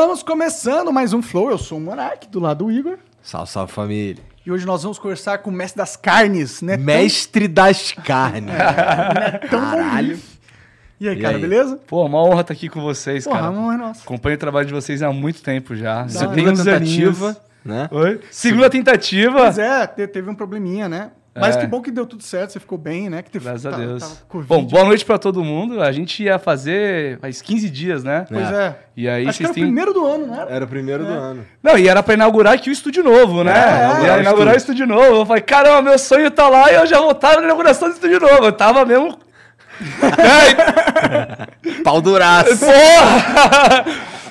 Estamos começando mais um Flow. Eu sou o Monark, do lado do Igor. Salve, salve família. E hoje nós vamos conversar com o mestre das carnes, né? Mestre das carnes. Tão Caralho. bom. E aí, E cara, aí? beleza? Pô, uma honra estar aqui com vocês, Porra, cara. não é nossa. Acompanho o trabalho de vocês há muito tempo já. Já hora. tem uns Segunda aninhos. tentativa, né? Oi? Segunda tentativa. Pois é, te- teve um probleminha, né? Mas É. que bom que deu tudo certo, você ficou bem, né? Que teve, Graças a tá- Deus. tava com Covid. Bom, boa noite pra todo mundo. A gente ia fazer faz 15 dias, né? Pois é. E aí Acho que era o têm. primeiro do ano, né? Era o primeiro É. do ano. Não, e era pra inaugurar aqui o estúdio novo, né? É, é, inaugurar o estúdio novo. Eu falei, caramba, meu sonho tá lá e eu já estar na inauguração do estúdio novo. Eu tava mesmo. É, Pau duraço. Porra!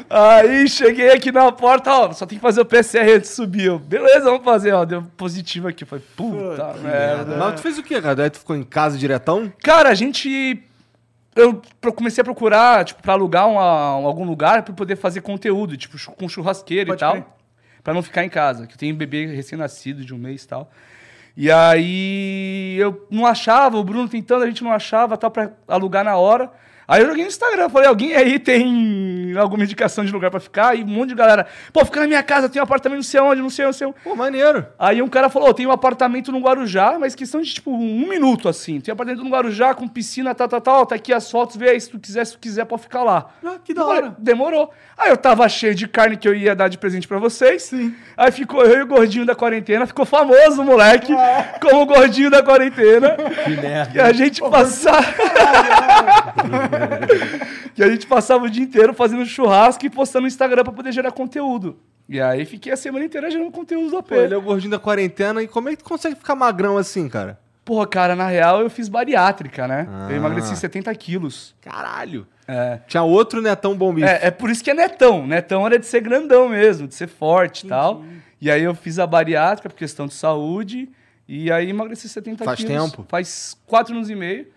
Aí cheguei aqui na porta, ó, só tem que fazer o PCR antes de subir. Eu, Beleza, vamos fazer, ó. Deu positivo aqui. Eu Falei, puta Puta merda. Mas tu fez o quê, cara? Daí tu ficou em casa diretão? Cara, a gente. Eu comecei a procurar, tipo, pra alugar uma- algum lugar pra poder fazer conteúdo, tipo, com churrasqueira Pode e tal. crer. Pra não ficar em casa, que eu tenho um bebê recém-nascido de um mês e tal. E aí eu não achava, o Bruno tentando, a gente não achava, tal, pra alugar na hora. Aí eu joguei no Instagram, falei, alguém aí tem alguma indicação de lugar pra ficar? E um monte de galera, pô, fica na minha casa, tem um apartamento não sei onde, não sei onde, não sei onde. Pô, maneiro. Aí um cara falou, "Ô, tem um apartamento no Guarujá, mas questão de, tipo, um minuto, assim. Tem um apartamento no Guarujá com piscina, tal, tal, tal. Tá aqui as fotos, vê aí, se tu quiser, se tu quiser, pode ficar lá. Ah, que da Eu falei, hora. Demorou. Aí eu tava cheio de carne que eu ia dar de presente pra vocês. Sim. Aí ficou eu e o gordinho da quarentena. Ficou famoso, moleque, como o gordinho da quarentena. Que merda. Que a gente passava... que a gente passava o dia inteiro fazendo churrasco e postando no Instagram pra poder gerar conteúdo. E aí fiquei a semana inteira gerando conteúdo do AP. Pô, ele é o gordinho da quarentena. E como é que tu consegue ficar magrão assim, cara? Porra, cara, na real eu fiz bariátrica, né? Ah. Eu emagreci 70 quilos. Caralho. É. Tinha outro netão bom bife. É, é por isso que é netão. Netão era de ser grandão mesmo, de ser forte e tal. E aí eu fiz a bariátrica por questão de saúde. E aí emagreci 70 Faz quilos. tempo? Faz quatro anos e meio.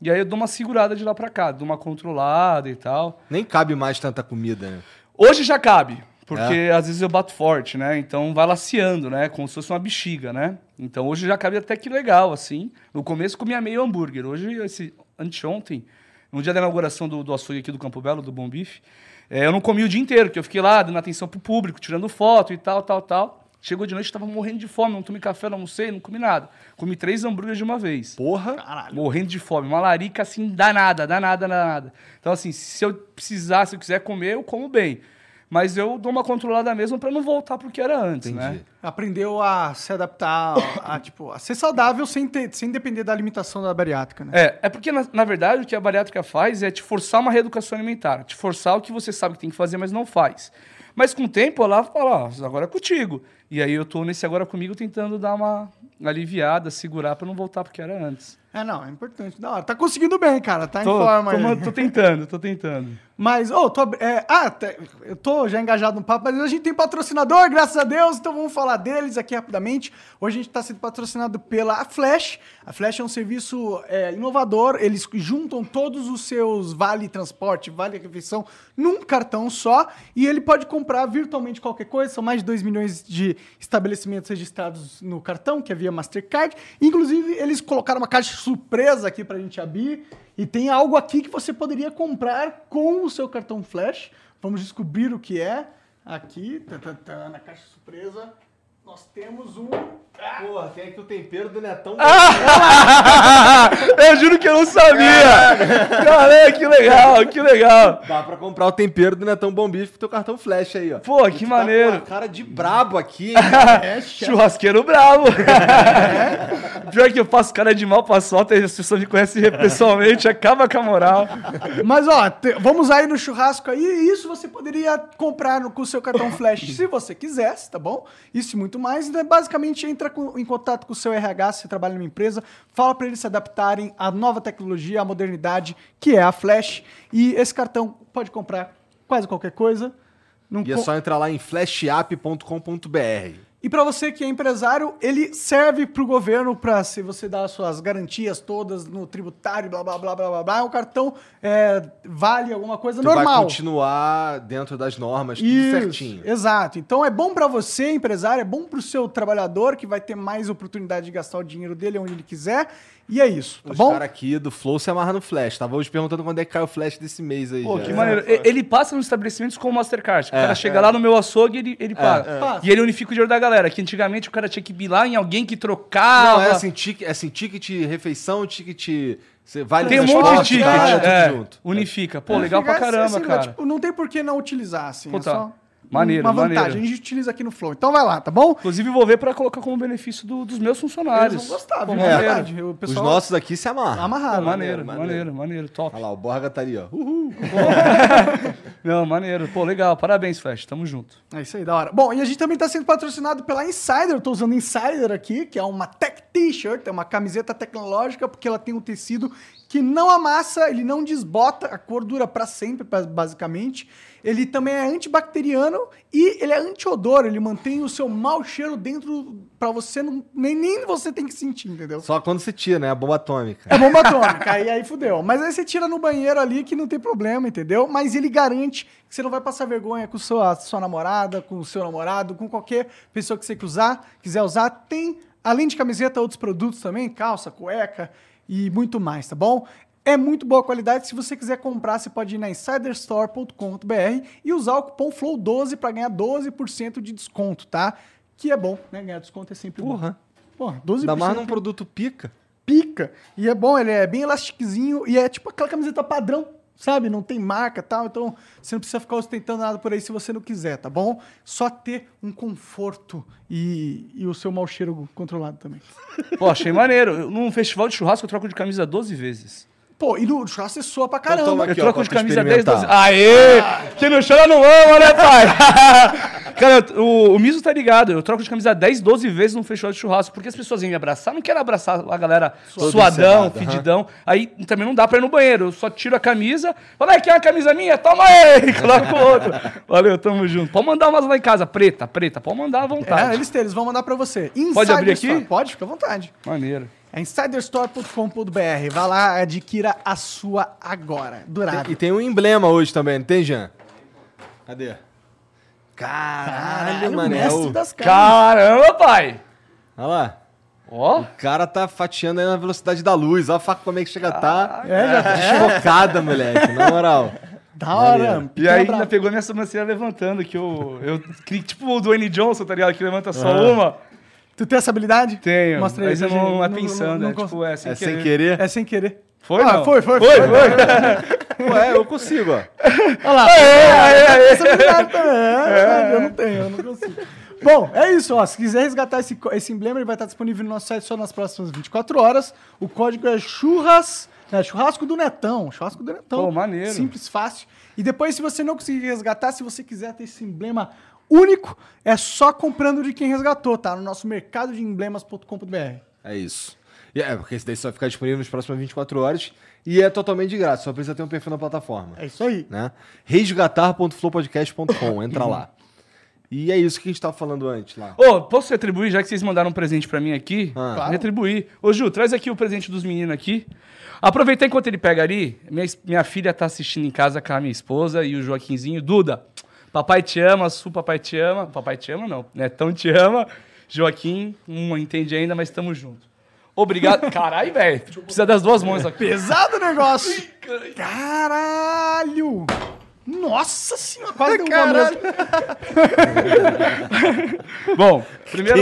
E aí eu dou uma segurada de lá pra cá, dou uma controlada e tal. Nem cabe mais tanta comida, né? Hoje já cabe, porque É? às vezes eu bato forte, né? Então vai laceando, né? Como se fosse uma bexiga, né? Então hoje já cabe até que legal, assim. No começo comia meio hambúrguer. Hoje, esse, anteontem, no dia da inauguração do, do açougue aqui do Campo Belo, do Bom Bife, eh, eu não comi o dia inteiro, que eu fiquei lá dando atenção pro público, tirando foto e tal, tal, tal. Chegou de noite, tava morrendo de fome, não tomei café, não almocei, não comi nada. Comi três hambúrgueres de uma vez. Porra. Morrendo de fome. Uma larica assim, danada, danada, danada. Então, assim, se eu precisar, se eu quiser comer, eu como bem. Mas eu dou uma controlada mesmo pra não voltar pro que era antes, Entendi. né? Aprendeu a se adaptar, a, tipo, a ser saudável sem, ter, sem depender da limitação da bariátrica, né? É, é porque, na, na verdade, o que a bariátrica faz é te forçar uma reeducação alimentar. Te forçar o que você sabe que tem que fazer, mas não faz. Mas com o tempo, ela fala, ó, agora é contigo. E aí eu tô nesse agora comigo tentando dar uma aliviada, segurar pra não voltar pro que era antes. É, não, é importante. Da hora. Tá conseguindo bem, cara. Tá em Tô, forma tô, aí. tô tentando, tô tentando. Mas, ô, tô, ab- é, ah, tá- eu tô já engajado no papo, mas a gente tem patrocinador, graças a Deus, então vamos falar deles aqui rapidamente. Hoje a gente está sendo patrocinado pela Flash. A Flash é um serviço é, inovador, eles juntam todos os seus vale transporte, vale refeição num cartão só e ele pode comprar virtualmente qualquer coisa. São mais de 2 milhões de estabelecimentos registrados no cartão, que é via Mastercard. Inclusive, eles colocaram uma caixa surpresa aqui pra gente abrir. E tem algo aqui que você poderia comprar com o seu cartão Flash. Vamos descobrir o que é. Aqui, tá, tá, tá, na caixa surpresa. Nós temos um. Porra, tem aqui o tempero do Netão. eu juro que eu não sabia! Caralho, que legal, que legal! Dá pra comprar o tempero do Netão Bom Bife com teu cartão flash aí, ó. Pô, que tu tá com maneiro. uma cara de brabo aqui, hein? É. Churrasqueiro bravo. Pior que eu faço cara de mal pra solta e as pessoas me conhecem pessoalmente, acaba com a moral. Mas ó, te- vamos aí no churrasco aí. e Isso você poderia comprar no- com o seu cartão Flash se você quisesse, tá bom? Isso e muito mais. Então, basicamente, entra com- em contato com o seu RH se você trabalha numa empresa, fala para eles se adaptarem à nova tecnologia, à modernidade, que é a Flash. E esse cartão pode comprar quase qualquer coisa. Não E é só entrar lá em flashapp.com.br. E para você que é empresário, ele serve para o governo para se você dar as suas garantias todas no tributário, blá blá blá blá blá blá, o cartão é, vale alguma coisa Tu vai normal. continuar dentro das normas, tudo Isso, certinho. Exato. Então é bom para você, empresário, é bom para o seu trabalhador que vai ter mais oportunidade de gastar o dinheiro dele onde ele quiser. E é isso, tá Os bom? caras aqui do Flow se amarram no Flash. Tava hoje perguntando quando é que cai o Flash desse mês aí. Pô, já. que maneiro. E- Ele passa nos estabelecimentos com o Mastercard. O cara chega lá no meu açougue e ele, ele paga. Passa. E ele unifica o dinheiro da galera. Que antigamente o cara tinha que ir lá em alguém que trocava. Não, é assim, tique, é assim, ticket refeição, ticket... Você vale Tem um monte de ticket. cara, tudo é, junto. unifica. Pô, legal pra Fica caramba, assim, cara. tipo, não tem por que não utilizar, assim. Pô, é tá. só Maneiro, uma vantagem. maneiro. A gente utiliza aqui no Flow. Então vai lá, tá bom? Inclusive, vou ver pra colocar como benefício do- dos meus funcionários. Eles vão gostar, Pô, viu? maneiro. É verdade. O Os pessoal nossos aqui se amarram. amarraram. Pô, maneiro, maneiro, maneiro, maneiro, top. Olha lá, o Borga tá ali, ó. Uhul. Não, maneiro. Pô, legal. Parabéns, Flash. Tamo junto. É isso aí, da hora. Bom, e a gente também está sendo patrocinado pela Insider. Eu tô usando Insider aqui, que é uma tech t-shirt, é uma camiseta tecnológica, porque ela tem um tecido que não amassa, ele não desbota, a cor dura para sempre, basicamente. Ele também é antibacteriano e ele é antiodor, ele mantém o seu mau cheiro dentro para você não nem, nem você tem que sentir, entendeu? Só quando você tira, né? A bomba atômica. É bomba atômica, aí, aí fudeu. Mas aí você tira no banheiro ali que não tem problema, entendeu? Mas ele garante que você não vai passar vergonha com sua, sua namorada, com o seu namorado, com qualquer pessoa que você quiser usar, quiser usar. Tem, além de camiseta, outros produtos também, calça, cueca e muito mais, tá bom? É muito boa qualidade. Se você quiser comprar, você pode ir na insiderstore.com.br e usar o cupom FLOW12 para ganhar 12% de desconto, tá? Que é bom, né? Ganhar desconto é sempre Porra. bom. Porra, 12% Ainda mais num produto pica. pica. E é bom, ele é bem elastiquezinho e é tipo aquela camiseta padrão, sabe? Não tem marca e tal, então você não precisa ficar ostentando nada por aí se você não quiser, tá bom? Só ter um conforto e, e o seu mau cheiro controlado também. Pô, achei maneiro. Num festival de churrasco eu troco de camisa 12 vezes. Pô, e no churrasco você soa pra Então caramba. Eu Aqui, ó, troco pra de tu camisa 10, experimentar. 12. Aê! Quem não chora não ama, né, pai? Cara, eu- o, o Miso tá ligado. Eu troco de camisa 10, 12 vezes num festival de churrasco. Porque as pessoas vêm me abraçar. Não quero abraçar a galera Toda suadão, encenada, fedidão. Aí também não dá pra ir no banheiro. Eu só tiro a camisa. Fala, aí, quer uma camisa minha? Toma aí! Coloca o outro. Valeu, tamo junto. Pode mandar umas lá em casa. Preta, preta. Pode mandar à vontade. É, eles têm, eles vão mandar pra você. Pode abrir aqui? Pode, fica à vontade. Maneiro. É insiderstore.com.br. Vai lá, adquira a sua agora. Durável. E tem um emblema hoje também, não tem, Jean? Cadê? Caralho, o mano. É mestre o... das caras. Caramba, pai! Olha lá. Ó. O cara tá fatiando aí na velocidade da luz. Olha a faca como é que chega a tá. É, já tá. Desfocada, moleque. Na moral. Da hora. E aí ainda pegou minha sobrancelha levantando, que eu, eu tipo o Dwayne Johnson, tá ligado? Que levanta só uma. Tu tem essa habilidade? Tenho. Mostra aí Mas eu não, é Não- pensando, não- é não tipo, é sem É querer. sem querer. É sem querer. Foi, Ah, não? foi, foi, Foi, foi. foi. Ué, eu consigo, ó. Olha lá. Essa habilidade também. É, eu não tenho, eu não consigo. Bom, é isso, ó. Se quiser resgatar esse, esse emblema, ele vai estar disponível no nosso site só nas próximas 24 horas. O código é churras, é, churrasco do Netão. Churrasco do Netão. Pô, maneiro. Simples, fácil. E depois, se você não conseguir resgatar, se você quiser ter esse emblema único, é só comprando de quem resgatou, tá? No nosso mercado de emblemas.com.br. É isso. E é, porque esse daí só vai ficar disponível nas próximas 24 horas. E é totalmente de graça, só precisa ter um perfil na plataforma. É isso aí. Né? resgatar.flowpodcast.com, entra lá. E é isso que a gente tava falando antes lá. Ô, posso retribuir, já que vocês mandaram um presente pra mim aqui? Ah. Claro. Retribuir. Ô, Ju, traz aqui o presente dos meninos aqui. Aproveitar enquanto ele pega ali, minha, minha filha tá assistindo em casa com a minha esposa e o Joaquinzinho. Duda, papai te ama, Su, papai te ama. Papai te ama, não. Netão te ama. Joaquim, não entende ainda, mas tamo junto. Obrigado. Caralho, velho. Precisa das duas mãos aqui. Pesado o negócio. Caralho! Nossa senhora, quase deu uma mesa. Bom, primeiro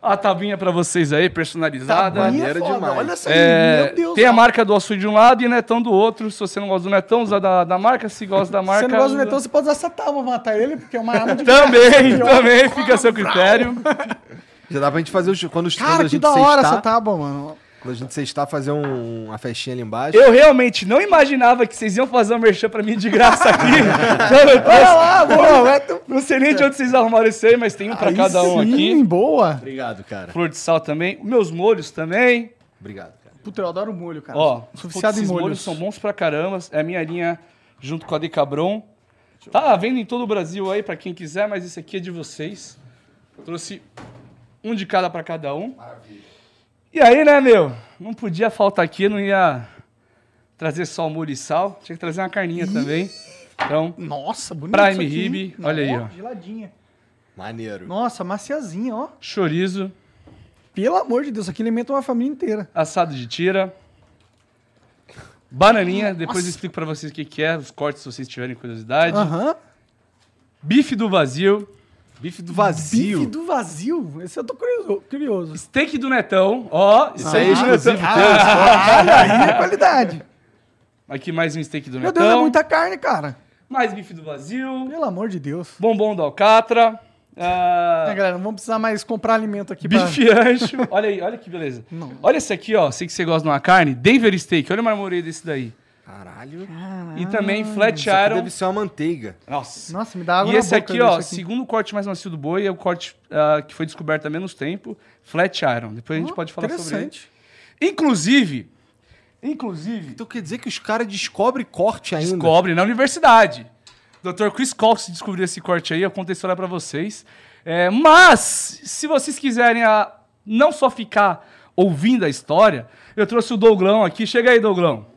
a tabinha pra vocês aí, personalizada. Tabuinha maneira foda, demais. Olha essa aí, É, meu Deus. tem a cara. marca do açude de um lado e Netão do outro. Se você não gosta do Netão, usa da, da marca. Se gosta da Se marca. você não gosta do Netão, você pode usar essa tábua pra matar ele, porque é uma arma de Também, também, fica a seu critério. Já dá pra gente fazer os, quando, os- quando Cara, a que gente da hora sextar, essa tábua, mano. Quando a gente sextar, fazer um- uma festinha ali embaixo. Eu realmente não imaginava que vocês iam fazer um merchan pra mim de graça aqui. Olha lá, boa, não sei nem de onde vocês arrumaram isso aí, mas tem um pra Aí cada um sim, aqui. boa. Obrigado, cara. Flor de sal também. Meus molhos também. Obrigado, cara. Puta, eu adoro molho, cara. Ó, Sou viciado esses em molhos molhos. são bons pra caramba. É a minha linha junto com a Decabron. Tá vendo em todo o Brasil aí pra quem quiser, mas esse aqui é de vocês. Eu trouxe um de cada pra cada um. E aí, né, meu? Não podia faltar aqui, não ia trazer só o molho e sal. Tinha que trazer uma carninha também. Então, Nossa, bonito Prime rib, olha aí, ó. Geladinha. Maneiro. Nossa, maciazinha, ó. chorizo, Pelo amor de Deus, aqui alimenta uma família inteira. assado de tira. Bananinha, depois Nossa. eu explico pra vocês o que, que é, os cortes se vocês tiverem curiosidade. Aham. Bife do vazio. Bife do vazio. Bife do vazio. Esse eu tô curioso. curioso. Steak do Netão, ó. Isso aí é exclusivo. Ah, olha aí a qualidade. Aqui mais um steak do Meu Netão. Deus, é muita carne, cara. Mais bife do vazio. Pelo amor de Deus. Bombom do Alcatra. ah, É, galera, não vamos precisar mais comprar alimento aqui pra... bife ancho. olha aí, olha que beleza. Não. Olha esse aqui, ó. Sei que você gosta de uma carne. Denver Steak. Olha o marmoreio desse daí. Caralho. E também flat Isso iron. deve ser uma manteiga. Nossa. Nossa, me dá água E na esse boca aqui, ó, aqui. segundo corte mais macio do boi, é o corte ah, que foi descoberto há menos tempo. Flat iron. Depois a gente pode falar sobre ele. Interessante. Inclusive, inclusive, Então quer dizer que os caras descobrem corte ainda? Descobre na universidade. Dr. Chris Cox descobriu esse corte aí, eu conto a história pra vocês. É, mas, se vocês quiserem a, não só ficar ouvindo a história, eu trouxe o Douglão aqui. Chega aí, Douglão.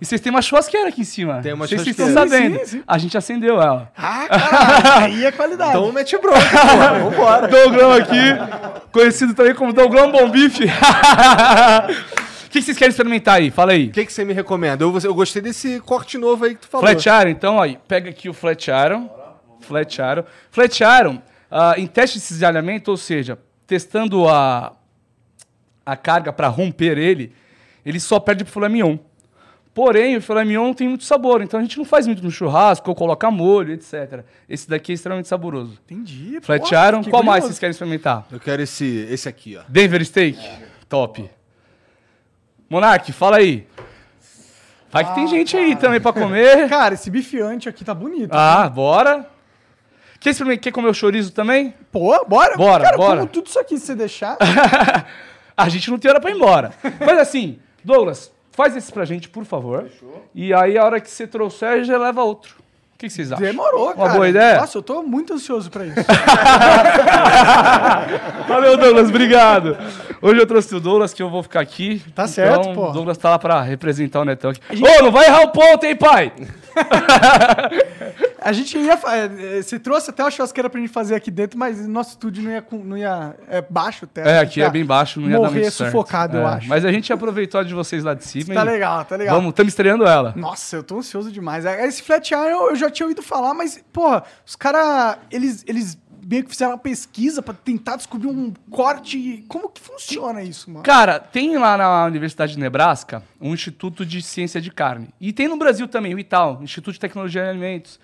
E vocês têm uma churrasqueira aqui em cima. Tem uma sei se vocês estão churrasqueira. sabendo. Sim, sim. A gente acendeu ela. Ah, caralho, aí é qualidade. Então mete bronca, porra. Vambora. Douglão aqui, conhecido também como Douglão Bom Bife. O que, que vocês querem experimentar aí? Fala aí. O que, que você me recomenda? Eu, eu gostei desse corte novo aí que tu falou. Flat Iron, então, aí, pega aqui o Flat Iron. Flat Iron. Flat Iron, ah, em teste de cisalhamento, ou seja, testando a, a carga para romper ele, ele só perde pro filé mignon. Porém, o filé mignon tem muito sabor, então a gente não faz muito no churrasco, ou coloca molho, etc. Esse daqui é extremamente saboroso. Entendi. Flat pô, Iron, qual mais vocês querem experimentar? Eu quero esse, esse aqui, ó. Denver Steak? Top. Monark, fala aí. Vai que tem gente aí também pra comer. Cara, esse bifiante aqui tá bonito. Ah, bora. Quer, experimentar- quer comer o chorizo também? Pô, bora. Bora, Cara, bora. como tudo isso aqui se você deixar. A gente não tem hora pra ir embora. Mas assim, Douglas, faz esse pra gente, por favor. E aí, a hora que você trouxer, já leva outro. O que, vocês acham? Demorou, cara. Uma boa ideia? Nossa, eu tô muito ansioso pra isso. Valeu, Douglas, obrigado. Hoje eu trouxe o Douglas, que eu vou ficar aqui. Tá certo, então, pô. O Douglas tá lá pra representar o Netão aqui. Ô, não vai errar o ponto, hein, pai? A gente ia. fa- eh, Você trouxe até uma churrasqueira pra gente fazer aqui dentro, mas nosso estúdio não ia. Não ia é baixo o teto. É, aqui é bem baixo, não ia dar morrer muito certo. sufocado, eu É, acho. Mas a gente aproveitou a de vocês lá de cima. Tá legal, tá legal. Vamos, estamos estreando ela. Nossa, eu tô ansioso demais. É, Esse Flat Iron eu já tinha ouvido falar, mas, porra, os caras, eles, eles meio que fizeram uma pesquisa pra tentar descobrir um corte. Como que funciona isso, mano? Cara, tem lá na Universidade de Nebraska um Instituto de Ciência de Carne. E tem no Brasil também, o ITAL, Instituto de Tecnologia de Alimentos.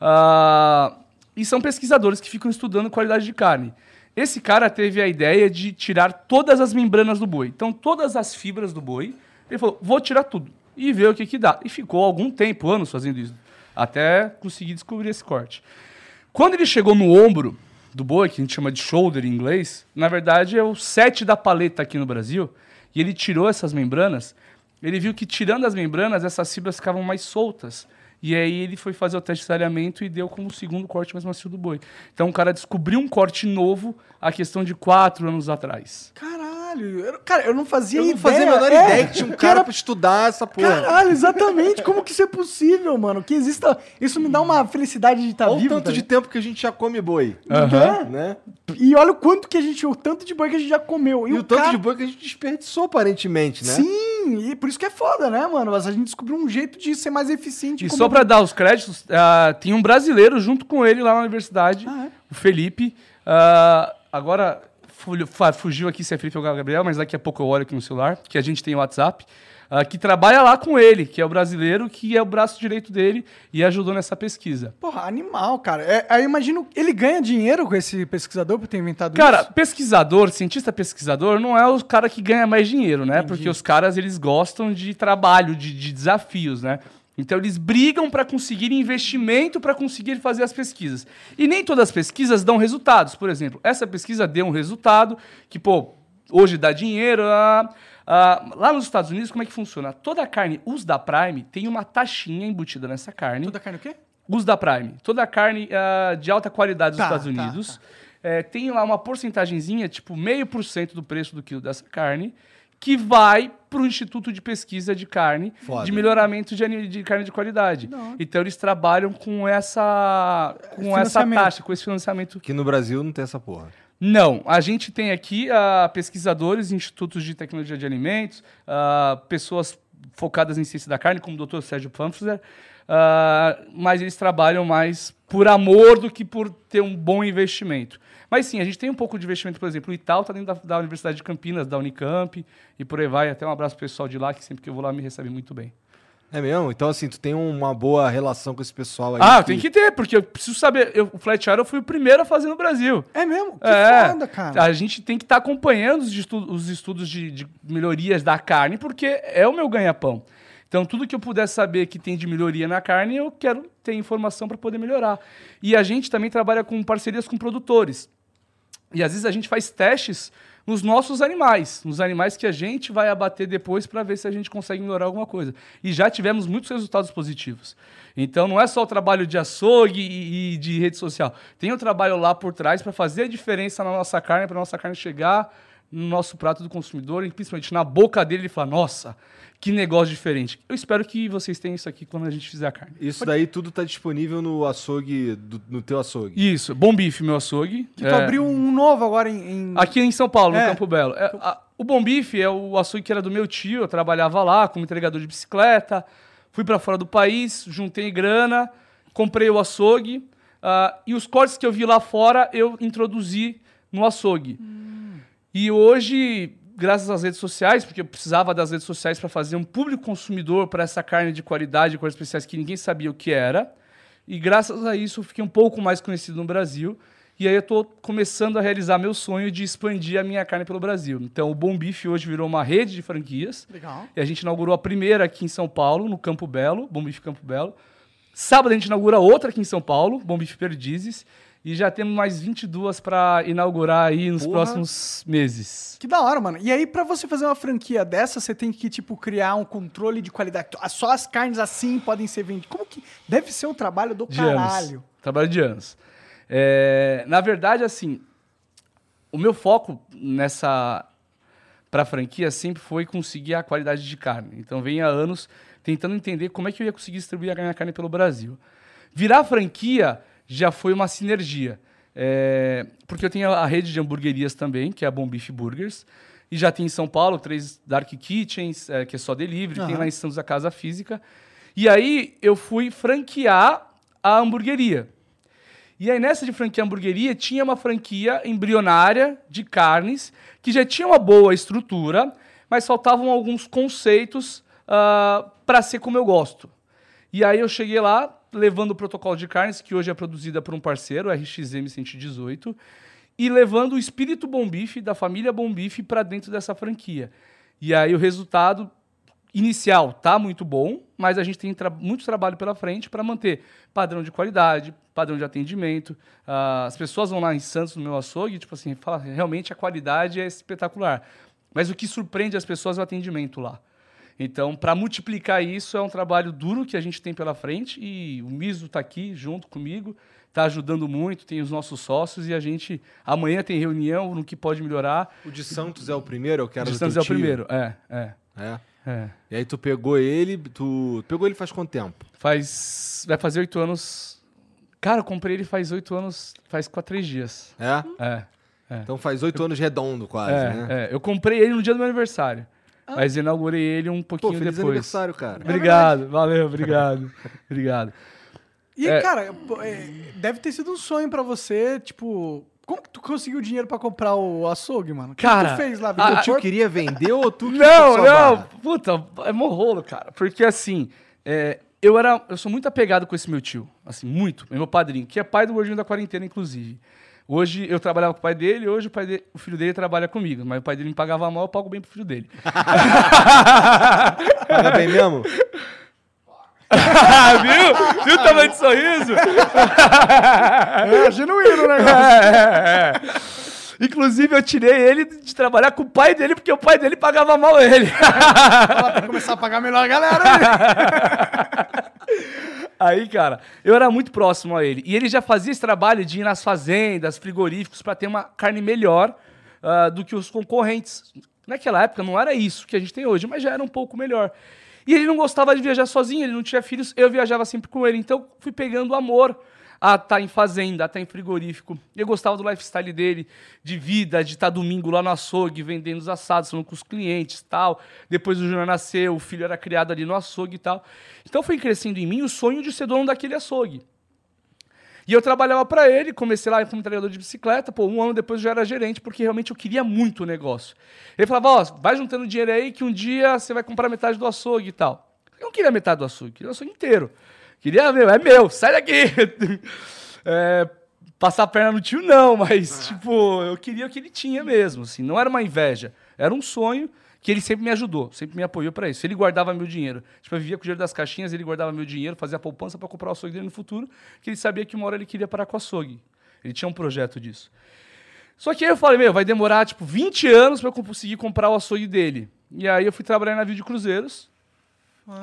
Ah, e são pesquisadores que ficam estudando qualidade de carne. Esse cara teve a ideia de tirar todas as membranas do boi. Então, todas as fibras do boi. Ele falou, vou tirar tudo. E ver o que, que dá. E ficou algum tempo, anos fazendo isso. Até conseguir descobrir esse corte. Quando ele chegou no ombro do boi, que a gente chama de shoulder em inglês, na verdade é o set da paleta aqui no Brasil, e ele tirou essas membranas, ele viu que tirando as membranas, essas fibras ficavam mais soltas. E aí ele foi fazer o teste de talhamento e deu como o segundo corte mais macio do boi. Então o cara descobriu um corte novo a questão de quatro anos atrás. Caralho, Caralho. Eu- cara, eu não fazia Eu não ideia. fazia a menor é, ideia que tinha um que cara era- pra estudar essa porra. Caralho, exatamente. Como que isso é possível, mano? Que exista. Isso me dá uma felicidade de estar Olha o vivo. tanto tá de tempo que a gente já come boi. Aham. Né? E olha o quanto que a gente. O tanto de boi que a gente já comeu. E, o tanto cara- de boi que a gente desperdiçou, aparentemente, né? Sim, e por isso que é foda, né, mano? Mas a gente descobriu um jeito de ser mais eficiente. E só pra dar os créditos, tem um brasileiro junto com ele lá na universidade, Ah, é? o Felipe. Ah, agora fugiu aqui se é Felipe ou Gabriel, mas daqui a pouco eu olho aqui no celular, que a gente tem o WhatsApp. ah, que trabalha lá com ele, que é o brasileiro, que é o braço direito dele e ajudou nessa pesquisa. Porra, animal, cara. É, aí eu imagino. Ele ganha dinheiro com esse pesquisador por ter inventado Cara, isso? pesquisador, cientista pesquisador, não é o cara que ganha mais dinheiro, né? Porque os caras, eles gostam de trabalho, de, de desafios, né? Então eles brigam para conseguir investimento para conseguir fazer as pesquisas. E nem todas as pesquisas dão resultados. Por exemplo, essa pesquisa deu um resultado que, pô, hoje dá dinheiro. ah, ah, lá nos Estados Unidos, como é que funciona? Toda carne US da Prime tem uma taxinha embutida nessa carne. Toda carne o quê? Us da Prime. Toda a carne ah, de alta qualidade dos Tá, Estados tá, Unidos. é, tem lá uma porcentagenzinha, tipo meio por cento do preço do quilo dessa carne, que vai para o Instituto de Pesquisa de Carne, Foda. de melhoramento de, de carne de qualidade. Então eles trabalham com essa, com essa taxa, com esse financiamento. Que no Brasil não tem essa porra. Não, a gente tem aqui ah, pesquisadores, institutos de tecnologia de alimentos, ah, pessoas focadas em ciência da carne, como o Dr. Sérgio Pflanzer, ah, mas eles trabalham mais por amor do que por ter um bom investimento. Mas sim, a gente tem um pouco de investimento, por exemplo, o Itaú está dentro da, da Universidade de Campinas, da Unicamp, e por aí vai. Até um abraço pessoal de lá, que sempre que eu vou lá me recebe muito bem. É mesmo? Então, assim, tu tem uma boa relação com esse pessoal aí. Ah, tem que ter, porque eu preciso saber. Eu, o Flat Iron eu fui o primeiro a fazer no Brasil. É mesmo? Que É, foda, cara. A gente tem que estar acompanhando os, estu- os estudos de, de melhorias da carne, porque é o meu ganha-pão. Então, tudo que eu puder saber que tem de melhoria na carne, eu quero ter informação para poder melhorar. E a gente também trabalha com parcerias com produtores. E às vezes a gente faz testes nos nossos animais, nos animais que a gente vai abater depois para ver se a gente consegue melhorar alguma coisa. E já tivemos muitos resultados positivos. Então não é só o trabalho de açougue e, de rede social. Tem o trabalho lá por trás para fazer a diferença na nossa carne, para nossa carne chegar no nosso prato do consumidor e principalmente na boca dele e falar: nossa, que negócio diferente. Eu espero que vocês tenham isso aqui quando a gente fizer a carne. Isso daí tudo tá disponível no açougue, do- no teu açougue. Isso, bom bife, meu açougue. Que tu É, abriu um novo agora em. em- Aqui em São Paulo, É. no Campo Belo. É, a- o Bom Bife é o açougue que era do meu tio, eu trabalhava lá como entregador de bicicleta, fui para fora do país, juntei grana, comprei o açougue, ah, e os cortes que eu vi lá fora eu introduzi no açougue. E hoje, graças às redes sociais, porque eu precisava das redes sociais para fazer um público consumidor para essa carne de qualidade, cores especiais que ninguém sabia o que era. E graças a isso eu fiquei um pouco mais conhecido no Brasil. E aí eu estou começando a realizar meu sonho de expandir a minha carne pelo Brasil. Então o Bom Bife hoje virou uma rede de franquias. Legal. E a gente inaugurou a primeira aqui em São Paulo, no Campo Belo, Bom Bife Campo Belo. Sábado a gente inaugura outra aqui em São Paulo, Bom Bife Perdizes. E já temos mais 22 para inaugurar aí nos Porra. próximos meses. Que da hora, mano. E aí, pra você fazer uma franquia dessa, você tem que, tipo, criar um controle de qualidade. Só as carnes assim podem ser vendidas. Como que. Deve ser um trabalho do de caralho. anos. Trabalho de anos. É, na verdade, assim, o meu foco nessa para franquia sempre foi conseguir a qualidade de carne. Então, venho há anos tentando entender como é que eu ia conseguir distribuir a minha carne pelo Brasil. Virar franquia já foi uma sinergia. É, porque eu tenho a rede de hamburguerias também, que é a Bom Beef Burgers. E já tem em São Paulo três Dark Kitchens, é, que é só delivery. Tem Aham. lá em Santos a Casa Física. E aí eu fui franquear a hamburgueria. E aí, nessa de franquia hamburgueria, tinha uma franquia embrionária de carnes, que já tinha uma boa estrutura, mas faltavam alguns conceitos para ser como eu gosto. E aí eu cheguei lá, levando o protocolo de carnes, que hoje é produzida por um parceiro, RXM 118, e levando o espírito Bom Bife, da família Bom Bife, para dentro dessa franquia. E aí o resultado inicial tá muito bom, mas a gente tem tra muito trabalho pela frente para manter padrão de qualidade, padrão de atendimento. Ah, as pessoas vão lá em Santos, no meu açougue, tipo assim, fala, realmente a qualidade é espetacular. Mas o que surpreende as pessoas é o atendimento lá. Então, para multiplicar isso, é um trabalho duro que a gente tem pela frente e o Miso está aqui junto comigo, está ajudando muito, tem os nossos sócios e a gente amanhã tem reunião no que pode melhorar. O de Santos é o primeiro, eu quero O de Santos é o primeiro, é, é, É. é. E aí tu pegou ele, tu pegou ele faz quanto tempo? Faz. Vai fazer oito anos. Cara, eu comprei ele faz oito anos, faz quatro, três dias. É? É. Então faz oito anos redondo quase, É, né? é. Eu comprei ele no dia do meu aniversário. Mas inaugurei ele um Pô, pouquinho feliz depois. aniversário, cara. Obrigado, valeu, obrigado. obrigado. E, É. cara, pô, é, deve ter sido um sonho pra você, tipo... Como que tu conseguiu dinheiro pra comprar o açougue, mano? O que Cara, tu fez lá? a- O tio queria vender ou tu Não, não, barra? puta, é morrolo, cara. Porque assim, é, eu era. Eu sou muito apegado com esse meu tio. Assim, muito. Meu padrinho, que é pai do gordinho da quarentena, inclusive. Hoje eu trabalhava com o pai dele, hoje o, pai de- o filho dele trabalha comigo. Mas o pai dele me pagava mal, eu pago bem pro filho dele. Paga bem mesmo? Viu? Viu o tamanho de sorriso? É genuíno o negócio. É, é. Inclusive, eu tirei ele de trabalhar com o pai dele, porque o pai dele pagava mal ele. Ela pra começar a pagar melhor a galera. né? Aí, cara, eu era muito próximo a ele. E ele já fazia esse trabalho de ir nas fazendas, frigoríficos, para ter uma carne melhor ah, do que os concorrentes. Naquela época não era isso que a gente tem hoje, mas já era um pouco melhor. E ele não gostava de viajar sozinho, ele não tinha filhos, eu viajava sempre com ele. Então fui pegando amor a estar em fazenda, a estar em frigorífico. Eu gostava do lifestyle dele, de vida, de estar domingo lá no açougue, vendendo os assados, falando com os clientes tal. Depois o Júnior nasceu, o filho era criado ali no açougue e tal. Então foi crescendo em mim o sonho de ser dono daquele açougue. E eu trabalhava para ele, comecei lá como entregador de bicicleta, pô, um ano depois eu já era gerente, porque realmente eu queria muito o negócio. Ele falava, ó, vai juntando dinheiro aí que um dia você vai comprar metade do açougue e tal. Eu não queria metade do açougue, queria o açougue inteiro. Queria, meu, é meu, sai daqui. É, passar a perna no tio, não, mas, tipo, eu queria o que ele tinha mesmo, assim, não era uma inveja, era um sonho que ele sempre me ajudou, sempre me apoiou para isso. Ele guardava meu dinheiro. Tipo, eu vivia com o dinheiro das caixinhas, ele guardava meu dinheiro, fazia poupança para comprar o açougue dele no futuro, que ele sabia que uma hora ele queria parar com o açougue. Ele tinha um projeto disso. Só que aí eu falei, meu, vai demorar, tipo, 20 anos para eu conseguir comprar o açougue dele. E aí eu fui trabalhar na de cruzeiros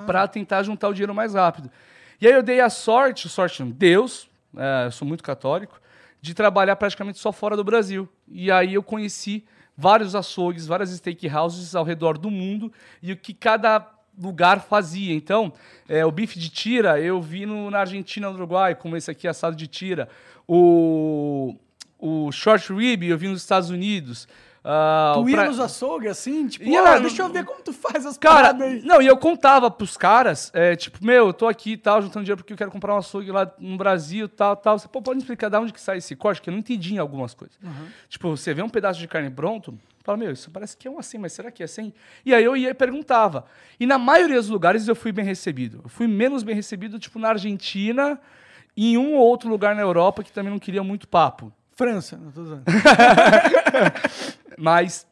para tentar juntar o dinheiro mais rápido. E aí eu dei a sorte, sorte Deus, é, sou muito católico, de trabalhar praticamente só fora do Brasil. E aí eu conheci vários açougues, várias steakhouses ao redor do mundo e o que cada lugar fazia. Então, é, o bife de tira eu vi no, na Argentina, no Uruguai, como esse aqui, assado de tira. O, o short rib eu vi nos Estados Unidos. Ah, Tu ia pra- nos açougues assim, tipo, Ia deixa eu ver como tu faz as Cara, paradas aí. não, e eu contava pros caras, é, tipo, meu, eu tô aqui e tal, juntando dinheiro porque eu quero comprar um açougue lá no Brasil tal, tal. Você, pô, pode me explicar de onde que sai esse corte? Que eu não entendi em algumas coisas. Tipo, você vê um pedaço de carne pronto, fala, meu, isso parece que é um assim, mas será que é assim? E aí eu ia e perguntava. E na maioria dos lugares eu fui bem recebido. Eu fui menos bem recebido, tipo, na Argentina e em um ou outro lugar na Europa que também não queria muito papo. França, não tô usando. Mas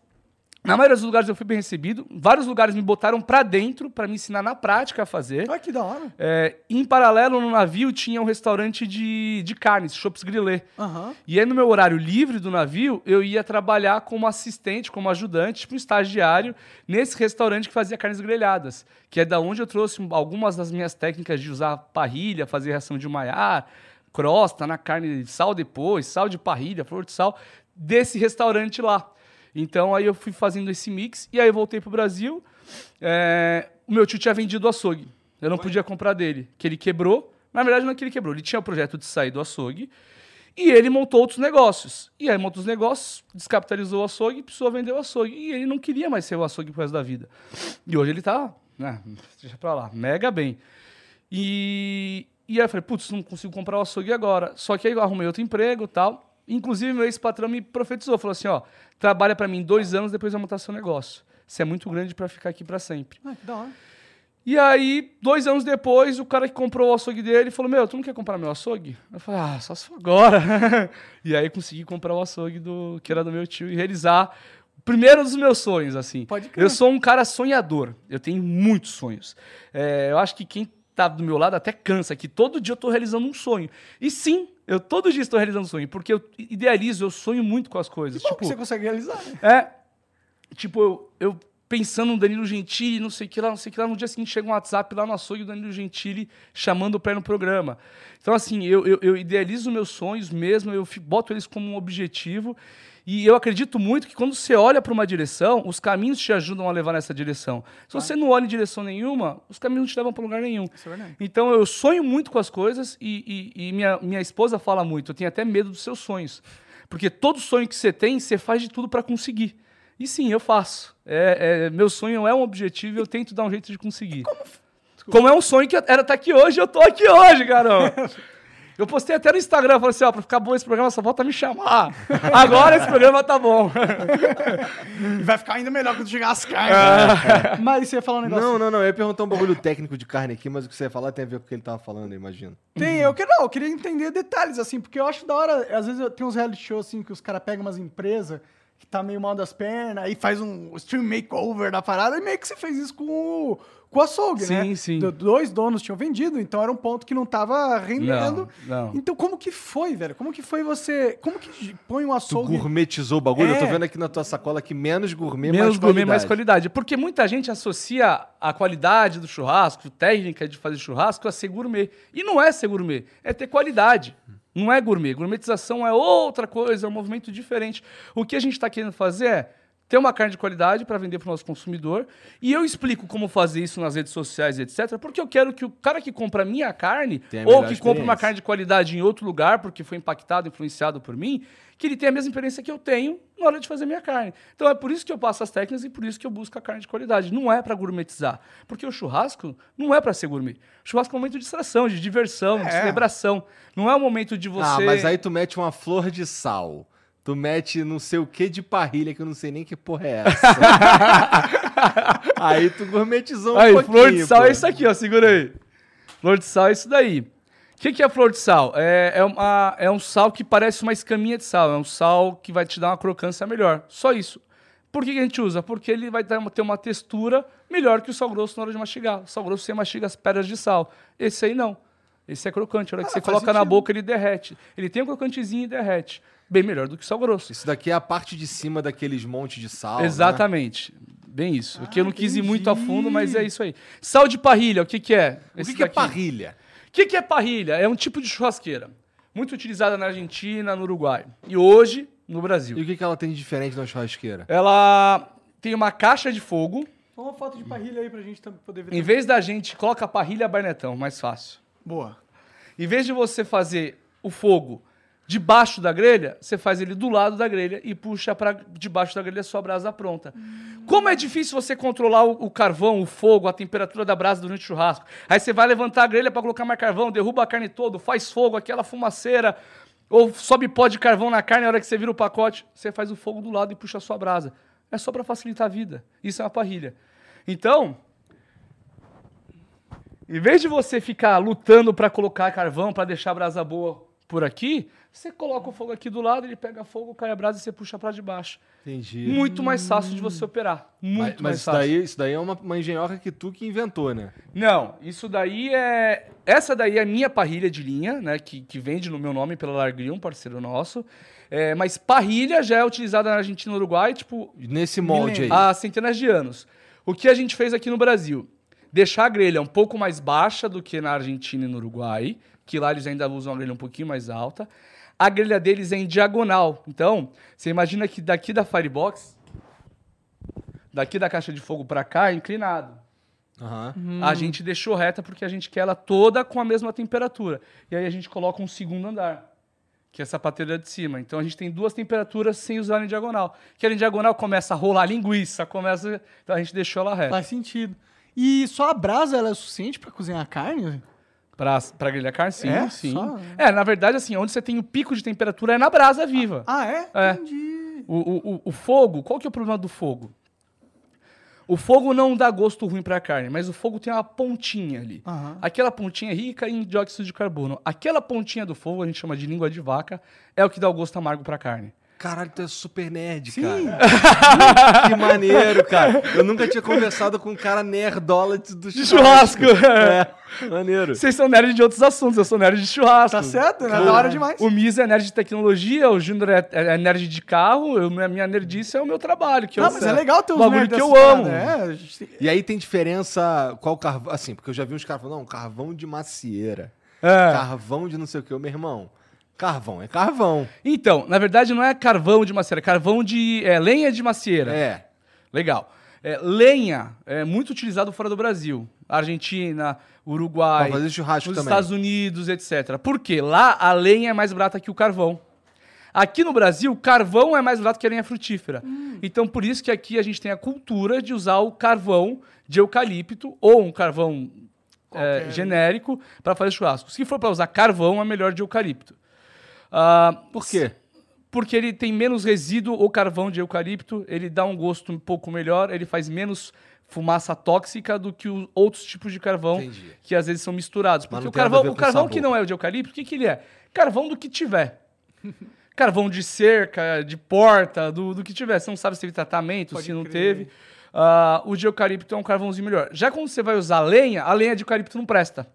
na maioria dos lugares eu fui bem recebido. Vários lugares me botaram pra dentro pra me ensinar na prática a fazer. Olha que da hora. É, em paralelo, no navio tinha um restaurante de, de carnes, Chops Grillé. Aham. E aí, no meu horário livre do navio, eu ia trabalhar como assistente, como ajudante, tipo um estagiário, nesse restaurante que fazia carnes grelhadas. Que é da onde eu trouxe algumas das minhas técnicas de usar parrilha, fazer reação de Maillard, crosta na carne de sal depois, sal de parrilha, flor de sal, desse restaurante lá. Então aí eu fui fazendo esse mix e aí eu voltei pro Brasil. É, o meu tio tinha vendido o açougue. Eu não podia comprar dele, que ele quebrou. Na verdade, não é que ele quebrou, ele tinha o projeto de sair do açougue e ele montou outros negócios. E aí montou os negócios, descapitalizou o açougue, precisou vender o açougue. E ele não queria mais ser o açougue pro resto da vida. E hoje ele tá, né, deixa pra lá, mega bem. E, e aí eu falei, putz, não consigo comprar o açougue agora. Só que aí eu arrumei outro emprego e tal. Inclusive, meu ex-patrão me profetizou, falou assim, ó, trabalha pra mim dois anos, depois vai montar seu negócio. Você é muito grande pra ficar aqui pra sempre. Ah, que da hora. E aí, dois anos depois, o cara que comprou o açougue dele falou: Meu, tu não quer comprar meu açougue? Eu falei: Ah, só se for agora. e aí consegui comprar o açougue do, que era do meu tio e realizar o primeiro dos meus sonhos, assim. Pode crer. Eu sou um cara sonhador. Eu tenho muitos sonhos. É, eu acho que quem tá do meu lado até cansa, que todo dia eu tô realizando um sonho. E sim, eu todo dia estou realizando sonho, porque eu idealizo, eu sonho muito com as coisas. Bom tipo, que você consegue realizar, né? é. Tipo, eu, eu pensando no Danilo Gentili, não sei o que lá, não sei o que lá. No dia seguinte chega um WhatsApp lá no açougue do Danilo Gentili chamando o pé no programa. Então, assim, eu, eu, eu idealizo meus sonhos mesmo, eu boto eles como um objetivo. E eu acredito muito que quando você olha para uma direção, os caminhos te ajudam a levar nessa direção. Se você não olha em direção nenhuma, os caminhos não te levam para lugar nenhum. É. Então eu sonho muito com as coisas e, e- e minha, minha esposa fala muito. Eu tenho até medo dos seus sonhos. Porque todo sonho que você tem, você faz de tudo para conseguir. E sim, eu faço. É, é- meu sonho é um objetivo e eu tento dar um jeito de conseguir. Como, é um sonho que era estar aqui hoje, eu tô aqui hoje, caramba. Eu postei até no Instagram, falei assim, ó, pra ficar bom esse programa, só falta me chamar. Agora esse programa tá bom. E vai ficar ainda melhor quando chegar as carnes. Ah. Mas você ia falar um negócio. Não, não, não. Eu ia perguntar um bagulho técnico de carne aqui, mas o que você ia falar tem a ver com o que ele tava falando, eu imagino. Tem, eu, que, não, eu queria entender detalhes, assim, porque eu acho da hora. Às vezes eu tenho uns reality shows assim que os caras pegam umas empresas que tá meio mal das pernas, aí faz um stream makeover da parada, e meio que você fez isso com o, com o açougue, né? Sim, sim. Do- dois donos tinham vendido, então era um ponto que não tava rendendo. Não, não. Então, como que foi, velho? Como que foi você. Como que põe um Tu açougue. gourmetizou o bagulho? Eu tô É. vendo aqui na tua sacola que menos gourmet, Menos mais gourmet, qualidade. mais qualidade. Porque muita gente associa a qualidade do churrasco, técnica de fazer churrasco, a ser gourmet. E não é ser gourmet, é ter qualidade. Não é gourmet. Gourmetização é outra coisa, é um movimento diferente. O que a gente está querendo fazer é ter uma carne de qualidade para vender para o nosso consumidor. E eu explico como fazer isso nas redes sociais, etc. Porque eu quero que o cara que compra a minha carne, a ou que compra uma carne de qualidade em outro lugar, porque foi impactado, influenciado por mim, que ele tenha a mesma experiência que eu tenho na hora de fazer minha carne. Então é por isso que eu passo as técnicas e por isso que eu busco a carne de qualidade. Não é para gourmetizar. Porque o churrasco não é para ser gourmet. O churrasco é um momento de distração, de diversão, de É. celebração. Não é um momento de você. Ah, mas aí tu mete uma flor de sal. Tu mete não sei o que de parrilha, que eu não sei nem que porra é essa. aí tu gourmetizou um Aí, pouquinho. flor de sal pô. é isso aqui, ó. Segura aí. Flor de sal é isso daí. O que, que é flor de sal? É, é, uma- é um sal que parece uma escaminha de sal. É um sal que vai te dar uma crocância melhor. Só isso. Por que, que a gente usa? Porque ele vai ter uma textura melhor que o sal grosso na hora de mastigar. O sal grosso você mastiga as pedras de sal. Esse aí não. Esse é crocante. A hora que Ah, você coloca na sentido. boca, ele derrete. Ele tem um crocantezinho e derrete. Bem melhor do que o sal grosso. Isso daqui é a parte de cima daqueles montes de sal. né? Exatamente. Bem isso. Aqui eu não quis ir muito a entendi. fundo, mas é isso aí. Sal de parrilha, o que, que é? O que, que é parrilha? O que, que é parrilha? É um tipo de churrasqueira. Muito utilizada na Argentina, no Uruguai. E hoje, no E Brasil. o que, que ela tem de diferente na churrasqueira? Ela tem uma caixa de fogo. Toma uma foto de parrilha aí pra gente poder ver. Em vez da gente, coloca a parrilha barnetão, mais fácil. Boa. Em vez de você fazer o fogo debaixo da grelha, você faz ele do lado da grelha e puxa para debaixo da grelha sua brasa pronta. Como é difícil você controlar o, o carvão, o fogo, a temperatura da brasa durante o churrasco. Aí você vai levantar a grelha para colocar mais carvão, derruba a carne toda, faz fogo, aquela fumaceira, ou sobe pó de carvão na carne na hora que você vira o pacote, você faz o fogo do lado e puxa a sua brasa. É só para facilitar a vida. Isso é uma parrilha. Então, em vez de você ficar lutando para colocar carvão, para deixar a brasa boa por aqui, você coloca o fogo aqui do lado, ele pega fogo, cai a brasa e você puxa para de baixo. Entendi. Muito mais fácil de você operar. mas Muito mas mais isso, fácil. daí, isso daí é uma, uma engenhoca que tu que inventou, né? Não, isso daí é. Essa daí é a minha parrilha de linha, né? Que, que vende no meu nome pela Largrill, um parceiro nosso. É, mas parrilha já é utilizada na Argentina e no Uruguai, tipo, Nesse molde aí. há centenas de anos. O que a gente fez aqui no Brasil? Deixar a grelha um pouco mais baixa do que na Argentina e no Uruguai, que lá eles ainda usam a grelha um pouquinho mais alta. A grelha deles é em diagonal. Então, você imagina que daqui da Firebox, daqui da caixa de fogo para cá, é inclinado. Aham. A gente deixou reta porque a gente quer ela toda com a mesma temperatura. E aí a gente coloca um segundo andar, que é essa pateira de cima. Então a gente tem duas temperaturas sem usar em diagonal. Que em diagonal começa a rolar linguiça, começa. Então a gente deixou ela reta. Faz sentido. E só a brasa ela é suficiente pra cozinhar a carne? Pra, pra grelhar carne, sim, É? sim. Só? É, na verdade, assim, onde você tem o pico de temperatura é na brasa viva. Ah, é? É. Entendi. O, o, o- fogo, qual que é o problema do fogo? O fogo não dá gosto ruim pra carne, mas o fogo tem uma pontinha ali. Aham. Aquela pontinha é rica em dióxido de carbono. Aquela pontinha do fogo, a gente chama de língua de vaca, é o que dá o gosto amargo pra carne. Caralho, tu é super nerd, Sim. cara. que maneiro, cara. Eu nunca tinha conversado com um cara nerdola de- do De churrasco. É, maneiro. Vocês são nerds de outros assuntos, eu sou nerd de churrasco. Tá certo? Né? Da hora demais. O Misa é nerd de tecnologia, o Júnior é, é nerd de carro, eu, minha, minha nerdice é o meu trabalho. Que Não, eu, mas é legal ter os bagulho que eu dessas amo. paradas, É, a E aí tem diferença qual carvão. Assim, porque eu já vi uns caras falando, não, carvão de macieira. É. Carvão de não sei o que. Meu irmão, carvão é carvão. Então, na verdade não é carvão de macieira, é carvão de é, lenha de macieira. É. Legal. É, lenha é muito utilizado fora do Brasil. Argentina, Uruguai, Pra fazer churrasco nos também. Estados Unidos, etc. Por quê? Lá a lenha é mais barata que o carvão. Aqui no Brasil, o carvão é mais barato que a lenha frutífera. Então, por isso que aqui a gente tem a cultura de usar o carvão de eucalipto ou um carvão é, genérico para fazer churrasco. Se for para usar carvão, é melhor de eucalipto. Ah, Por quê? porque ele tem menos resíduo, o carvão de eucalipto, ele dá um gosto um pouco melhor, ele faz menos fumaça tóxica do que os outros tipos de carvão Entendi. que às vezes são misturados. Porque o carvão, o carvão que não é o de eucalipto, o que, que ele é? Carvão do que tiver. carvão de cerca, de porta, do, do que tiver. Você não sabe se teve tratamento, Pode se não crer. teve. Ah, o de eucalipto é um carvãozinho melhor. Já quando você vai usar lenha, a lenha de eucalipto não presta.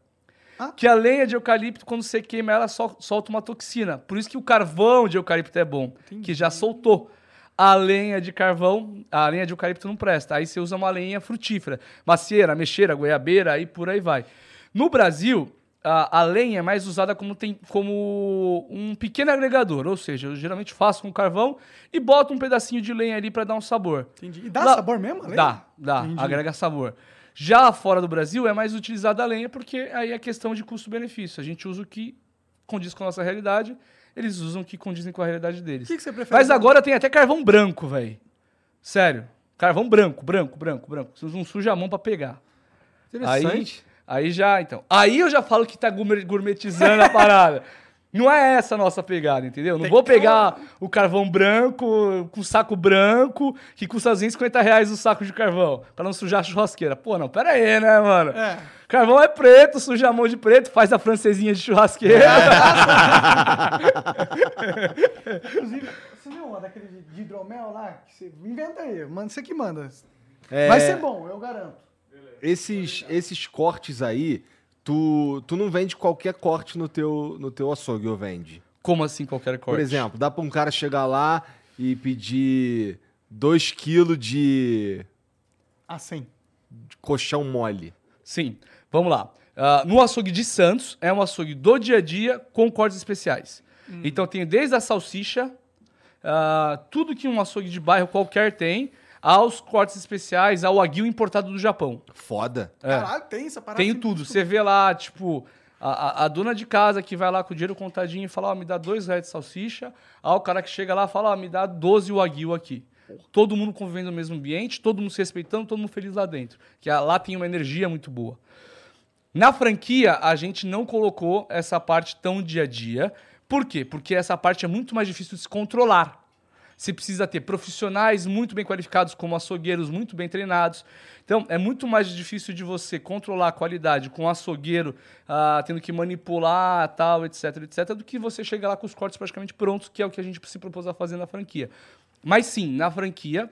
Ah. Que a lenha de eucalipto, quando você queima ela, sol- solta uma toxina. Por isso que o carvão de eucalipto é bom, que já soltou. A lenha de carvão, a lenha de eucalipto não presta. Aí você usa uma lenha frutífera. Macieira, mexeira, goiabeira, aí por aí vai. No Brasil, a, a lenha é mais usada como, tem, como um pequeno agregador. Ou seja, eu geralmente faço com carvão e boto um pedacinho de lenha ali para dar um sabor. Entendi. E dá Lá- sabor mesmo? a lenha? Dá, dá. Entendi. Agrega sabor. Já fora do Brasil é mais utilizada a lenha porque aí é questão de custo-benefício. A gente usa o que condiz com a nossa realidade, eles usam o que condizem com a realidade deles. O que, que você prefere? Mas agora tem até carvão branco, velho. Sério. Carvão branco, branco, branco, branco. Você não suja a mão pra pegar. Aí, Interessante. aí já, então. Aí eu já falo que tá gourmet- gourmetizando a parada. Não é essa a nossa pegada, entendeu? Não Tem vou ter pegar o carvão branco com saco branco, que custa 250 reais o saco de carvão, pra não sujar a churrasqueira. Pô, não, pera aí, né, mano? É. Carvão é preto, suja a mão de preto, faz a francesinha de churrasqueira. Inclusive, você viu uma daquele de- hidromel lá? Que você inventa aí, manda, você que manda. É, Vai ser bom, eu garanto. Esses, esses cortes aí, tu, tu não vende qualquer corte no teu, no teu açougue, ou vende? Como assim qualquer corte? Por exemplo, dá pra um cara chegar lá e pedir 2 kg de, Assim. de colchão mole. Sim, vamos lá. Ah, no açougue de Santos, é um açougue do dia a dia com cortes especiais. Então tem desde a salsicha, ah, tudo que um açougue de bairro qualquer tem, aos cortes especiais, ao aguil importado do Japão. Foda. É. Caralho, tem essa parada. Tenho tudo. Você vê lá, tipo, a, a- a dona de casa que vai lá com o dinheiro contadinho e fala, ó, me dá dois reais de salsicha. Aí o cara que chega lá fala, ó, me dá 12 wagyu aqui. Todo mundo convivendo no mesmo ambiente, todo mundo se respeitando, todo mundo feliz lá dentro. Que lá tem uma energia muito boa. Na franquia, a gente não colocou essa parte tão dia a dia. Por quê? Porque essa parte é muito mais difícil de se controlar. Você precisa ter profissionais muito bem qualificados, como açougueiros muito bem treinados. Então, é muito mais difícil de você controlar a qualidade com um açougueiro, ah, tendo que manipular, tal, etc, etc, do que você chegar lá com os cortes praticamente prontos, que é o que a gente se propôs a fazer na franquia. Mas sim, na franquia,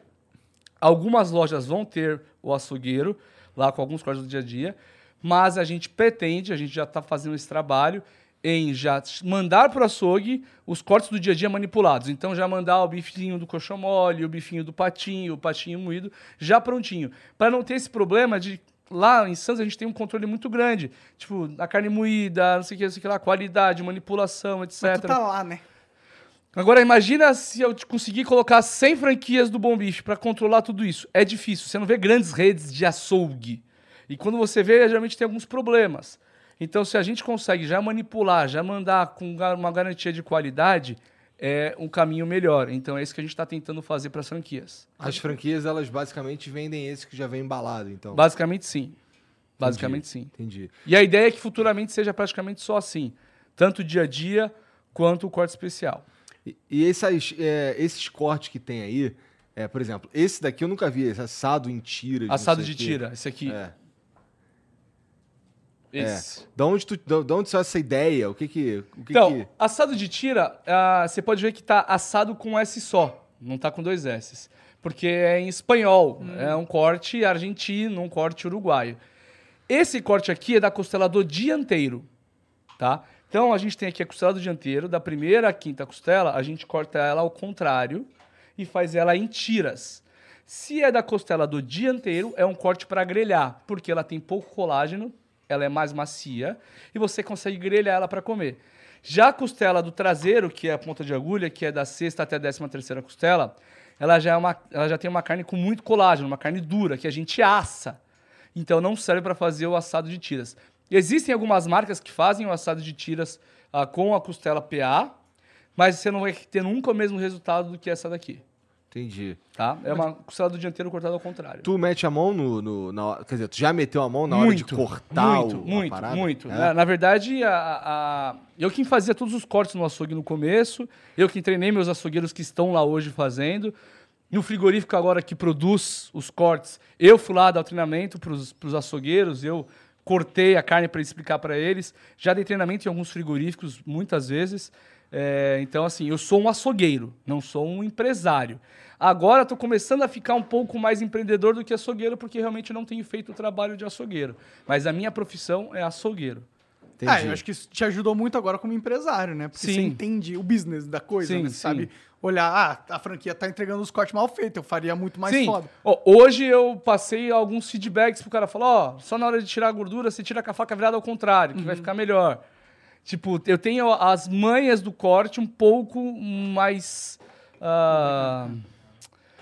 Algumas lojas vão ter o açougueiro lá com alguns cortes do dia a dia, mas a gente pretende, a gente já está fazendo esse trabalho em já mandar para o açougue os cortes do dia a dia manipulados. Então já mandar o bifinho do coxão mole, o bifinho do patinho, o patinho moído, já prontinho. Para não ter esse problema de lá em Santos a gente tem um controle muito grande, tipo, a carne moída, não sei o que, não sei o que lá, qualidade, manipulação, etc. Mas tu tá lá, né? Agora imagina se eu conseguir colocar 100 franquias do Bom Bife para controlar tudo isso. É difícil, você não vê grandes redes de açougue. E quando você vê, geralmente tem alguns problemas. Então se a gente consegue já manipular, já mandar com uma garantia de qualidade, é um caminho melhor. Então é isso que a gente está tentando fazer para as franquias. As franquias, elas basicamente vendem esse que já vem embalado, então. Basicamente sim. Basicamente sim. Entendi. E a ideia é que futuramente seja praticamente só assim. Tanto o dia a dia quanto o corte especial. E, e essas, é, esses cortes que tem aí, é, por exemplo, esse daqui eu nunca vi, esse assado em tira. Assado de tira, esse aqui. É. Esse. É. Da onde, tu, da, da onde saiu essa ideia? O que que... O que Então, que... assado de tira, ah, você pode ver que tá assado com S só, não tá com dois S. Porque é em espanhol, é um corte argentino, um corte uruguaio. Esse corte aqui é da costela do dianteiro, tá? Então a gente tem aqui a costela do dianteiro, da primeira à quinta costela, a gente corta ela ao contrário e faz ela em tiras. Se é da costela do dianteiro, é um corte para grelhar, porque ela tem pouco colágeno, ela é mais macia e você consegue grelhar ela para comer. Já a costela do traseiro, que é a ponta de agulha, que é da sexta até a décima terceira costela, ela já, é uma, ela já tem uma carne com muito colágeno, uma carne dura, que a gente assa. Então não serve para fazer o assado de tiras. Existem algumas marcas que fazem o assado de tiras ah, com a costela PA, mas você não vai ter nunca o mesmo resultado do que essa daqui. Entendi. Tá? É uma costela do dianteiro cortada ao contrário. Tu mete a mão no... no na quer dizer, tu já meteu a mão na hora de cortar muito, o, muito, parada? muito. É? Na, na verdade, a, a- eu quem fazia todos os cortes no açougue no começo, eu que treinei meus açougueiros que estão lá hoje fazendo. No frigorífico agora que produz os cortes, eu fui lá dar o treinamento para os açougueiros, eu cortei a carne para explicar para eles. Já dei treinamento em alguns frigoríficos muitas vezes. É, então, assim, eu sou um açougueiro, não sou um empresário. Agora estou começando a ficar um pouco mais empreendedor do que açougueiro, porque realmente eu não tenho feito o trabalho de açougueiro. Mas a minha profissão é açougueiro. Entendi. Ah, eu acho que isso te ajudou muito agora como empresário, né? Porque você Sim. entende o business da coisa, Sim, né? Você sim. sabe olhar, ah, a franquia tá entregando os cortes mal feitos, eu faria muito mais Sim. foda. Ó, hoje eu passei alguns feedbacks pro cara falar, ó, só na hora de tirar a gordura, você tira com a faca virada ao contrário, que vai ficar melhor. Tipo, eu tenho as manhas do corte um pouco mais. ah,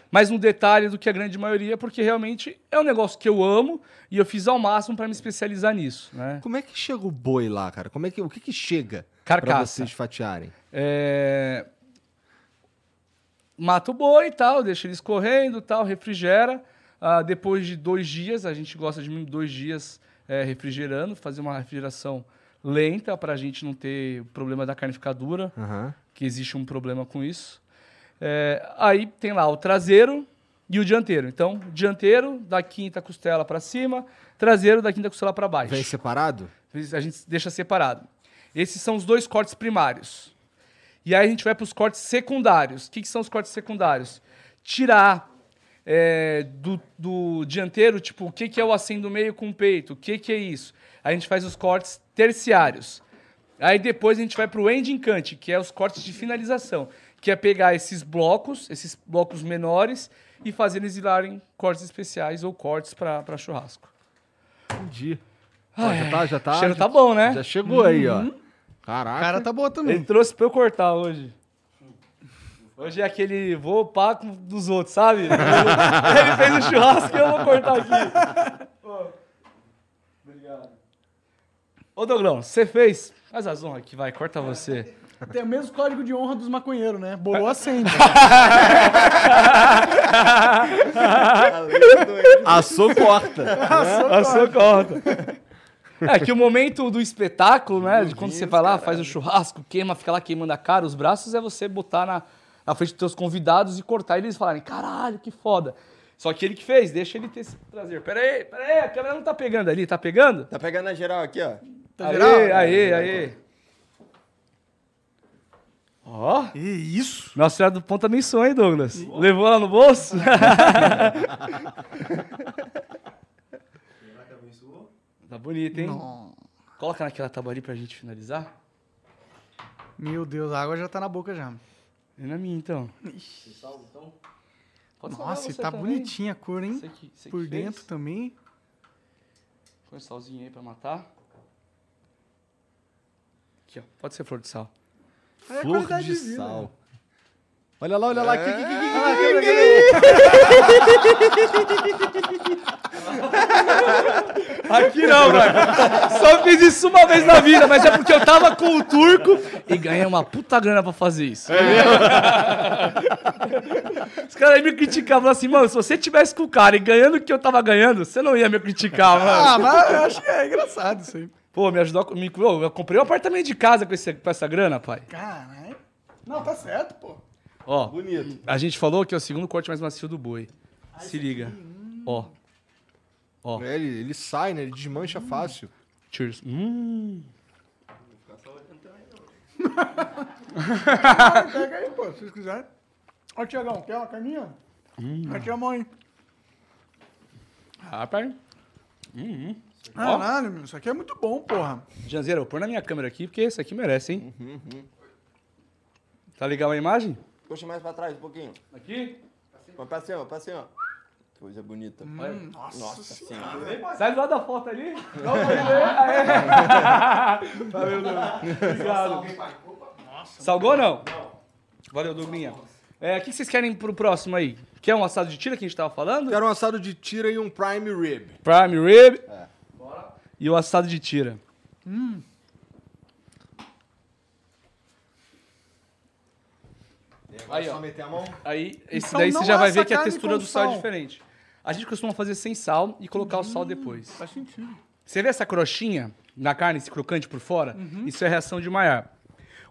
mais no detalhe do que a grande maioria, porque realmente é um negócio que eu amo e eu fiz ao máximo para me especializar nisso, né? Como é que chega o boi lá, cara? Como é que, o que que chega Carcaça. vocês fatiarem? É... Mata o boi e tal, deixa ele escorrendo tal, refrigera. Ah, depois de dois dias, a gente gosta de dois dias é, refrigerando, fazer uma refrigeração lenta para a gente não ter problema da carne ficar dura, Aham. que existe um problema com isso. É, aí tem lá o traseiro e o dianteiro. Então, dianteiro da quinta costela para cima, traseiro da quinta costela para baixo. Vem separado? A gente deixa separado. Esses são os dois cortes primários. E aí a gente vai para os cortes secundários. O que, que são os cortes secundários? Tirar é, do, do dianteiro, tipo, o que, que é o assim do meio com o peito? O que, que é isso? A gente faz os cortes terciários. Aí depois a gente vai para o ending cut, que é os cortes de finalização, que é pegar esses blocos, esses blocos menores, e fazer eles virarem cortes especiais ou cortes para churrasco. Entendi. Ó, já tá, já tá. O cheiro já, tá bom, né? Já chegou aí, ó. A Caraca. cara tá boa também. Ele trouxe pra eu cortar hoje. Hoje é aquele vou pá dos outros, sabe? Ele fez o churrasco e eu vou cortar aqui. Ô, Obrigado. Ô, Doglão, você fez? Faz as honras aqui, vai, corta você. Tem o mesmo código de honra dos maconheiros, né? Bolou acende. Assou corta. A sua corta. É que o momento do espetáculo, né? De quando você vai lá, faz o churrasco, queima, fica lá queimando a cara, os braços, é você botar na, na frente dos teus convidados e cortar e eles falarem, caralho, que foda. Só que ele que fez, deixa ele ter esse prazer. Pera aí, pera aí, a câmera não tá pegando ali, tá pegando? Tá pegando a geral aqui, ó. Tá aê, geral? aê, aê. Ó, Que isso? nossa tirada do ponto também sonha, hein, Douglas? Levou lá no bolso? tá bonito, hein? Coloca naquela tábua ali pra gente finalizar. Meu Deus, a água já tá na boca já. É na minha, então. Pode salvar Nossa, e você tá também. bonitinha a cor, hein? Você que- você Por fez. dentro também. Põe um salzinho aí pra matar. Aqui, ó. Pode ser flor de sal. Olha a Flor qualidade de vida. sal. Olha lá, olha lá. aqui, aqui, aqui, aqui. Aqui não, velho. Só fiz isso uma vez na vida, mas é porque eu tava com o turco e ganhei uma puta grana pra fazer isso. Os caras aí me criticavam falavam assim, mano, se você tivesse com o cara e ganhando o que eu tava ganhando, você não ia me criticar, mano. Ah, mas eu acho que é engraçado isso aí. Pô, me ajudou. a- Me, eu comprei um apartamento de casa com, esse, com essa grana, pai. Caralho. Não, tá certo, pô. Ó, Bonito. a gente falou que é o segundo corte mais macio do boi. Se liga. Ó. Ó. É, Ele, ele sai, né? Ele desmancha fácil. Cheers. Hum. Ah, pega aí, pô, se vocês quiserem. Ó, Tiagão, quer uma carninha? Mete a mão aí. Rapaz. Caralho, meu, isso aqui é muito bom, porra. Janzeira, eu pôr na minha câmera aqui, porque esse aqui merece, hein? Tá legal a imagem? Puxa mais pra trás um pouquinho. Aqui? Põe pra cima, pra cima. Coisa bonita. Nossa, Nossa senhora. Sai do lado da foto ali. Não. Valeu, Douglas. Obrigado. Salgou ou não? Valeu, Douglinha. É, o que vocês querem pro próximo aí? Quer um assado de tira que a gente tava falando? Quero um assado de tira e um prime rib. Prime rib. E o assado de tira. Aí, ó. só meter a mão? Aí, esse Então daí você já vai ver que a textura do sal é sal. diferente. A gente costuma fazer sem sal e colocar o sal depois. Faz sentido. Você vê essa crochinha na carne, esse crocante por fora? Uhum. Isso é reação de Maillard.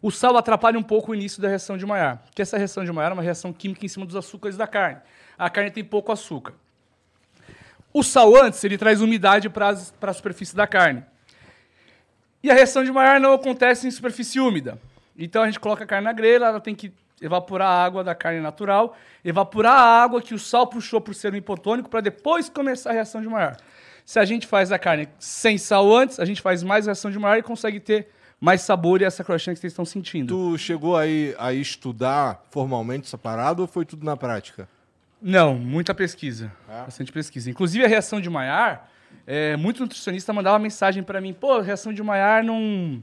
O sal atrapalha um pouco o início da reação de Maillard, porque essa reação de Maillard é uma reação química em cima dos açúcares da carne. A carne tem pouco açúcar. O sal antes, ele traz umidade para a superfície da carne. E a reação de Maillard não acontece em superfície úmida. Então a gente coloca a carne na grelha, ela tem que evaporar a água da carne natural, evaporar a água que o sal puxou por ser um hipotônico para depois começar a reação de Maillard. Se a gente faz a carne sem sal antes, a gente faz mais reação de Maillard e consegue ter mais sabor e essa crochinha que vocês estão sentindo. Tu chegou aí a estudar formalmente essa parada ou foi tudo na prática? Não, muita pesquisa. É? Bastante pesquisa. Inclusive a reação de Maillard, é, muito nutricionista mandava mensagem pra mim, pô, reação de Maillard não...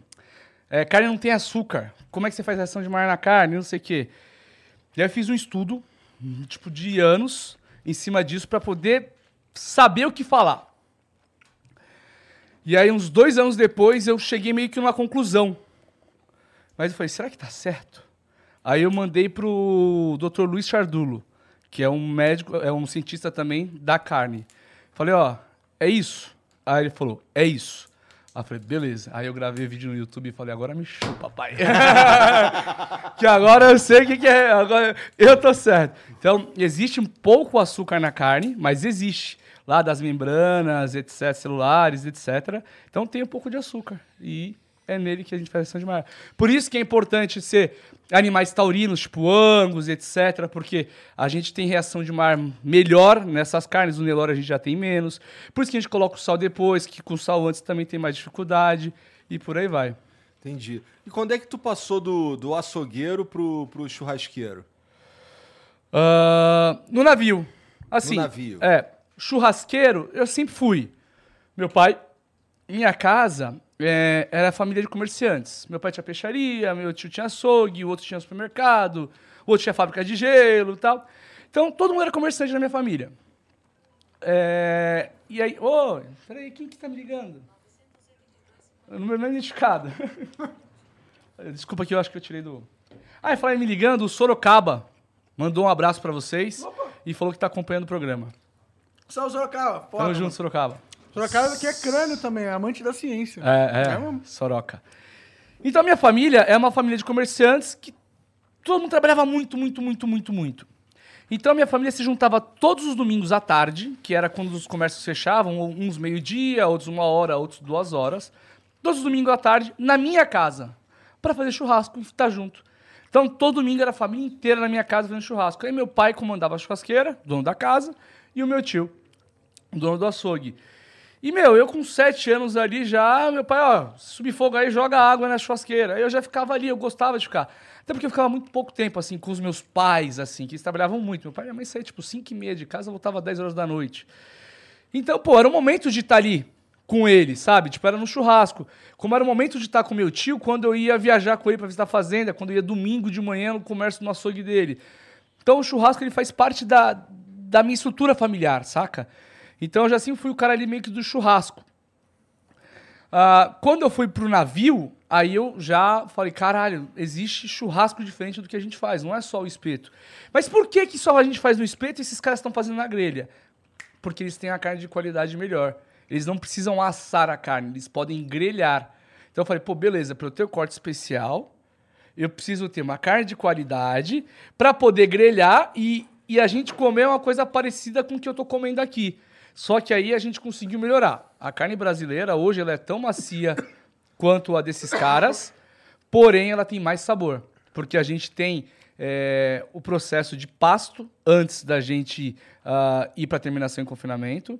é, carne não tem açúcar. Como é que você faz reação de Maillard na carne? Não sei o quê. E aí eu fiz um estudo, tipo, de anos em cima disso pra poder saber o que falar. E aí, uns dois anos depois, eu cheguei meio que numa conclusão. Mas eu falei, será que tá certo? Aí eu mandei pro Dr. Luiz Chardulo, que é um médico, é um cientista também da carne. Falei, ó, é isso? Aí ele falou, é isso. Aí eu falei, beleza. Aí eu gravei vídeo no YouTube e falei, agora me chupa, pai. que agora eu sei o que, que é, agora eu tô certo. Então, existe um pouco açúcar na carne, mas existe. Lá das membranas, etc., celulares, etc. Então tem um pouco de açúcar. E é nele que a gente faz reação de Maillard. Por isso que é importante ser animais taurinos, tipo angus, etc., porque a gente tem reação de mar melhor nessas carnes, o Nelore a gente já tem menos. Por isso que a gente coloca o sal depois, que com sal antes também tem mais dificuldade, e por aí vai. Entendi. E quando é que tu passou do, do açougueiro pro, pro churrasqueiro? Ah, no navio. Assim, No navio. É, churrasqueiro, eu sempre fui. Meu pai, minha casa, é, era família de comerciantes. Meu pai tinha peixaria, meu tio tinha açougue, o outro tinha supermercado, o outro tinha fábrica de gelo e tal. Então, todo mundo era comerciante na minha família. É, e aí, ô, peraí, quem que tá me ligando? O número não é identificado. Desculpa que eu acho que eu tirei do... Ah, e falar me ligando, o Sorocaba mandou um abraço pra vocês e falou que tá acompanhando o programa. Só o Sorocaba. Tamo Foda, junto, mano. Sorocaba. Sorocaba que é crânio também, é amante da ciência. É, é, É mesmo? Soroca. Então, a minha família é uma família de comerciantes que todo mundo trabalhava muito, muito, muito, muito, muito. Então, a minha família se juntava todos os domingos à tarde, que era quando os comércios fechavam, uns meio-dia, outros uma hora, outros duas horas. Todos os domingos à tarde, na minha casa, para fazer churrasco e estar junto. Então, todo domingo era a família inteira na minha casa fazendo churrasco. Aí, meu pai comandava a churrasqueira, dono da casa, e o meu tio, dono do açougue. E, meu, eu com sete anos ali já, meu pai, ó, subir fogo aí, joga água na churrasqueira. Aí eu já ficava ali, eu gostava de ficar. Até porque eu ficava muito pouco tempo, assim, com os meus pais, assim, que eles trabalhavam muito. Meu pai e minha mãe saía, tipo, cinco e meia de casa, voltava às 10 horas da noite. Então, pô, era o momento de estar ali com ele, sabe? Tipo, era no churrasco. Como era o momento de estar com meu tio, quando eu ia viajar com ele pra visitar a fazenda, quando eu ia domingo de manhã no comércio no açougue dele. Então, o churrasco, ele faz parte da, da minha estrutura familiar, saca? Então, eu já assim fui o cara ali meio que do churrasco. Ah, quando eu fui pro navio, aí eu já falei, caralho, existe churrasco diferente do que a gente faz, não é só o espeto. Mas por que que só a gente faz no espeto e esses caras estão fazendo na grelha? Porque eles têm a carne de qualidade melhor. Eles não precisam assar a carne, eles podem grelhar. Então eu falei, pô, beleza, para eu ter o corte especial, eu preciso ter uma carne de qualidade para poder grelhar e, e a gente comer uma coisa parecida com o que eu tô comendo aqui. Só que aí a gente conseguiu melhorar. A carne brasileira hoje ela é tão macia quanto a desses caras, porém ela tem mais sabor. Porque a gente tem é, o processo de pasto antes da gente ah, ir para terminação em confinamento.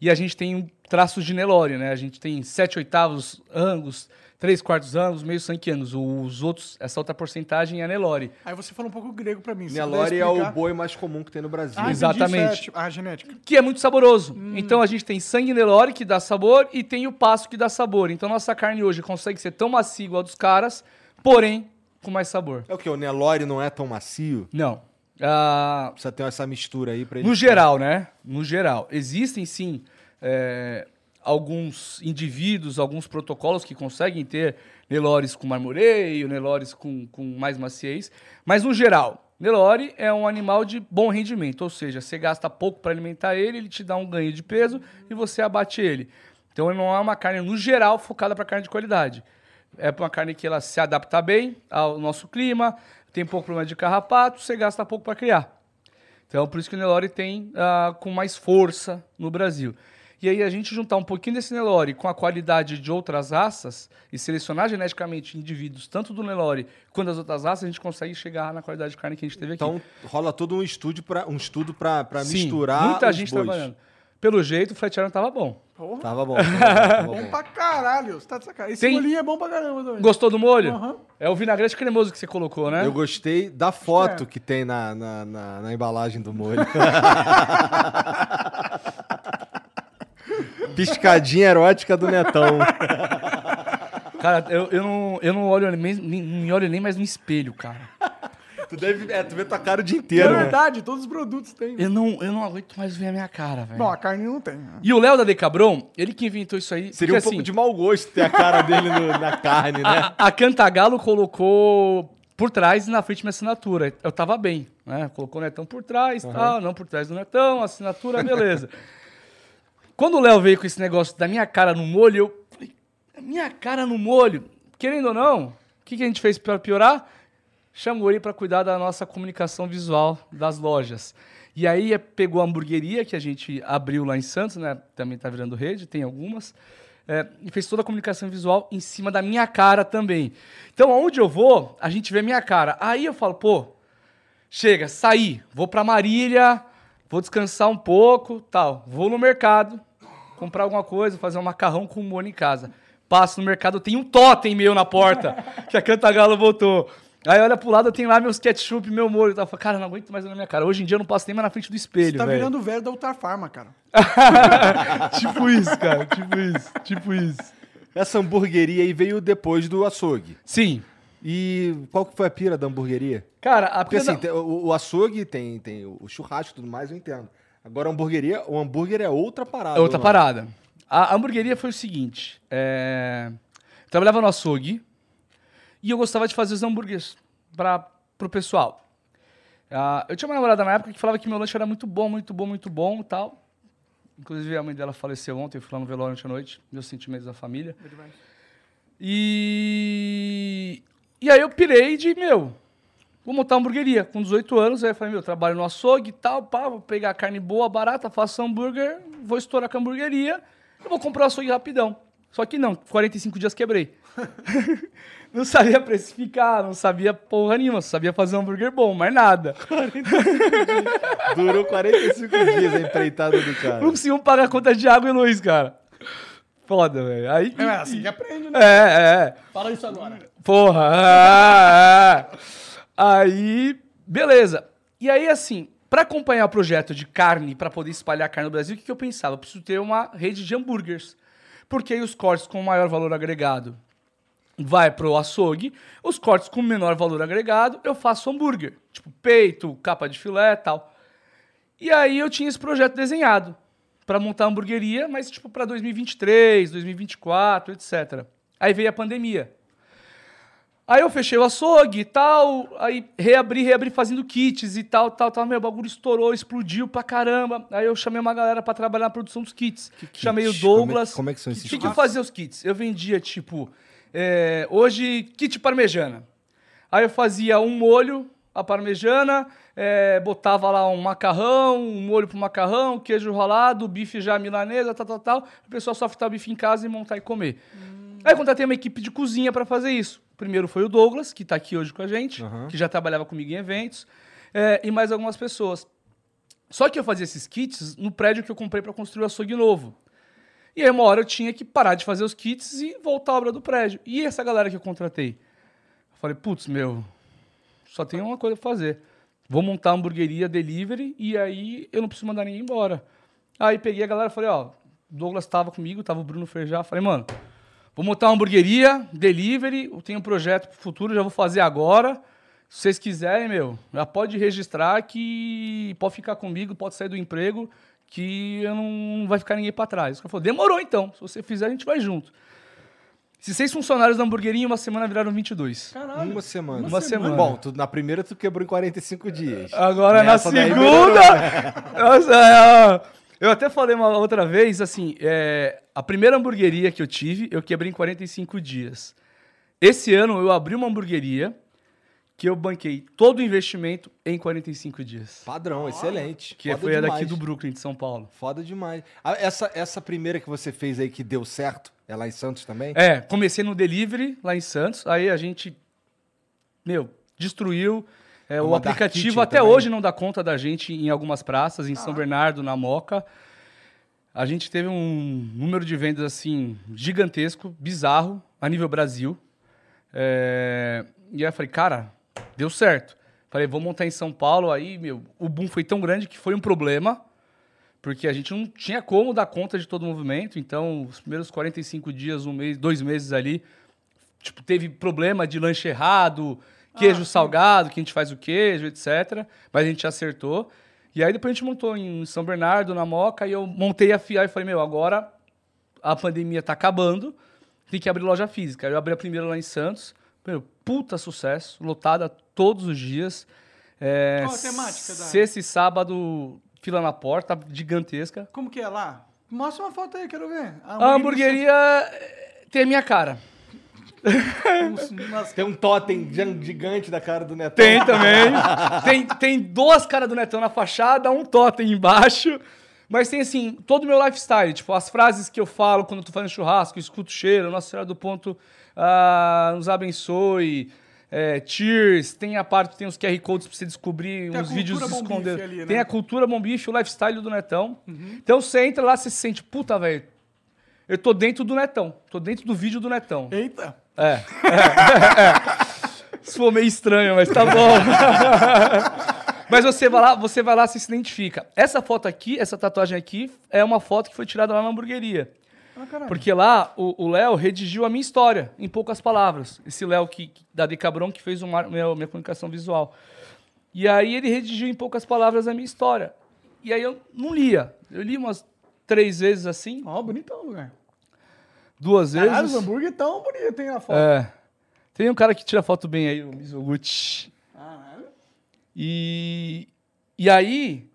E a gente tem um traços de Nelore, né? A gente tem 7 oitavos angus, 3 quartos angus, meio sangue angus. Os outros, essa outra porcentagem é Nelore. Aí você fala um pouco grego pra mim. Nelore é o boi mais comum que tem no Brasil. Ah, Exatamente. isso é, tipo, ah, genética. que é muito saboroso. Então a gente tem sangue Nelore que dá sabor e tem o pasto que dá sabor. Então nossa carne hoje consegue ser tão macia igual a dos caras, porém com mais sabor. É o que? O Nelore não é tão macio? Não. Ah, Precisa ter essa mistura aí pra ele. no geral, né? No geral. Existem sim é, alguns indivíduos, alguns protocolos que conseguem ter Nelores com marmoreio, Nelores com, com mais maciez. Mas no geral, Nelore é um animal de bom rendimento, ou seja, você gasta pouco para alimentar ele, ele te dá um ganho de peso e você abate ele. Então ele não é uma carne, no geral, focada para carne de qualidade. É uma carne que ela se adapta bem ao nosso clima, tem pouco problema de carrapato, você gasta pouco para criar. Então, por isso que o Nelore tem ah, com mais força no Brasil. E aí, a gente juntar um pouquinho desse Nelore com a qualidade de outras raças e selecionar geneticamente indivíduos, tanto do Nelore quanto das outras raças, a gente consegue chegar na qualidade de carne que a gente teve aqui. Então rola todo um estudo pra, um estudo Sim, misturar muita os gente bois. trabalhando. Pelo jeito, o Flat Iron tava bom. Porra, Tava bom. Tava bom, tava bom bom. pra caralho. Você tá de sacanagem. Esse Tem- bolinho é bom pra caramba também. Gostou do molho? Aham. É o vinagrete cremoso que você colocou, né? Eu gostei da foto É. que tem na, na, na- na embalagem do molho. Piscadinha erótica do Netão. Cara, eu, eu, não, eu não olho nem, nem- não me olho nem mais no espelho, cara. tu, deve, é, tu vê tua cara o dia É inteiro, né? verdade, todos os produtos têm. Eu não, eu não aguento mais ver a minha cara, velho. Não, a carne não tem. né? E o Léo da Decabron, ele que inventou isso aí. Seria um porque, pouco assim, de mau gosto ter a cara dele no- na carne, né? A, a Cantagalo colocou por trás e na frente minha assinatura. Eu tava bem, né? Colocou o Netão por trás, tal, não por trás do Netão, assinatura, beleza. Quando o Léo veio com esse negócio da minha cara no molho, eu falei, minha cara no molho, querendo ou não, o que, que a gente fez para piorar? Chamou ele para cuidar da nossa comunicação visual das lojas. E aí eh, pegou a hamburgueria que a gente abriu lá em Santos, né? Também tá virando rede, tem algumas. é, e fez toda a comunicação visual em cima da minha cara também. Então, aonde eu vou, a gente vê minha cara. Aí eu falo, pô, chega, saí, vou pra Marília, vou descansar um pouco, tal. Vou no mercado, comprar alguma coisa, fazer um macarrão com molho em casa. Passo no mercado, tem um totem meu na porta, que a Cantagalo botou. Aí olha pro lado, tem lá meus ketchup, meu molho. Eu falo, cara, não aguento mais na minha cara. Hoje em dia eu não passo nem mais na frente do espelho, Você tá velho. virando o velho da Ultrafarma, cara. tipo isso, cara, tipo isso, tipo isso. Essa hamburgueria aí veio depois do açougue. Sim. E qual que foi a pira da hamburgueria? Cara, a Porque assim, tem- o, o açougue tem, tem o churrasco e tudo mais, eu entendo. Agora a hamburgueria, o hambúrguer é outra parada. É outra parada. A hamburgueria foi o seguinte: é, eu trabalhava no açougue e eu gostava de fazer os hambúrgueres para pro pessoal. Ah, eu tinha uma namorada na época que falava que meu lanche era muito bom, muito bom, muito bom e tal. Inclusive a mãe dela faleceu ontem, eu fui lá no velório ontem à noite, meus sentimentos da família. E e aí eu pirei de, meu, vou montar uma hamburgueria com 18 anos. Aí eu falei, meu, trabalho no açougue e tal, pá, vou pegar carne boa, barata, faço hambúrguer, vou estourar com a hamburgueria, eu vou comprar o açougue rapidão. Só que não, 45 dias quebrei. não sabia precificar, não sabia porra nenhuma, só sabia fazer um hambúrguer bom, mais nada. Durou 45 dias a empreitada do cara. Não conseguiam pagar a conta de água e luz, cara. Foda, velho. Aí. É assim que aprende, né? É, é. Fala isso agora. Porra! é, é. Aí, beleza. E aí, assim, pra acompanhar o projeto de carne, pra poder espalhar carne no Brasil, o que, que eu pensava? Eu preciso ter uma rede de hambúrgueres. Porque aí os cortes com maior valor agregado vai pro açougue, os cortes com menor valor agregado, eu faço hambúrguer. Tipo, peito, capa de filé e tal. E aí eu tinha esse projeto desenhado pra montar a hamburgueria, mas tipo pra 2023, 2024, etc. Aí veio a pandemia. Aí eu fechei o açougue e tal, aí reabri, reabri fazendo kits e tal, tal, tal. Meu, o bagulho estourou, explodiu pra caramba. Aí eu chamei uma galera pra trabalhar na produção dos kits. Chamei o kits? Como é- Douglas. como é que são O esses que, que eu kits? fazia os kits? Eu vendia, tipo, é, hoje, kit parmejana. Aí eu fazia um molho, a parmejana, é, botava lá um macarrão, um molho pro macarrão, queijo ralado, bife já milanesa, tal, tal, tal. O pessoal só fritar o bife em casa e montar e comer. Aí eu contratei uma equipe de cozinha para fazer isso. Primeiro foi o Douglas, que tá aqui hoje com a gente, que já trabalhava comigo em eventos, é, e mais algumas pessoas. Só que eu fazia esses kits no prédio que eu comprei para construir o açougue novo. E aí uma hora eu tinha que parar de fazer os kits e voltar à obra do prédio. E essa galera que eu contratei? Eu falei, putz, meu, só tem uma coisa pra fazer. Vou montar hamburgueria delivery e aí eu não preciso mandar ninguém embora. Aí peguei a galera e falei, ó, Douglas tava comigo, tava o Bruno Feijá. Falei, mano, vou montar uma hamburgueria delivery, eu tenho um projeto pro futuro, já vou fazer agora. Se vocês quiserem, meu, já pode registrar que pode ficar comigo, pode sair do emprego, que eu não, não vai ficar ninguém pra trás. O cara falou, demorou então, se você fizer a gente vai junto. Esses seis funcionários da hamburgueria em uma semana viraram 22. Caralho. Uma semana. Uma semana. Bom, tu, na primeira tu quebrou em 45 dias. Agora Nessa na segunda. Nossa, é, eu até falei uma outra vez, assim, é, a primeira hamburgueria que eu tive, eu quebrei em 45 dias. Esse ano eu abri uma hamburgueria que eu banquei todo o investimento em 45 dias. Padrão, excelente. Que Foda foi a daqui demais. do Brooklyn, de São Paulo. Foda demais. Ah, essa, essa primeira que você fez aí que deu certo, é lá em Santos também? É, comecei no delivery lá em Santos, aí a gente, meu, destruiu. É, o Uma dark aplicativo até também. hoje não dá conta da gente em algumas praças, em São Bernardo, na Moca. A gente teve um número de vendas assim gigantesco, bizarro, a nível Brasil. É, E aí eu falei, cara, deu certo. Falei, vou montar em São Paulo. Aí, meu, o boom foi tão grande que foi um problema, porque a gente não tinha como dar conta de todo o movimento. Então, os primeiros 45 dias, um mês, dois meses ali, tipo, teve problema de lanche errado, queijo salgado, que a gente faz o queijo, etc. Mas a gente acertou. E aí depois a gente montou em São Bernardo, na Moca, e eu montei a FIA e falei, meu, agora a pandemia tá acabando, tem que abrir loja física. Eu abri a primeira lá em Santos, meu, puta sucesso, lotada todos os dias. É, Qual a temática da- Sexta e sábado, fila na porta, gigantesca. Como que é lá? Mostra uma foto aí, quero ver. A hamburgueria eh, tem a minha cara. Nossa, Tem um totem gigante da cara do Netão. Tem também. tem, tem duas caras do Netão na fachada, um totem embaixo. Mas tem, assim, todo o meu lifestyle. Tipo, as frases que eu falo quando eu tô fazendo churrasco, escuto cheiro, Nossa Senhora do Ponto ah, nos abençoe. É, cheers, tem a parte, tem os QR Codes pra você descobrir Tem uns vídeos escondidos. ali, né? Tem a cultura Bom Bife, o lifestyle do Netão. Então você entra lá, você se sente, puta, velho, eu tô dentro do Netão. Tô dentro do vídeo do Netão. Eita. É. é, é. Isso foi meio estranho, mas tá bom. mas você vai lá, você vai lá, você se identifica. Essa foto aqui, essa tatuagem aqui, é uma foto que foi tirada lá na hamburgueria. Ah. Porque lá o Léo redigiu a minha história, em poucas palavras. Esse Léo que, da Decabron que fez mar- meu- minha comunicação visual. E aí ele redigiu em poucas palavras a minha história. E aí eu não lia. Eu li umas três vezes assim, Ó, bonitão o lugar. Duas vezes. Caralho, os hambúrguer tão bonito, hein, na foto. É. Tem um cara que tira foto bem aí, o Mizoguchi. Caralho. E, e aí,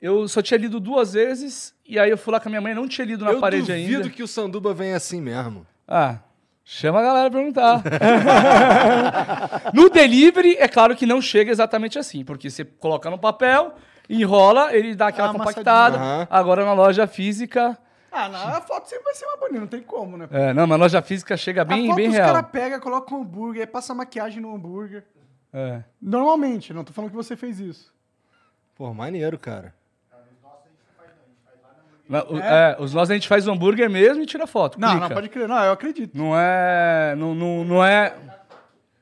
eu só tinha lido duas vezes, e aí eu fui lá com a minha mãe, não tinha lido na Eu parede duvido ainda. que o Sanduba venha assim mesmo. Ah, chama a galera pra perguntar. no delivery, é claro que não chega exatamente assim, porque você coloca no papel, enrola, ele dá aquela Ah, compactada. Aham. Agora na loja física. Ah, na foto sempre vai ser mais bonito, não tem como, né? É, não, mas loja física chega a bem, foto bem os real. caras pegam, colocam um hambúrguer, aí passa maquiagem no hambúrguer. É. Normalmente, não tô falando que você fez isso. Pô, maneiro, cara. Na- o- é, os nossos a gente faz o hambúrguer mesmo e tira foto. Não, clica. não pode crer. Não, eu acredito. Não é. Não, não, não é.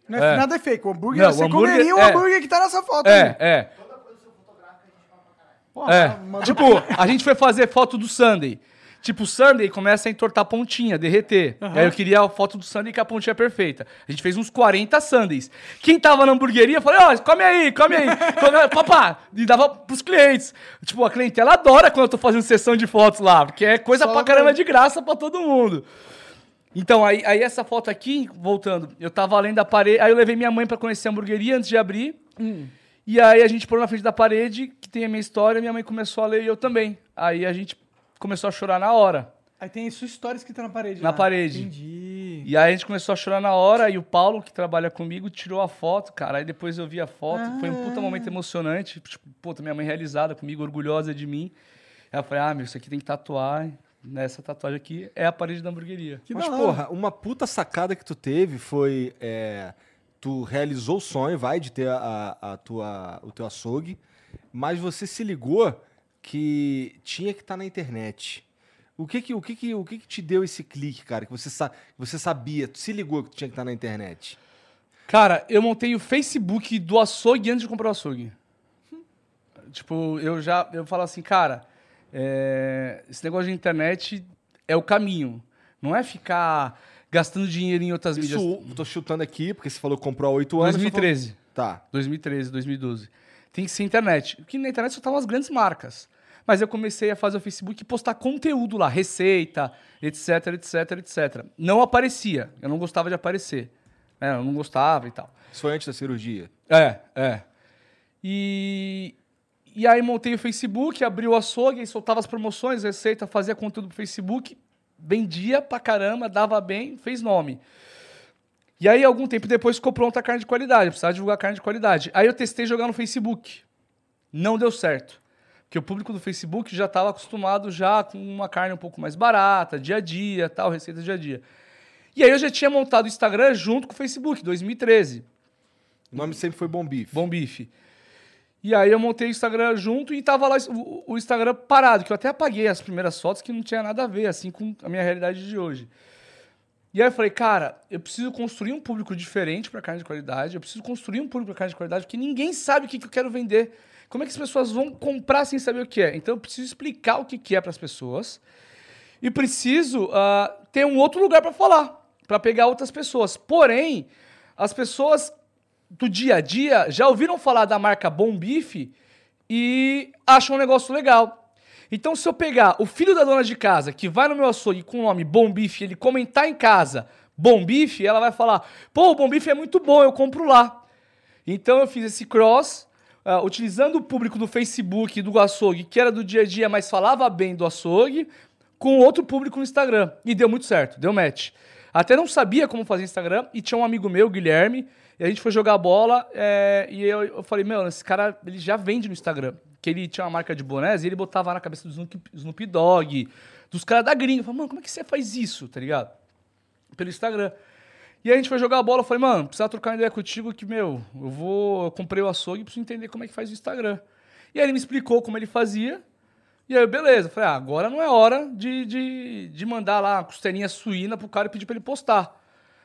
Não é, É. Nada é fake. O hambúrguer, Não, o você hambúrguer- comeria o é. hambúrguer que tá nessa foto. aí. É, é. Pô, É. mandou- Tipo, a gente foi fazer foto do Sunday. Tipo, o Sunday começa a entortar a pontinha, derreter. E aí eu queria a foto do Sunday com a pontinha perfeita. A gente fez uns 40 Sundays. Quem tava na hamburgueria, eu falei, ó, come aí, come aí. Come, papá. E dava pros clientes. Tipo, a clientela adora quando eu tô fazendo sessão de fotos lá, porque é coisa Só pra caramba de graça pra todo mundo. Então, aí, aí essa foto aqui, voltando, eu tava além da parede. Aí eu levei minha mãe pra conhecer a hamburgueria antes de abrir. E aí a gente pôs na frente da parede, que tem a minha história, minha mãe começou a ler e eu também. Aí a gente começou a chorar na hora. Aí tem sua história escrita na parede. Na lá. parede. Entendi. E aí a gente começou a chorar na hora, e o Paulo, que trabalha comigo, tirou a foto, cara. Aí depois eu vi a foto, foi um puta momento emocionante. Tipo, puta, minha mãe realizada comigo, orgulhosa de mim. Aí eu falei, ah, meu, isso aqui tem que tatuar. Nessa tatuagem aqui é a parede da hamburgueria. Que Mas, porra, uma puta sacada que tu teve foi. é, tu realizou o sonho, vai, de ter a, a tua, o teu açougue, mas você se ligou que tinha que estar na internet. O que que, o que, que, o que, que te deu esse clique, cara? Que você, sa você sabia, se ligou que tinha que estar na internet? Cara, eu montei o Facebook do açougue antes de comprar o açougue. Tipo, eu já eu falo assim, cara, é, esse negócio de internet é o caminho. Não é ficar gastando dinheiro em outras mídias. Isso, tô chutando aqui, porque você falou que comprou há oito anos. 2013. você falou- Tá. 2013, 2012. Tem que ser internet. Porque na internet só estavam as grandes marcas. Mas eu comecei a fazer o Facebook e postar conteúdo lá, receita, etc, etc, etc. Não aparecia. Eu não gostava de aparecer. É, eu não gostava e tal. Isso foi antes da cirurgia. É, é. E, e aí montei o Facebook, abri o açougue, soltava as promoções, receita, fazia conteúdo pro Facebook, vendia pra caramba, dava bem, fez nome. E aí, algum tempo depois, ficou pronta a carne de qualidade, eu precisava divulgar carne de qualidade. Aí eu testei jogar no Facebook. Não deu certo. Porque o público do Facebook já estava acostumado já com uma carne um pouco mais barata, dia a dia, tal, receita dia a dia. E aí eu já tinha montado o Instagram junto com o Facebook, 2013. O nome sempre foi Bom Bife. Bom Bife. E aí eu montei o Instagram junto e tava lá o, o Instagram parado, que eu até apaguei as primeiras fotos que não tinha nada a ver, assim, com a minha realidade de hoje. E aí eu falei, cara, eu preciso construir um público diferente para carne de qualidade, eu preciso construir um público para carne de qualidade, porque ninguém sabe o que, que eu quero vender. Como é que as pessoas vão comprar sem saber o que é? Então eu preciso explicar o que, é para as pessoas e preciso ah, ter um outro lugar para falar, para pegar outras pessoas. Porém, as pessoas do dia a dia já ouviram falar da marca Bom Bife e acham um negócio legal. Então, se eu pegar o filho da dona de casa que vai no meu açougue com o nome Bom Bife, ele comentar em casa Bom Bife, ela vai falar: pô, o Bom Bife é muito bom, eu compro lá. Então, eu fiz esse cross, ah, utilizando o público do Facebook do açougue, que era do dia a dia, mas falava bem do açougue, com outro público no Instagram. E deu muito certo, deu match. Até não sabia como fazer Instagram, e tinha um amigo meu, Guilherme, e a gente foi jogar bola, é, e eu, eu falei, meu, esse cara, ele já vende no Instagram. Que ele tinha uma marca de bonés e ele botava na cabeça do Snoop, Snoop Dogg, dos caras da gringa. Eu falei, mano, como é que você faz isso, tá ligado? Pelo Instagram. E a gente foi jogar bola, eu falei, mano, precisa trocar ideia contigo que, meu, eu vou. Eu comprei o açougue e preciso entender como é que faz o Instagram. E aí ele me explicou como ele fazia. E aí, beleza. Eu Falei, ah, agora não é hora de, de, de mandar lá uma costelinha suína pro cara e pedir pra ele postar.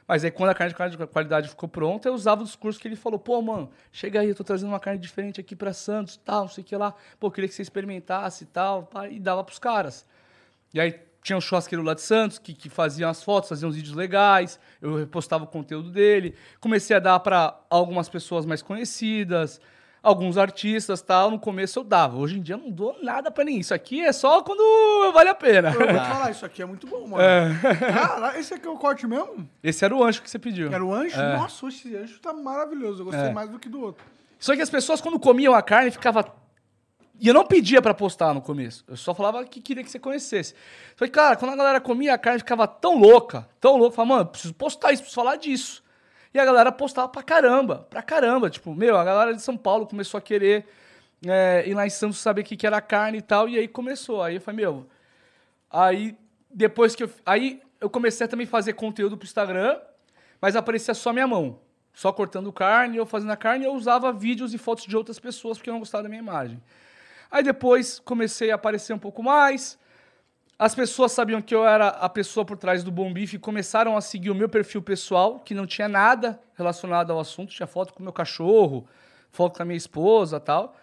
Mas aí, quando a carne de qualidade ficou pronta, eu usava o discurso que ele falou: pô, mano, chega aí, eu tô trazendo uma carne diferente aqui pra Santos, tal, não sei o que lá. Pô, queria que você experimentasse e tal, e dava pros caras. E aí, tinha um churrasqueiro lá de Santos que, que fazia as fotos, fazia uns vídeos legais, eu repostava o conteúdo dele. Comecei a dar para algumas pessoas mais conhecidas, alguns artistas tal. No começo eu dava. Hoje em dia eu não dou nada para ninguém. Isso aqui é só quando vale a pena. Eu vou te falar, isso aqui é muito bom, mano. Cara, esse aqui é o corte mesmo? Esse era o ancho que você pediu. Era o anjo? É. Nossa, esse anjo tá maravilhoso. Eu gostei É. mais do que do outro. Só que as pessoas, quando comiam a carne, ficava. E eu não pedia pra postar no começo. Eu só falava que queria que você conhecesse. Só que, cara, quando a galera comia a carne, ficava tão louca, tão louca. Falava, mano, preciso postar isso, preciso falar disso. E a galera postava pra caramba, pra caramba. Tipo, meu, a galera de São Paulo começou a querer é, ir lá em Santos saber o que, que era carne e tal. E aí começou. Aí eu falei, meu. Aí, depois que eu. Aí eu comecei a também fazer conteúdo pro Instagram, mas aparecia só minha mão. Só cortando carne, eu fazendo a carne, eu usava vídeos e fotos de outras pessoas porque eu não gostava da minha imagem. Aí depois comecei a aparecer um pouco mais. As pessoas sabiam que eu era a pessoa por trás do Bom Bife e começaram a seguir o meu perfil pessoal, que não tinha nada relacionado ao assunto. Tinha foto com meu cachorro, foto com a minha esposa tal.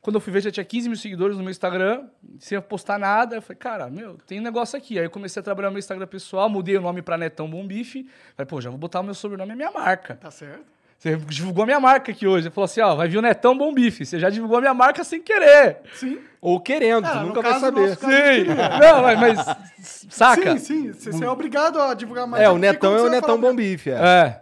Quando eu fui ver, já tinha 15 mil seguidores no meu Instagram, sem postar nada. Eu falei, cara, meu, tem um negócio aqui. Aí eu comecei a trabalhar no meu Instagram pessoal, mudei o nome pra Netão Bom Bife. Falei, pô, já vou botar o meu sobrenome e minha marca. Tá certo? Você divulgou a minha marca aqui hoje. Ele falou assim, ó, vai vir o Netão Bom Bife. Você já divulgou a minha marca sem querer. Sim. Ou querendo, Ah, nunca vai caso, saber. nosso caso- Não, mas, mas saca? Sim, sim. Você você é obrigado a divulgar mais. É, o Netão é o você Netão falar- Bom Bife, é. É.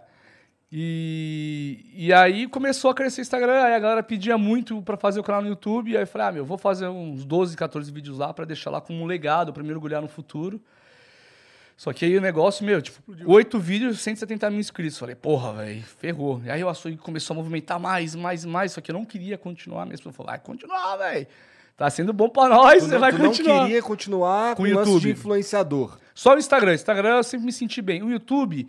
E, e aí começou a crescer o Instagram, aí a galera pedia muito pra fazer o canal no YouTube, aí eu falei, ah, meu, vou fazer uns 12, 14 vídeos lá pra deixar lá como um legado, pra me orgulhar no futuro. Só que aí o negócio, meu, tipo, oito vídeos, 170 mil inscritos. Falei, porra, velho, ferrou. E aí o açougue começou a movimentar mais, mais, mais. Só que eu não queria continuar mesmo. Eu falei, vai continuar, velho. Tá sendo bom pra nós, Tu, você não, vai tu não continuar. queria continuar com, Com o YouTube. de influenciador. Só o Instagram. Instagram eu sempre me senti bem. O YouTube,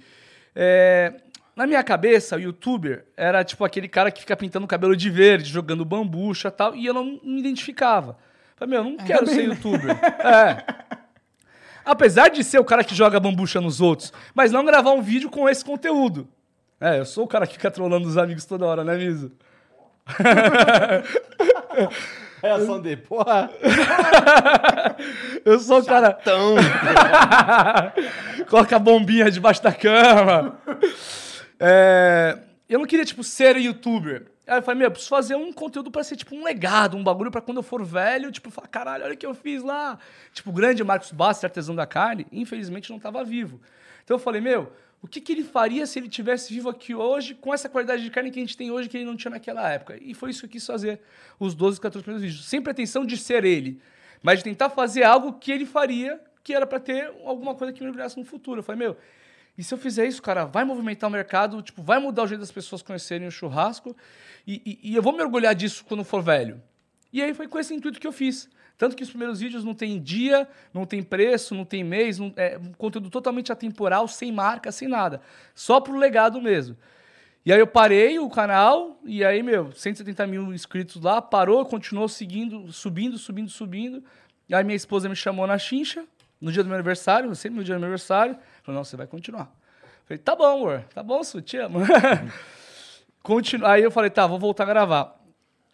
é, na minha cabeça, o youtuber era tipo aquele cara que fica pintando o cabelo de verde, jogando bambucha e tal, e eu não me identificava. Falei, meu, eu não quero ser youtuber. é. Apesar de ser o cara que joga bambucha nos outros, mas não gravar um vídeo com esse conteúdo. É, eu sou o cara que fica trolando os amigos toda hora, né, Miso? Reação de, porra, Eu sou o cara. Coloca a bombinha debaixo da cama. É, eu não queria, tipo, ser youtuber. Aí eu falei, meu, eu preciso fazer um conteúdo pra ser, tipo, um legado, um bagulho pra quando eu for velho, tipo, falar, caralho, olha o que eu fiz lá. Tipo, o grande Marcos Bassi, artesão da carne, infelizmente não tava vivo. Então eu falei, meu, o que, que ele faria se ele tivesse vivo aqui hoje, com essa qualidade de carne que a gente tem hoje, que ele não tinha naquela época? E foi isso que eu quis fazer, os 12, 14 primeiros vídeos. Sem pretensão de ser ele, mas de tentar fazer algo que ele faria, que era pra ter alguma coisa que me brilhasse no futuro. Eu falei, meu, e se eu fizer isso, cara, vai movimentar o mercado, tipo, vai mudar o jeito das pessoas conhecerem o churrasco, e, e- e eu vou me orgulhar disso quando for velho. E aí foi com esse intuito que eu fiz. Tanto que os primeiros vídeos não tem dia, não tem preço, não tem mês, não- é um conteúdo totalmente atemporal, sem marca, sem nada. Só pro legado mesmo. E aí eu parei o canal, e aí, meu, 170 mil inscritos lá, parou, continuou seguindo, subindo, subindo, subindo. E aí minha esposa me chamou na chincha, no dia do meu aniversário, sempre no dia do meu aniversário. Falou, não, você vai continuar. Falei, tá bom, amor, tá bom, Su, te amo. Aí eu falei, tá, vou voltar a gravar.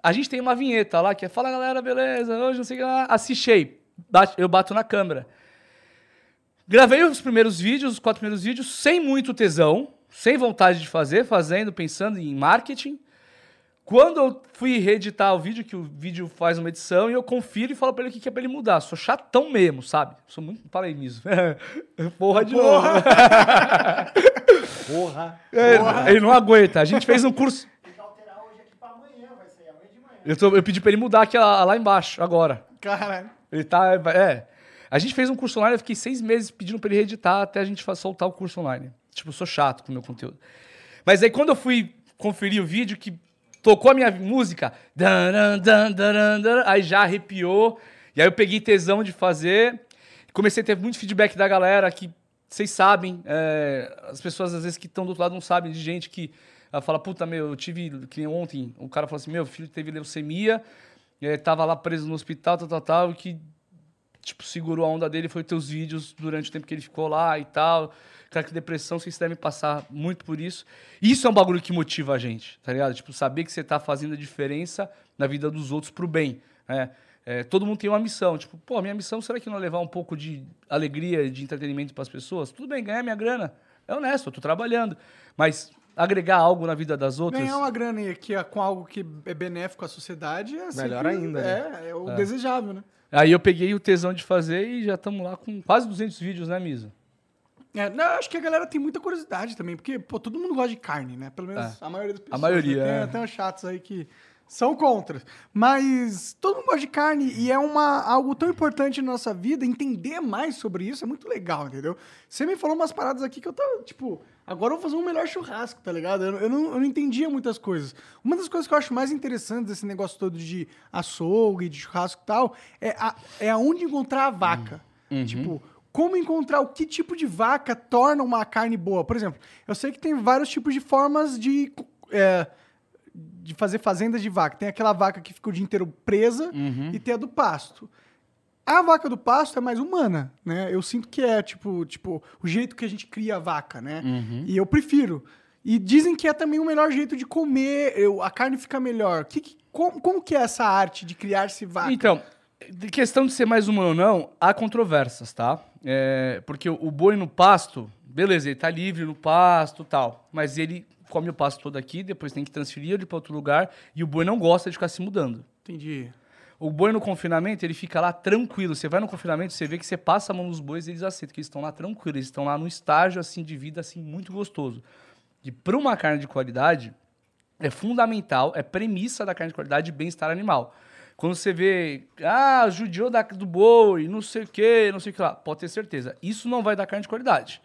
A gente tem uma vinheta lá que é Fala galera, beleza? Hoje não sei o que lá. Bate- Eu bato na câmera. Gravei os primeiros vídeos, os quatro primeiros vídeos, sem muito tesão, sem vontade de fazer, fazendo, pensando em marketing. Quando eu fui reeditar o vídeo, que o vídeo faz uma edição, e eu confiro e falo pra ele o que que é pra ele mudar. Sou chatão mesmo, sabe? Sou muito. Fala aí, Miso. Porra de novo. Porra. É, Ele não aguenta. A gente fez um curso. Eu, tô- eu pedi pra ele mudar aqui lá, lá embaixo, agora. Caralho. Ele tá. É. A gente fez um curso online, eu fiquei seis meses pedindo pra ele reeditar até a gente soltar o curso online. Tipo, eu sou chato com o meu conteúdo. Mas aí quando eu fui conferir o vídeo que tocou a minha música, dan, dan, dan, dan, aí já arrepiou. E aí eu peguei tesão de fazer. Comecei a ter muito feedback da galera que vocês sabem, é, as pessoas às vezes que estão do outro lado não sabem de gente que fala, puta, meu, eu tive, que ontem, um cara falou assim, meu filho teve leucemia, e tava lá preso no hospital, tal, tal, tal, e que tipo, segurou a onda dele foi teus vídeos durante o tempo que ele ficou lá e tal. Cara, que depressão, vocês devem passar muito por isso. Isso é um bagulho que motiva a gente, tá ligado? Tipo, saber que você tá fazendo a diferença na vida dos outros pro bem, né? É, todo mundo tem uma missão. Tipo, pô, minha missão será que não é levar um pouco de alegria e de entretenimento para as pessoas? Tudo bem, ganhar minha grana. É honesto, eu tô trabalhando. Mas agregar algo na vida das outras. Ganhar uma grana é com algo que é benéfico à sociedade é Melhor ainda, né? É, é o desejável, né? Aí eu peguei o tesão de fazer e já estamos lá com quase 200 vídeos, né, Miso? É, não, acho que a galera tem muita curiosidade também, porque, pô, todo mundo gosta de carne, né? Pelo menos É. a maioria das pessoas. maioria, né? é. Tem até uns chatos aí que são contra. Mas todo mundo gosta de carne e é uma, algo tão importante na nossa vida, entender mais sobre isso é muito legal, entendeu? Você me falou umas paradas aqui que eu tava, tipo, agora eu vou fazer um melhor churrasco, tá ligado? Eu, eu não, eu não entendia muitas coisas. Uma das coisas que eu acho mais interessantes desse negócio todo de açougue, de churrasco e tal, é, a, é aonde encontrar a vaca. Tipo, como encontrar o que tipo de vaca torna uma carne boa. Por exemplo, eu sei que tem vários tipos de formas de, é, de fazer fazendas de vaca. Tem aquela vaca que fica o dia inteiro presa e tem a do pasto. A vaca do pasto é mais humana, né? Eu sinto que é, tipo, tipo o jeito que a gente cria a vaca, né? E eu prefiro. E dizem que é também o melhor jeito de comer, eu- a carne fica melhor. Que, que- como, como que é essa arte de criar-se vaca? Então, questão de ser mais humano ou não, há controvérsias, tá? É, porque o, boi no pasto, beleza, ele tá livre no pasto tal, mas ele come o pasto todo aqui, depois tem que transferir ele para outro lugar, e o boi não gosta de ficar se mudando. Entendi. O boi no confinamento, ele fica lá tranquilo. Você vai no confinamento, você vê que você passa a mão nos bois e eles aceitam, que eles estão lá tranquilos, eles estão lá num estágio assim de vida assim muito gostoso. E para uma carne de qualidade, é fundamental, é premissa da carne de qualidade bem-estar animal. Quando você vê, ah, judiou da, do boi, não sei o que, não sei o que lá, pode ter certeza. Isso não vai dar carne de qualidade.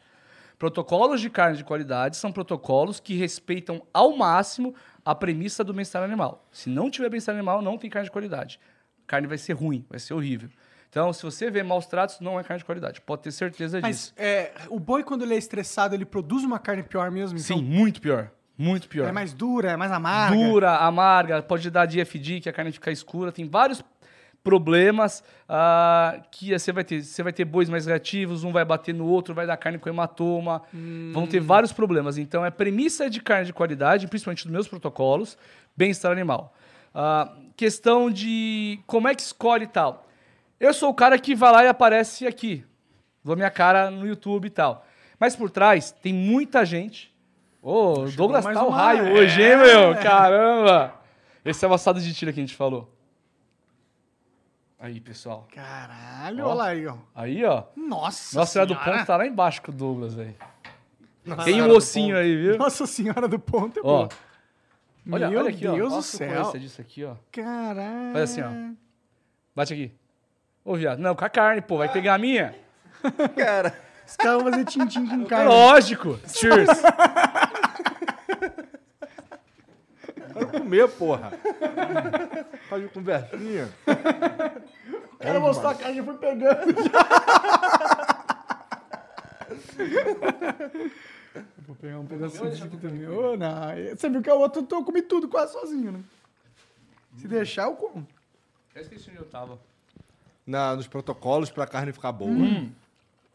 Protocolos de carne de qualidade são protocolos que respeitam ao máximo a premissa do bem-estar animal. Se não tiver bem-estar animal, não tem carne de qualidade. A carne vai ser ruim, vai ser horrível. Então, se você vê maus tratos, não é carne de qualidade. Pode ter certeza disso. Mas é, o boi, quando ele é estressado, ele produz uma carne pior mesmo? Sim, Então, muito pior. Muito pior. é mais dura, é mais amarga. dura, amarga, pode dar DFD, que a carne fica escura. Tem vários problemas ah, que você vai ter. Você vai ter bois mais reativos, um vai bater no outro, vai dar carne com hematoma. Vão ter vários problemas. Então, é premissa de carne de qualidade, principalmente dos meus protocolos, bem-estar animal. Ah, questão de como é que escolhe e tal. Eu sou o cara que vai lá e aparece aqui. Dou minha cara no YouTube e tal. Mas por trás tem muita gente. Ô, o Douglas tá o raio é. hoje, hein, meu? Caramba! Esse é o assado de tira que a gente falou. Aí, pessoal. Caralho, Ó. olha lá aí, ó. Aí, ó. Nossa Nossa Senhora do Senhora. Ponto tá lá embaixo com o Douglas, velho. Nossa Tem um do ossinho Ponto. aí, viu? Nossa Senhora do Ponto é Ó. bom. Olha, Meu olha aqui, ó. Deus Olha do céu. disso aqui, ó. Caralho. Faz assim, ó. Bate aqui. Ô, viado. Não, com a carne, pô. Vai pegar a minha? Cara, Os caras vão fazer tintim com É carne. lógico. Cheers. Quero comer, porra. Faz de conversinha. Quero mostrar a carne, já foi pegando. Vou pegar um pedacinho disso aqui também. Ô, não. Você viu que o outro eu comi tudo quase sozinho, né? Se deixar, eu como. Eu esqueci onde eu tava. Na, nos protocolos pra carne ficar boa.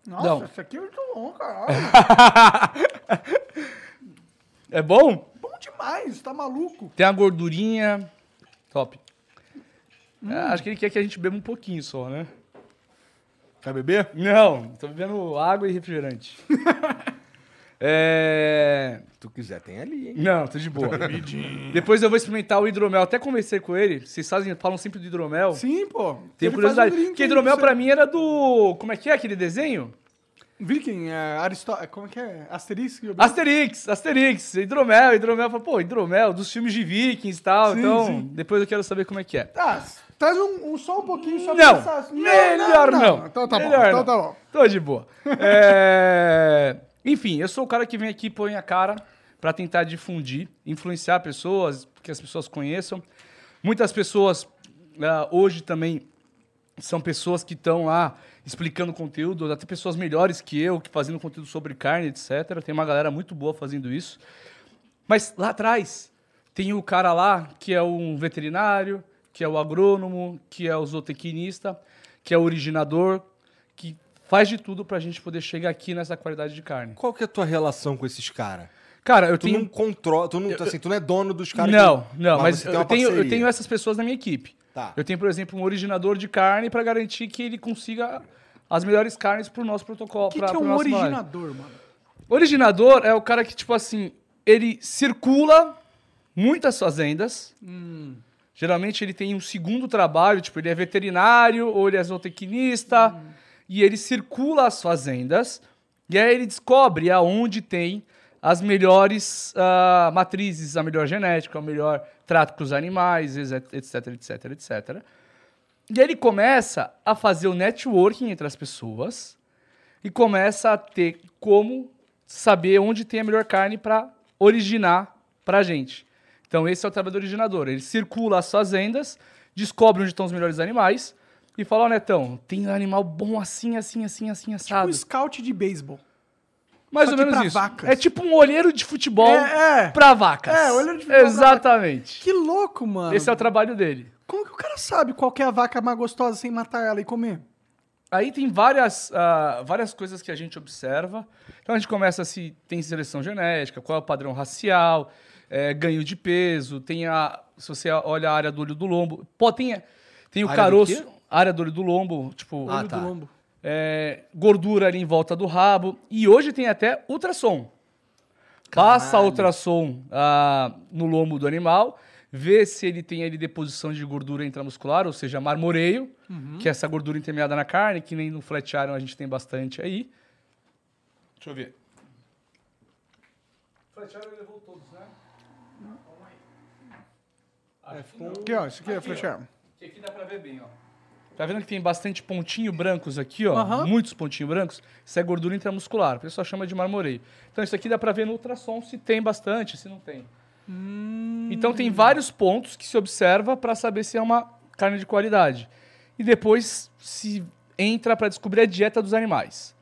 Nossa, Não. isso aqui é muito bom, caralho. É bom? Demais, tá maluco? Tem a gordurinha. Top. É, acho que ele quer que a gente beba um pouquinho só, né? Quer beber? Não, tô bebendo água e refrigerante. é... Se tu quiser, tem ali, hein? Não, tô de boa. Depois eu vou experimentar o hidromel. Até conversei com ele. Vocês fazem, falam sempre do hidromel. Sim, pô. Tem Ele curiosidade. um drink Porque hidromel pra mim era do. Como é que é aquele desenho? Viking, é, Aristó... Como é que é? Obelix? Asterix, Asterix, hidromel, hidromel. Eu falo, Pô, hidromel, dos filmes de vikings e tal. Sim, então, sim. depois eu quero saber como é que é. Tá, traz um, um- só um pouquinho só Não, pra pensar. melhor não. Então tá Melhor bom, então não. tá bom. Tô de boa. É, Enfim, eu sou o cara que vem aqui e põe a cara pra tentar difundir, influenciar pessoas, que as pessoas conheçam. Muitas pessoas ah, hoje também são pessoas que estão lá explicando conteúdo, até pessoas melhores que eu, que fazendo conteúdo sobre carne, etc. Tem uma galera muito boa fazendo isso. Mas lá atrás tem o cara lá que é um veterinário, que é o agrônomo, que é o zootecnista, que é o originador, que faz de tudo pra gente poder chegar aqui nessa qualidade de carne. Qual que é a tua relação com esses caras? Cara, eu Tu tenho não controla, tu não, assim, tu não é dono dos caras não, que- não, mas, tem eu, tenho, eu tenho essas pessoas na minha equipe. Tá. Eu tenho, por exemplo, um originador de carne para garantir que ele consiga as melhores carnes pro nosso protocolo. O que, pra- que é um originador, mano? Originador é o cara que, tipo assim, ele circula muitas fazendas. Hum. Geralmente ele tem um segundo trabalho, tipo, ele é veterinário ou ele é zootecnista. Hum. E ele circula as fazendas. E aí ele descobre aonde tem as melhores ah, matrizes, a melhor genética, o melhor trato com os animais, etc, etc, etc, etc. E aí ele começa a fazer o networking entre as pessoas e começa a ter como saber onde tem a melhor carne para originar pra gente. Então esse é o trabalho do originador. Ele circula as fazendas, descobre onde estão os melhores animais e fala, ó, Netão, tem um animal bom assim, assim, assim, assim, Tipo assado. um scout de beisebol. Mais só ou menos isso. vacas. É tipo um olheiro de futebol É, é. pra vacas. É, olheiro de futebol Exatamente. Que louco, mano. Esse é o trabalho dele. Como que o cara sabe qual que é a vaca mais gostosa sem matar ela e comer? Aí tem várias, ah, várias coisas que a gente observa. Então a gente começa se tem seleção genética, qual é o padrão racial, é, ganho de peso, tem a. Se você olha a área do olho do lombo. Pô, tem, tem o Área do caroço. quê? Área do olho do lombo, tipo. Ah, Olho tá. do lombo. é, gordura ali em volta do rabo. E hoje tem até ultrassom. Passa Caralho. ultrassom ah, no lombo do animal, vê se ele tem ali deposição de gordura intramuscular, ou seja, marmoreio, que é essa gordura intermeada na carne, que nem no flat iron a gente tem bastante aí. Deixa eu ver. Flat iron levou todos, né? Aqui, ó, isso aqui é flecha. Que aqui dá pra ver bem, ó. Tá vendo que tem bastante pontinho brancos aqui, ó? Aham. Muitos pontinhos brancos. Isso é gordura intramuscular. O pessoal chama de marmoreio. Então isso aqui dá pra ver no ultrassom se tem bastante, se não tem. Então tem vários pontos que se observa para saber se é uma carne de qualidade. E depois se entra para descobrir a dieta dos animais.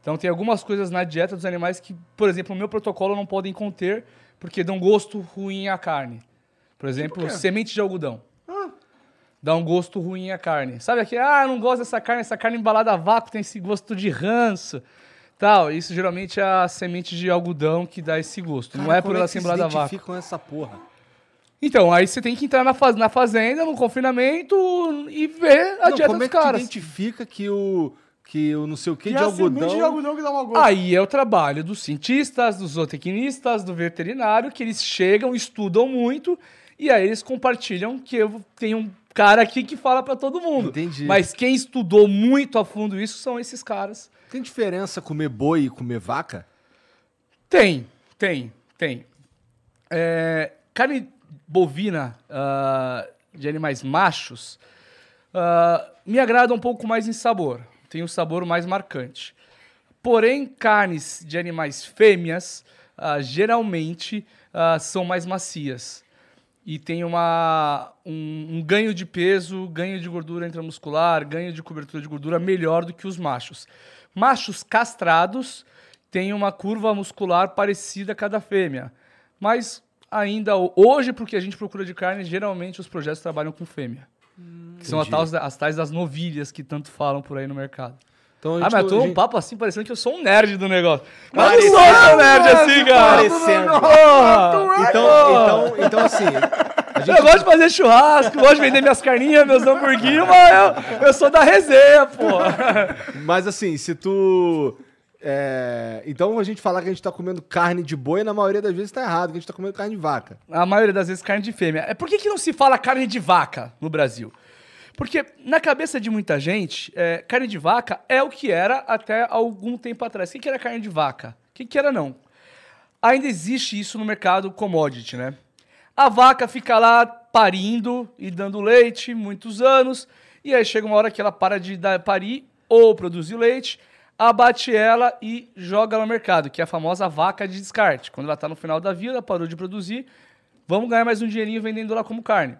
Então tem algumas coisas na dieta dos animais que, por exemplo, no meu protocolo não podem conter porque dão gosto ruim à carne. Por exemplo, quê? semente de algodão. Dá um gosto ruim à carne. Sabe aquele, ah, eu não gosto dessa carne, essa carne embalada a vácuo tem esse gosto de ranço. Tal, isso geralmente é a semente de algodão que dá esse gosto. não Cara, é por ela que ser se embalada a vácuo. identificam essa porra? Então, aí você tem que entrar na, faz- na fazenda, no confinamento e ver a Não, dieta como dos é que tu caras. identifica que o, que o não sei o que Que de é a algodão... semente de algodão que dá uma gosto. Aí é o trabalho dos cientistas, dos zootecnistas, do veterinário, que eles chegam, estudam muito e aí eles compartilham que eu tenho um cara aqui que fala pra todo mundo. Entendi. Mas quem estudou muito a fundo isso são esses caras. Tem diferença comer boi e comer vaca? Tem, tem, tem. É, carne bovina ah, de animais machos ah, me agrada um pouco mais em sabor. Tem um sabor mais marcante. Porém, carnes de animais fêmeas ah, geralmente são mais macias. E tem uma, um, um ganho de peso, ganho de gordura intramuscular, ganho de cobertura de gordura melhor do que os machos. Machos castrados têm uma curva muscular parecida com a da fêmea. Mas ainda ho- hoje, porque a gente procura de carne, geralmente os projetos trabalham com fêmea. que são as tais, as tais das novilhas que tanto falam por aí no mercado. Então, Ah, gente mas não- tô a um gente- papo assim, parecendo que eu sou um nerd do negócio. Mas eu não sou tão nerd assim, cara. Parecendo. Então, então, então, assim, gente Eu gosto de fazer churrasco, gosto de vender minhas carninhas, meus hamburguinhos, mas eu, eu sou da resenha, pô. Mas assim, se tu. é, Então a gente falar que a gente tá comendo carne de boi, na maioria das vezes tá errado, que a gente tá comendo carne de vaca. A maioria das vezes carne de fêmea. É por que, que não se fala carne de vaca no Brasil? Porque na cabeça de muita gente, é, carne de vaca é o que era até algum tempo atrás. O que, que era carne de vaca? O que, que era não? Ainda existe isso no mercado commodity, né? A vaca fica lá parindo e dando leite muitos anos, e aí chega uma hora que ela para de dar, parir ou produzir leite, abate ela e joga no mercado, que é a famosa vaca de descarte. Quando ela está no final da vida, parou de produzir, vamos ganhar mais um dinheirinho vendendo ela como carne.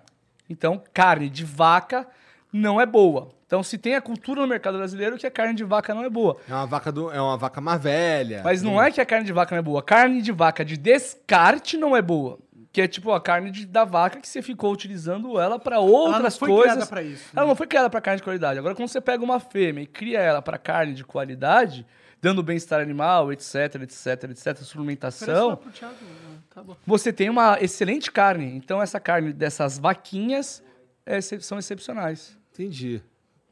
Então, carne de vaca não é boa. Então, se tem a cultura no mercado brasileiro que a carne de vaca não é boa. É uma vaca, do... é uma vaca mais velha. Mas não é que a carne de vaca não é boa. Carne de vaca de descarte não é boa. Que é tipo a carne de- da vaca que você ficou utilizando ela para outras foi coisas. criada pra isso, né? Ela não foi criada para carne de qualidade. Agora, quando você pega uma fêmea e cria ela para carne de qualidade, dando bem-estar animal, etc, etc, etc, suplementação, né? Tá você tem uma excelente carne. Então, essa carne dessas vaquinhas é são excepcionais. Entendi.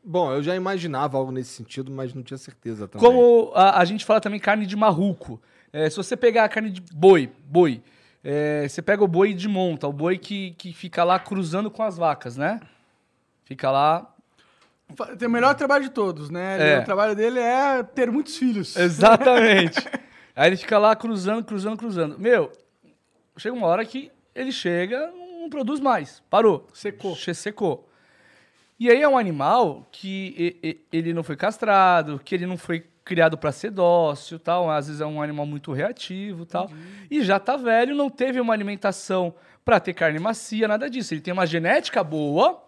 Bom, eu já imaginava algo nesse sentido, mas não tinha certeza também. Como a, a gente fala também carne de marruco. É, se você pegar a carne de boi, boi, é, você pega o boi de monta, o boi que, que fica lá cruzando com as vacas, né? Fica lá. Tem o melhor trabalho de todos, né? É. O trabalho dele é ter muitos filhos. Exatamente. Aí ele fica lá cruzando, cruzando, cruzando. Meu, chega uma hora que ele chega, não produz mais. Parou. Secou. Che- Secou. E aí é um animal que ele não foi castrado, que ele não foi criado para ser dócil, tal. Às vezes é um animal muito reativo, tal. E já tá velho, não teve uma alimentação para ter carne macia, nada disso. Ele tem uma genética boa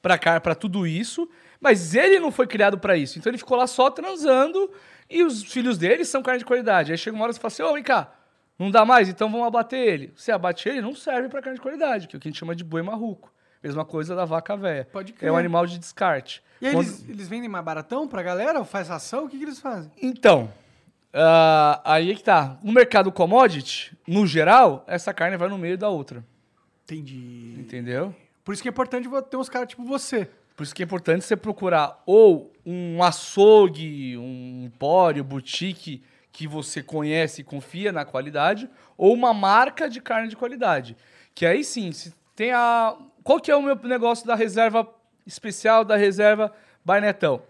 para para tudo isso, mas ele não foi criado para isso. Então ele ficou lá só transando e os filhos dele são carne de qualidade. Aí chega uma hora e você fala assim: "Ô, vem cá, não dá mais, então vamos abater ele". Você abate ele, não serve para carne de qualidade, que é o que a gente chama de boi marruco. Mesma coisa da vaca velha. Pode crer. É um animal de descarte. E aí Quando- eles, eles vendem mais baratão pra galera? Ou faz ração? O que, que eles fazem? Então, ah, aí é que tá. No mercado commodity, no geral, essa carne vai no meio da outra. Entendi. Entendeu? Por isso que é importante ter uns caras tipo você. Por isso que é importante você procurar ou um açougue, um empório, boutique que você conhece e confia na qualidade, ou uma marca de carne de qualidade. Que aí sim, se tem a. Qual que é o meu negócio da reserva especial, da reserva Barnetão?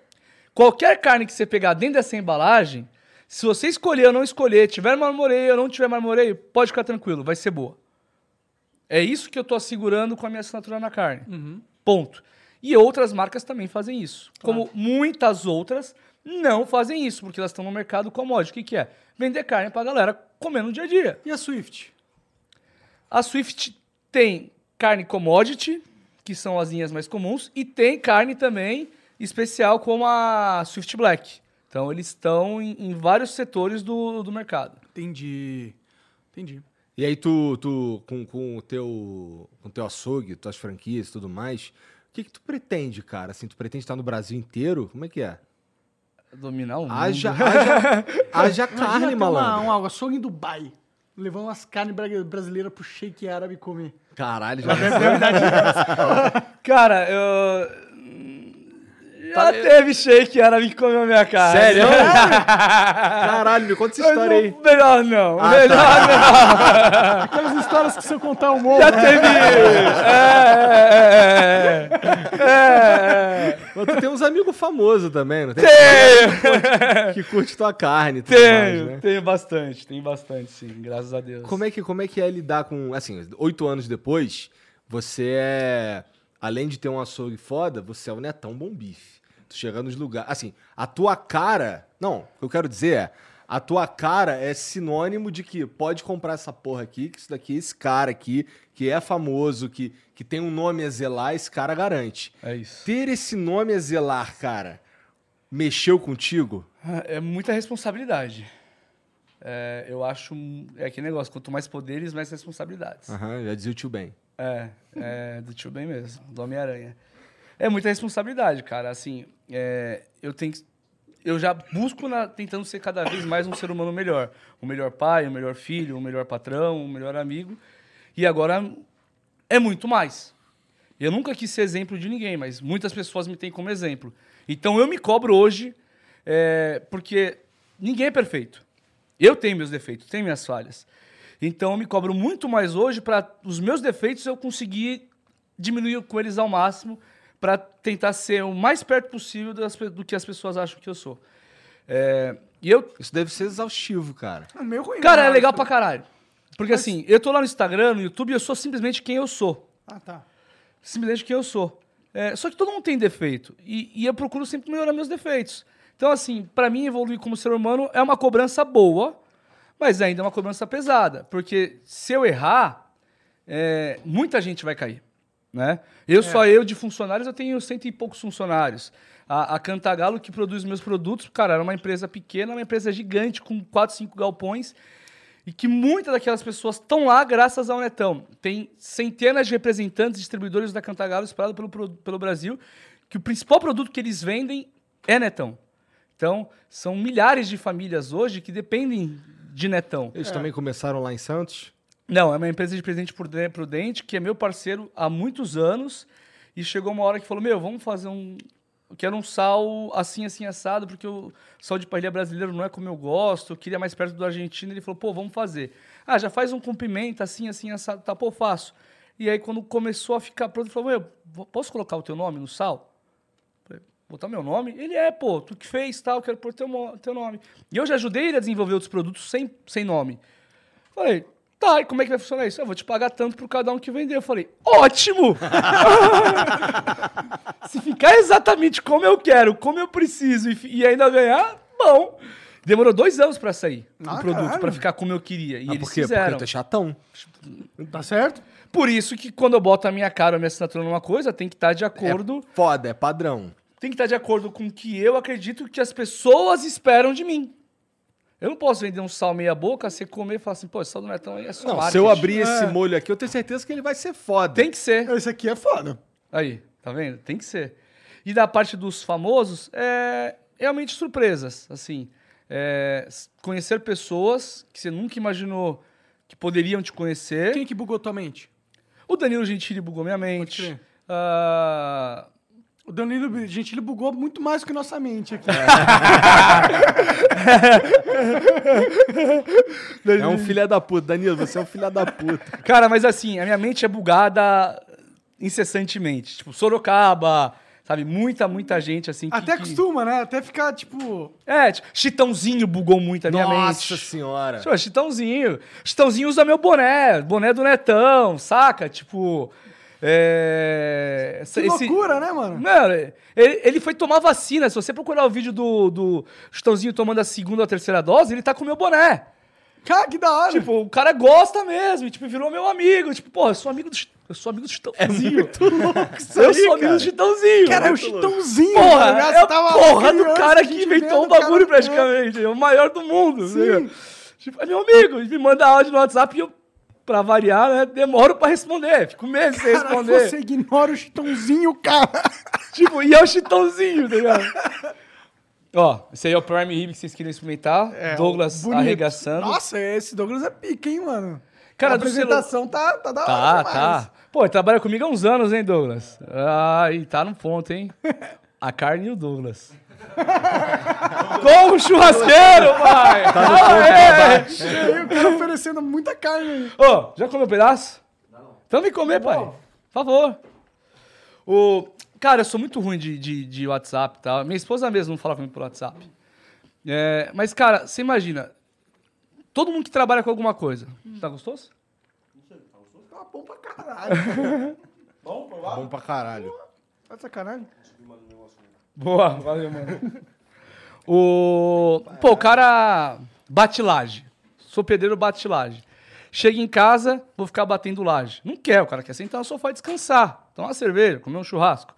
Qualquer carne que você pegar dentro dessa embalagem, se você escolher ou não escolher, tiver marmoreio ou não tiver marmoreio, pode ficar tranquilo, vai ser boa. É isso que eu tô assegurando com a minha assinatura na carne. Ponto. E outras marcas também fazem isso. Como muitas outras não fazem isso, porque elas estão no mercado commodity. O que, que é? Vender carne pra galera comer no dia a dia. E a Swift? A Swift tem carne commodity, que são as linhas mais comuns, e tem carne também especial, como a Swift Black. Então, eles estão em, em vários setores do, do mercado. Entendi. Entendi. E aí tu, tu com, com o teu com o teu açougue, tuas franquias e tudo mais, o que que tu pretende, cara? Assim, tu pretende estar no Brasil inteiro? Como é que é? Dominar o mundo. Haja, haja, haja carne, malandro. um açougue em Dubai. Levando umas carnes bra- brasileiras pro shake árabe comer. Caralho, já Cara, eu. Já teve shake árabe que comeu minha carne. Sério? Caralho, me conta essa história aí. Melhor não. Ah, melhor não. Aquelas histórias que se eu contar o morro. Já né? teve. É, é, é, é. Mas tu tem uns amigos famosos também, não tem? Tenho, Que curte tua carne tudo mais, tenho, né? tenho bastante, tenho bastante, sim, graças a Deus. Como é, que, como é que é lidar com. Assim, oito anos depois, você é. Além de ter um açougue foda, você é o netão bom bife. Tu chega nos lugares. Assim, a tua cara. Não, o que eu quero dizer é. A tua cara é sinônimo de que pode comprar essa porra aqui, que isso daqui, esse cara aqui, que é famoso, que, que tem um nome a zelar, esse cara garante. É isso. Ter esse nome a zelar, cara, mexeu contigo? É muita responsabilidade. É, eu acho. É aquele negócio: quanto mais poderes, mais responsabilidades. Aham, já dizia o tio Ben. É, é do tio bem mesmo, do Homem-Aranha. É muita responsabilidade, cara. Assim, é, eu tenho que- Eu já busco na- tentando ser cada vez mais um ser humano melhor. Um melhor pai, um melhor filho, um melhor patrão, um melhor amigo. E agora é muito mais. Eu nunca quis ser exemplo de ninguém, mas muitas pessoas me têm como exemplo. Então eu me cobro hoje, é, porque ninguém é perfeito. Eu tenho meus defeitos, tenho minhas falhas. Então eu me cobro muito mais hoje para os meus defeitos eu conseguir diminuir com eles ao máximo para tentar ser o mais perto possível das do que as pessoas acham que eu sou. É, e eu, Isso deve ser exaustivo, cara. É meio ruim. cara, né? é legal pra caralho. Porque assim, eu tô lá no Instagram, no YouTube, e eu sou simplesmente quem eu sou. Ah, tá. Simplesmente quem eu sou. É, só que todo mundo tem defeito. E, e eu procuro sempre melhorar meus defeitos. Então, assim, pra mim, evoluir como ser humano é uma cobrança boa, mas ainda é uma cobrança pesada. Porque se eu errar, é, muita gente vai cair. Né? Eu, só eu de funcionários, eu tenho cento e poucos funcionários. A, a Cantagalo, que produz meus produtos, cara, era uma empresa pequena, uma empresa gigante, com quatro, cinco galpões. E que muitas daquelas pessoas estão lá graças ao Netão. Tem centenas de representantes, distribuidores da Cantagalo espalhados pelo, pelo Brasil, que o principal produto que eles vendem é Netão. Então, são milhares de famílias hoje que dependem de Netão. Eles também começaram lá em Santos? Não, é uma empresa de Pruden- prudente, que é meu parceiro há muitos anos. E chegou uma hora que falou: Meu, vamos fazer um. Eu quero um sal assim, assim, assado, porque o sal de parrilha brasileiro não é como eu gosto. Eu queria mais perto do argentino. Ele falou: Pô, vamos fazer. Ah, já faz um com pimenta, assim, assim, assado. Tá, pô, faço. E aí, quando começou a ficar pronto, ele falou: Meu, posso colocar o teu nome no sal? Botar meu nome? Ele é, pô, tu que fez, tal, quero pôr teu, teu nome. E eu já ajudei ele a desenvolver outros produtos sem, sem nome. Falei, tá, e como é que vai funcionar isso? Eu vou te pagar tanto por cada um que vender. Eu falei, ótimo! Se ficar exatamente como eu quero, como eu preciso e, e ainda ganhar, bom. Demorou dois anos pra sair Ah, o produto, caralho. pra ficar como eu queria. E Ah, eles por quê? fizeram. Porque tu é chatão. Tá certo? Por isso que quando eu boto a minha cara, a minha assinatura numa coisa, tem que estar de acordo, Foda, é padrão. tem que estar de acordo com o que eu acredito que as pessoas esperam de mim. Eu não posso vender um sal meia boca, você comer e falar assim, pô, esse sal do Netão aí é só Não, marketing. se eu abrir esse É. molho aqui, eu tenho certeza que ele vai ser foda. Tem que ser. Esse aqui é foda. Aí, tá vendo? Tem que ser. E da parte dos famosos, é realmente surpresas, assim. É, conhecer pessoas que você nunca imaginou que poderiam te conhecer. Quem que bugou tua mente? O Danilo Gentili bugou minha mente. crer. Ah, O Danilo Gentili bugou muito mais que nossa mente aqui. É um filho da puta. Danilo, você é um filho da puta. cara, mas assim, a minha mente é bugada incessantemente. Tipo, Sorocaba, sabe? Muita, muita gente, assim. que- Até que- costuma, né? Até ficar, tipo... É, tipo, Chitãozinho bugou muito a minha Nossa mente. senhora. Pô, Chitãozinho. Chitãozinho usa meu boné, boné do Netão, saca? Tipo. É, essa- Que esse- loucura, né, mano? Mano, ele, ele foi tomar vacina. Se você procurar o vídeo do, do Chitãozinho tomando a segunda ou a terceira dose, ele tá com o meu boné. Cara, que da hora. Tipo, o cara gosta mesmo, e, tipo, virou meu amigo. Tipo, porra, eu sou amigo do, eu sou amigo do Chitãozinho. É muito louco Eu sou amigo do Chitãozinho. cara, é o. Chitãozinho. Porra, tá ligado? é a porra do cara que inventou o bagulho cara- praticamente. É o maior do mundo. tá Sim. ligado? Tipo, é meu amigo. Ele me manda áudio no WhatsApp e eu, pra variar, né, demoro pra responder. Fico meses sem responder. você ignora o Chitãozinho, cara. Tipo, e é o Chitãozinho, tá ligado? Ó, esse aí é o Prime Rib que vocês queriam experimentar. Douglas Bonito. arregaçando. Nossa, esse Douglas é pica, hein, mano? Cara, a apresentação tá, tá da hora Tá, demais. tá. Pô, ele trabalha comigo há uns anos, hein, Douglas? Ah, e tá no ponto, hein? A carne e o Douglas. Como churrasqueiro, pai! Tá no E aí, o cara oferecendo muita carne aí. Ô, já comeu um pedaço? Não. Então vem comer, pai. Por favor. O... Cara, eu sou muito ruim de, de, de WhatsApp e tal. Minha esposa mesmo não fala comigo por WhatsApp. É, mas, cara, você imagina. Todo mundo que trabalha com alguma coisa. Tá gostoso? Tá bom pra caralho. Bom pra caralho. Tá sacanagem? Boa, valeu, mano. o... Pô, o cara bate laje. Sou pedreiro, bate laje. Chega em casa, vou ficar batendo laje. Não quer, o cara quer sentar no sofá e descansar. Tomar uma cerveja, comer um churrasco.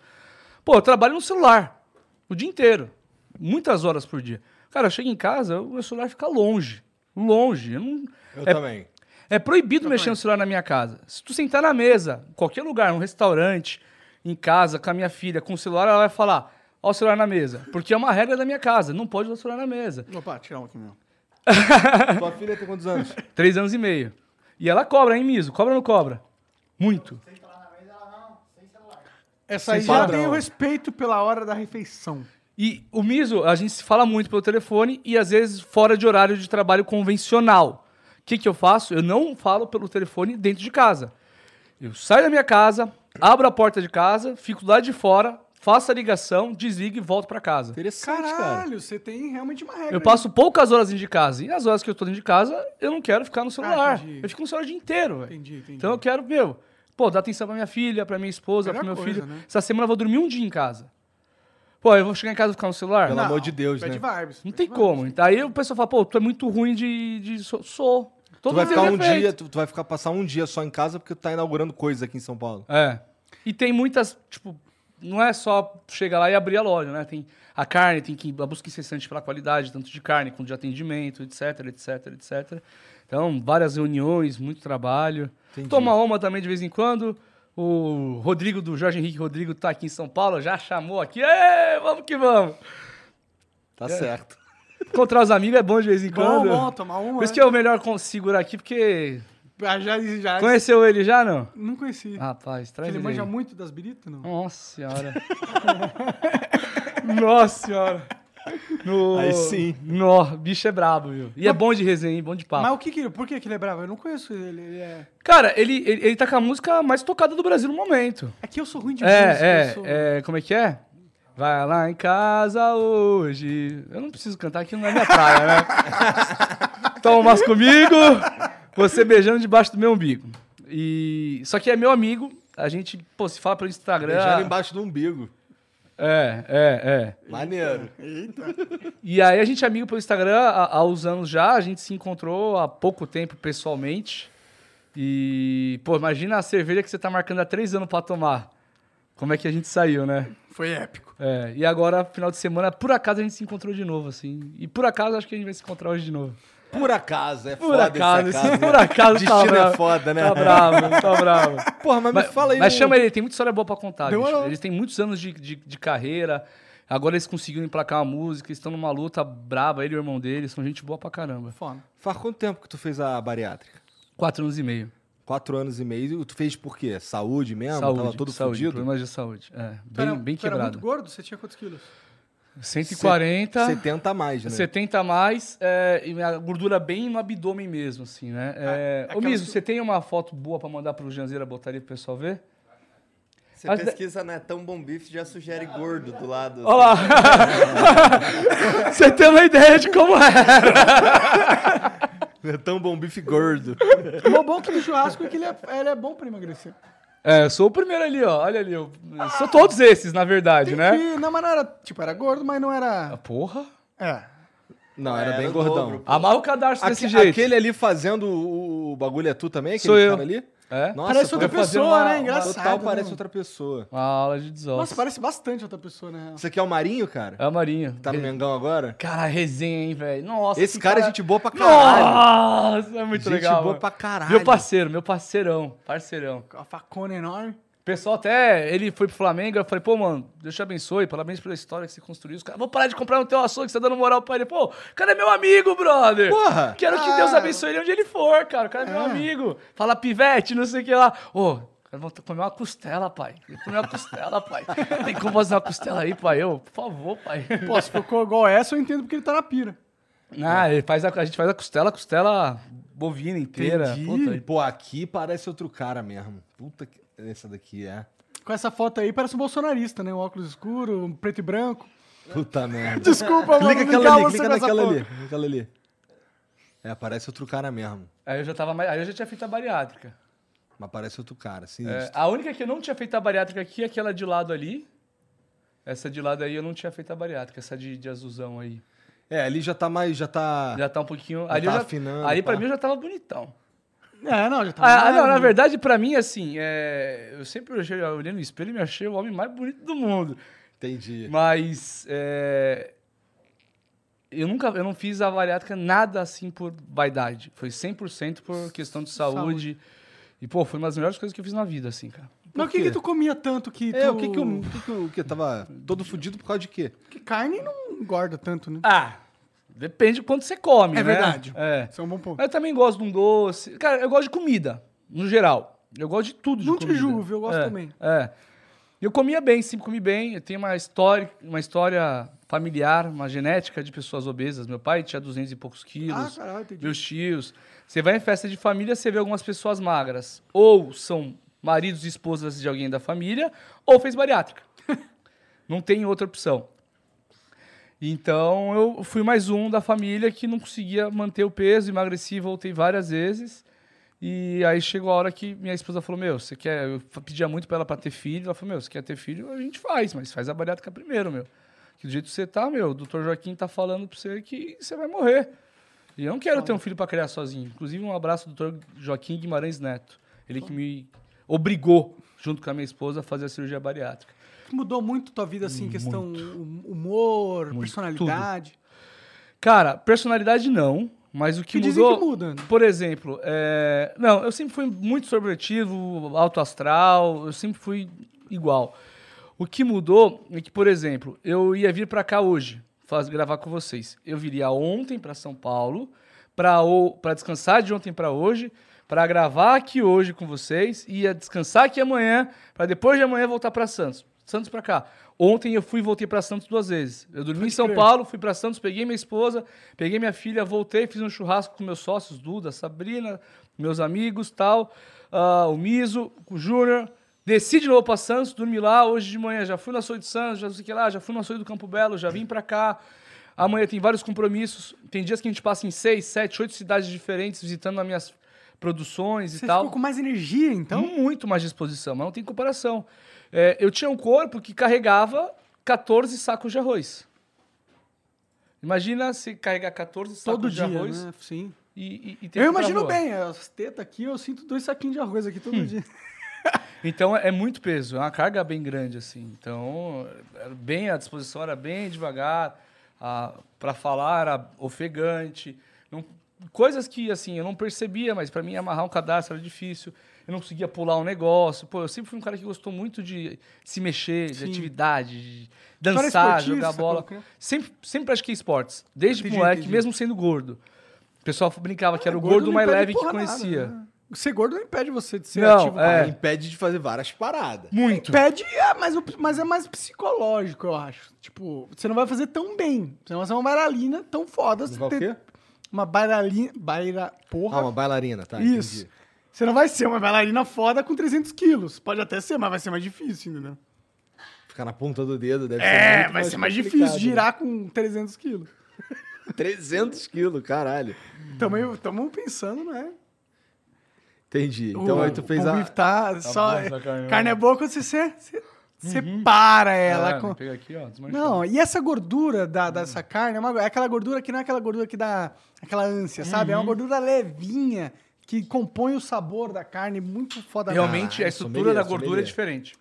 Pô, eu trabalho no celular. O dia inteiro. Muitas horas por dia. Cara, eu chego em casa, o meu celular fica longe. Longe. Eu não... Eu É- também. É proibido mexer no celular na minha casa. Se tu sentar na mesa, em qualquer lugar, num restaurante, em casa, com a minha filha, com o celular, ela vai falar: Ó, o celular na mesa. Porque é uma regra da minha casa. Não pode usar o celular na mesa. Opa, tirar um aqui, meu. Tua filha tem quantos anos? Três anos e meio. E ela cobra, hein, Miso? Cobra ou não cobra? Muito. Essa aí Sem já padrão. tem o respeito pela hora da refeição. E o Miso, a gente se fala muito pelo telefone e às vezes fora de horário de trabalho convencional. O que, que eu faço? Eu não falo pelo telefone dentro de casa. Eu saio da minha casa, abro a porta de casa, fico lá de fora, faço a ligação, desligo e volto pra casa. Interessante, cara. Caralho, você tem realmente uma regra. Eu passo poucas horas dentro de casa. E as horas que eu tô dentro de casa, eu não quero ficar no celular. entendi. eu fico no celular o dia inteiro, velho. Entendi, entendi. Então eu quero, meu, pô, dar atenção pra minha filha, pra minha esposa, Melhor pro meu coisa, filho. né? Essa semana eu vou dormir um dia em casa. Pô, eu vou chegar em casa e ficar no celular? Pelo Não, amor de Deus, né? vibes. não tem vibes. como. Então, aí o pessoal fala, pô, tu é muito ruim de. de sou. sou. Tu Todo vai mundo ficar um defeito. dia, tu, tu vai ficar passar um dia só em casa porque tu tá inaugurando coisas aqui em São Paulo. É. E tem muitas, tipo, não é só chegar lá e abrir a loja, né? Tem a carne, tem que a busca incessante pela qualidade, tanto de carne quanto de atendimento, etc, etc, etc. Então, várias reuniões, muito trabalho. Entendi. Toma uma também de vez em quando. O Rodrigo, do Jorge Henrique Rodrigo, tá aqui em São Paulo, já chamou aqui. Ê, vamos que vamos. Tá certo. Encontrar os amigos é bom de vez em Bom, quando. bom, tomar uma. Por isso que é o melhor con- segurar aqui, porque... Ah, Já, já, Conheceu ele já, não? Não conheci. Rapaz, traz ele ele manja aí. muito das biritas, não? Nossa senhora. Nossa senhora. No... Aí sim. No, bicho é brabo, viu? E é bom de resenha, hein? bom de papo. Mas o que que, por que que ele é bravo? Eu não conheço ele. Ele é... Cara, ele, ele, ele tá com a música mais tocada do Brasil no momento. É que eu sou ruim de música. É, sou... é, é. Como é que é? Vai lá em casa hoje. Eu não preciso cantar aqui, não é minha praia, né? Toma mais comigo, você beijando debaixo do meu umbigo. E... Só que é meu amigo, a gente, pô, se fala pelo Instagram. Beijando embaixo do umbigo. É, é, é. Maneiro. E aí a gente é amigo pelo Instagram há, há uns anos já, a gente se encontrou há pouco tempo pessoalmente. E, pô, imagina a cerveja que você tá marcando há três anos pra tomar. Como é que a gente saiu, né? Foi épico. É, e agora, final de semana, por acaso a gente se encontrou de novo, assim. E por acaso acho que a gente vai se encontrar hoje de novo. Por acaso, é Por foda acaso, essa esse casa. por acaso tá Destino bravo. é foda, né? Tá bravo, tá bravo. Porra, mas, me fala aí. Mas chama ele, tem muita história boa pra contar. bicho. Demorou. Eles têm muitos anos de, de, de carreira. Agora eles conseguiram emplacar uma música, estão numa luta braba, ele e o irmão dele, são gente boa pra caramba. Foda. Faz quanto tempo que tu fez a bariátrica? Quatro anos e meio. Quatro anos e meio. Tu fez por quê? Saúde mesmo? saúde, Tava todo saúde, fudido? problemas de saúde. É, Tu era- bem, bem tu era quebrado. muito gordo? Você tinha quantos quilos? 140, 70 a mais, né? 70 a mais, é, e minha gordura bem no abdômen mesmo, assim, né? É, Ah, Ô, Miso, que- você tem uma foto boa pra mandar pro Janzeira botar ali pro pessoal ver? Você Mas- pesquisa, né? Tão bom bife já sugere gordo do lado. Olha lá! você tem uma ideia de como é. É tão bom bife gordo. O bom que do churrasco é que ele é, ele é bom pra emagrecer. É, eu sou o primeiro ali, ó. Olha ali. Eu, eu sou todos esses, na verdade, né? Não, mas não era. Tipo, era gordo, mas não Ah, era. porra. É. Não, era, Era bem gordão. dobro. Amarra o cadarço Aque- desse jeito. Aquele ali fazendo o, bagulho é tu também? Aquele Sou eu. ali? É? Nossa, parece outra pessoa, uma- né? Engraçado. Total né? parece outra pessoa. Uma aula de desossa. Nossa, parece bastante outra pessoa, né? Isso aqui é o Marinho, cara? É a Marinha. Tá no Mengão agora? Cara, resenha, hein, velho. Nossa. Esse que cara é gente boa pra caralho. Nossa, é muito Gente legal. boa mano. pra caralho. Meu parceiro, meu parceirão. Parceirão. Com a facona enorme. O pessoal até, ele foi pro Flamengo, eu falei, pô, mano, Deus te abençoe, parabéns pela história que você construiu. Os caras, vou parar de comprar no teu açougue, você tá dando moral pra ele. Pô, o cara é meu amigo, brother. Porra! Quero que Ah. Deus abençoe ele onde ele for, cara. O cara é meu É. amigo. Fala pivete, não sei o que lá. Ô, cara, vou comer uma costela, pai. Vou comer uma costela, pai. Tem como fazer uma costela aí, pai? Eu, por favor, pai. Pô, se for igual essa, eu entendo porque ele tá na pira. Ah, ele faz a, a gente faz a costela, costela bovina inteira. Puta, Pô, aqui parece outro cara mesmo. Puta que... Essa daqui é. Com essa foto aí, parece um bolsonarista, né? Um óculos escuro, um preto e branco. Puta merda. Desculpa, mano. clica aquela ali, clica naquela ali. Aquela ali. É, parece outro cara mesmo. Aí eu já tava mais, aí eu já tinha feito a bariátrica. Mas parece outro cara, É, sinistro. a única que eu não tinha feito a bariátrica aqui é aquela de lado ali. Essa de lado aí eu não tinha feito a bariátrica, essa de, de azulzão aí. É, ali já tá mais. Já tá. Já tá um pouquinho. Já ali tá eu já, afinando, ali pra mim eu já tava bonitão. É, não, já tá. Ah, não, na verdade, pra mim, assim, é, eu sempre olhei, eu olhei no espelho e me achei o homem mais bonito do mundo. Entendi. Mas é, eu nunca, eu não fiz a bariátrica nada assim por vaidade. Foi 100% por questão de saúde. Saúde. E, pô, foi uma das melhores coisas que eu fiz na vida, assim, cara. Mas o que que tu comia tanto que tu... É, o que que o. O que que o que tava todo fudido por causa de quê? Porque carne não engorda tanto, né? Ah, depende de quanto você come, É né? verdade. É. Isso é um bom ponto. Mas eu também gosto de um doce. Cara, eu gosto de comida, no geral. Eu gosto de tudo de Não te comida. julgo, viu? Eu gosto É, também. É. Eu comia bem, sempre comi bem. Eu tenho uma história, uma história familiar, uma genética de pessoas obesas. Meu pai tinha 200 e poucos Ah, quilos. caralho, entendi. meus tios. Você vai em festa de família, você vê algumas pessoas magras. Ou são maridos e esposas de alguém da família, ou fez bariátrica. não tem outra opção. Então eu fui mais um da família que não conseguia manter o peso, emagreci, voltei várias vezes. E aí chegou a hora que minha esposa falou: Meu, você quer. Eu pedia muito pra ela pra ter filho. Ela falou: Meu, você quer ter filho? A gente faz, mas faz a bariátrica primeiro, meu. Que do jeito que você tá, meu, o doutor Joaquim tá falando pra você que você vai morrer. E eu não quero ter um filho pra criar sozinho. Inclusive, um abraço ao doutor Joaquim Guimarães Neto. Ele que me obrigou, junto com a minha esposa, a fazer a cirurgia bariátrica. Mudou muito tua vida, assim, questão hum- humor, Muito, personalidade. Cara, personalidade não, mas o que, Que mudou... que muda, né? Por exemplo, é, não, eu sempre fui muito extrovertido, alto astral, eu sempre fui igual. O que mudou é que, por exemplo, eu ia vir pra cá hoje, faz, gravar com vocês. Eu viria ontem pra São Paulo, pra descansar de ontem pra hoje, pra gravar aqui hoje com vocês, e ia descansar aqui amanhã, pra depois de amanhã voltar pra Santos. Santos pra cá. Ontem eu fui e voltei pra Santos duas vezes. Eu dormi em São crer. Paulo, fui pra Santos, peguei minha esposa, peguei minha filha, voltei, fiz um churrasco com meus sócios, Duda, Sabrina, meus amigos, tal, ah, o Miso, o Júnior. Desci de novo pra Santos, dormi lá hoje de manhã, já fui na Açougue de Santos, já não sei o que lá, já fui na Açougue do Campo Belo, já vim pra cá. Amanhã tem vários compromissos. Tem dias que a gente passa em seis, sete, oito cidades diferentes, visitando as minhas produções Você e tal. ficou com mais energia, então? Muito mais disposição, mas não tem comparação. É, eu tinha um corpo que carregava 14 sacos de arroz. Imagina se carregar 14 sacos Todo de dia, arroz né? Sim. e, e, e Eu imagino bem, as tetas aqui, eu sinto dois saquinhos de arroz aqui Hum. todo dia. Então é muito peso, é uma carga bem grande assim. Então, bem a disposição era bem devagar, para falar era ofegante, não- coisas que assim eu não percebia, mas para mim amarrar um cadastro era difícil. Eu não conseguia pular um negócio. Pô, eu sempre fui um cara que gostou muito de se mexer, de Sim. atividade, de dançar, esportista, jogar bola. qualquer- Sempre, sempre pratiquei esportes, desde Entendi, moleque, entendi. mesmo sendo gordo. O pessoal brincava que era o Gordo gordo mais leve que porra nada, conhecia. né? Ser gordo não impede você de ser Não, ativo. é. cara. Impede de fazer várias paradas. Muito. Impede, é, mas, o- mas é mais psicológico, eu acho. Tipo, você não vai fazer tão bem. Você não vai ser uma bailarina tão foda. Você o ter quê? Uma bailarina... Baira... Porra. Ah, uma bailarina, tá? Isso. entendi. Você não vai ser uma bailarina foda com 300 quilos. Pode até ser, mas vai ser mais difícil, entendeu? Ficar na ponta do dedo deve ser É, vai ser mais difícil girar com 300 quilos. né? 300 quilos, caralho. Tamo, tamo pensando, né? Entendi. Então aí tu fez o a. bife tá só... carne, carne é boa quando você, você separa ela. É, com- Pega aqui, ó. Não, e essa gordura da, dessa carne é, uma, é aquela gordura que não é aquela gordura que dá aquela ânsia, sabe? É Uhum. uma gordura levinha que compõe o sabor da carne muito foda. Realmente, Ah, a estrutura sommelier, da gordura sommelier. é diferente.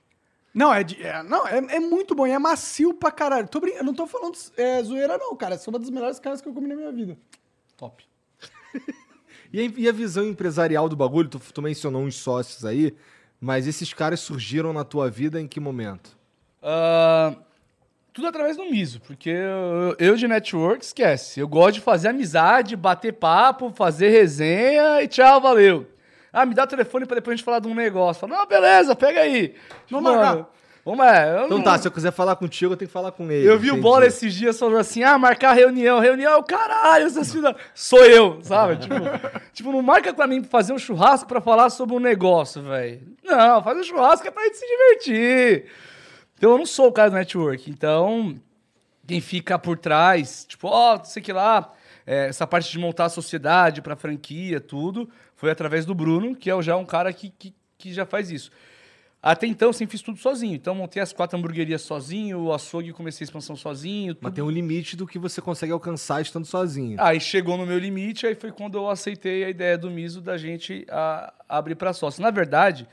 Não, é, é- não, é, é muito bom é macio pra caralho. Tô brin... Eu não tô falando é, zoeira, não, cara. Essa é uma das melhores carnes que eu comi na minha vida. Top. E a, e a visão empresarial do bagulho? Tu, tu mencionou uns sócios aí, mas esses caras surgiram na tua vida em que momento? Ah, tudo através do Miso, porque eu, eu de network, esquece. Eu gosto de fazer amizade, bater papo, fazer resenha e tchau, valeu. Ah, me dá o telefone pra depois a gente falar de um negócio. Fala, não, beleza, pega aí. Vamos marcar. Vamos, é. Então não- tá, se eu quiser falar contigo, eu tenho que falar com ele. Eu vi o entendi. Bola esses dias falando assim, ah, marcar reunião. Reunião é o caralho, essas filhas... Sou eu, sabe? tipo, tipo, não marca pra mim fazer um churrasco pra falar sobre um negócio, velho. Não, faz um churrasco é pra gente se divertir. Então eu não sou o cara do network. Então, quem fica por trás, tipo, ó, não sei que lá, é, essa parte de montar a sociedade pra franquia, tudo, foi através do Bruno, que é já um cara que, que, que já faz isso. Até então, sempre fiz tudo sozinho. Então, montei as quatro hamburguerias sozinho, o açougue, comecei a expansão sozinho. Mas Tudo. tem um limite do que você consegue alcançar estando sozinho. Aí chegou no meu limite, aí foi quando eu aceitei a ideia do Miso da gente a- abrir para sócio. Na verdade,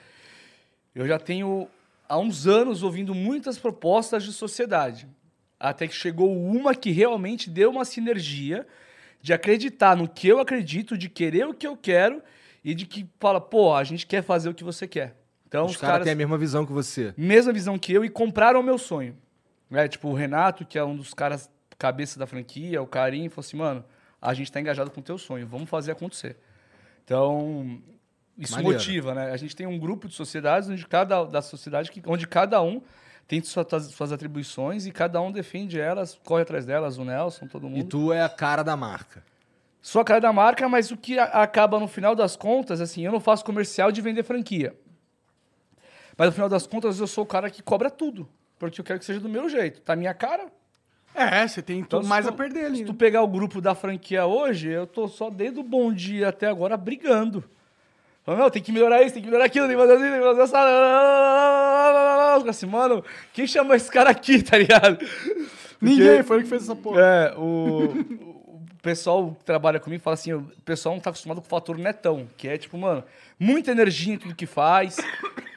eu já tenho há uns anos ouvindo muitas propostas de sociedade. Até que chegou uma que realmente deu uma sinergia de acreditar no que eu acredito, de querer o que eu quero e de que fala, pô, a gente quer fazer o que você quer. Então, os os caras têm a mesma visão que você. mesma visão que eu e compraram o meu sonho. É, tipo, o Renato, que é um dos caras cabeça da franquia, o Carinho, falou assim, mano, a gente tá engajado com o teu sonho, vamos fazer acontecer. Então, isso Maneiro. motiva, né? A gente tem um grupo de sociedades onde cada da sociedade que, onde cada um tem suas, suas atribuições e cada um defende elas, corre atrás delas, o Nelson, todo mundo. E tu é a cara da marca. Sou a cara da marca, mas o que acaba no final das contas, assim, eu não faço comercial de vender franquia. Mas no final das contas, eu sou o cara que cobra tudo. Porque eu quero que seja do meu jeito. Tá a minha cara. É, você tem Então, mais tu- a perder ali. Se né? tu pegar o grupo da franquia hoje, eu tô só desde o bom dia até agora brigando. Falando, não, tem que melhorar isso, tem que melhorar aquilo, tem que fazer assim, tem que fazer essa. Fico Assim, mano, quem chamou esse cara aqui, tá ligado? Ninguém foi ele que fez essa porra. É, o, o pessoal que trabalha comigo fala assim, o pessoal não tá acostumado com o fator netão, que é tipo, mano, muita energia em tudo que faz,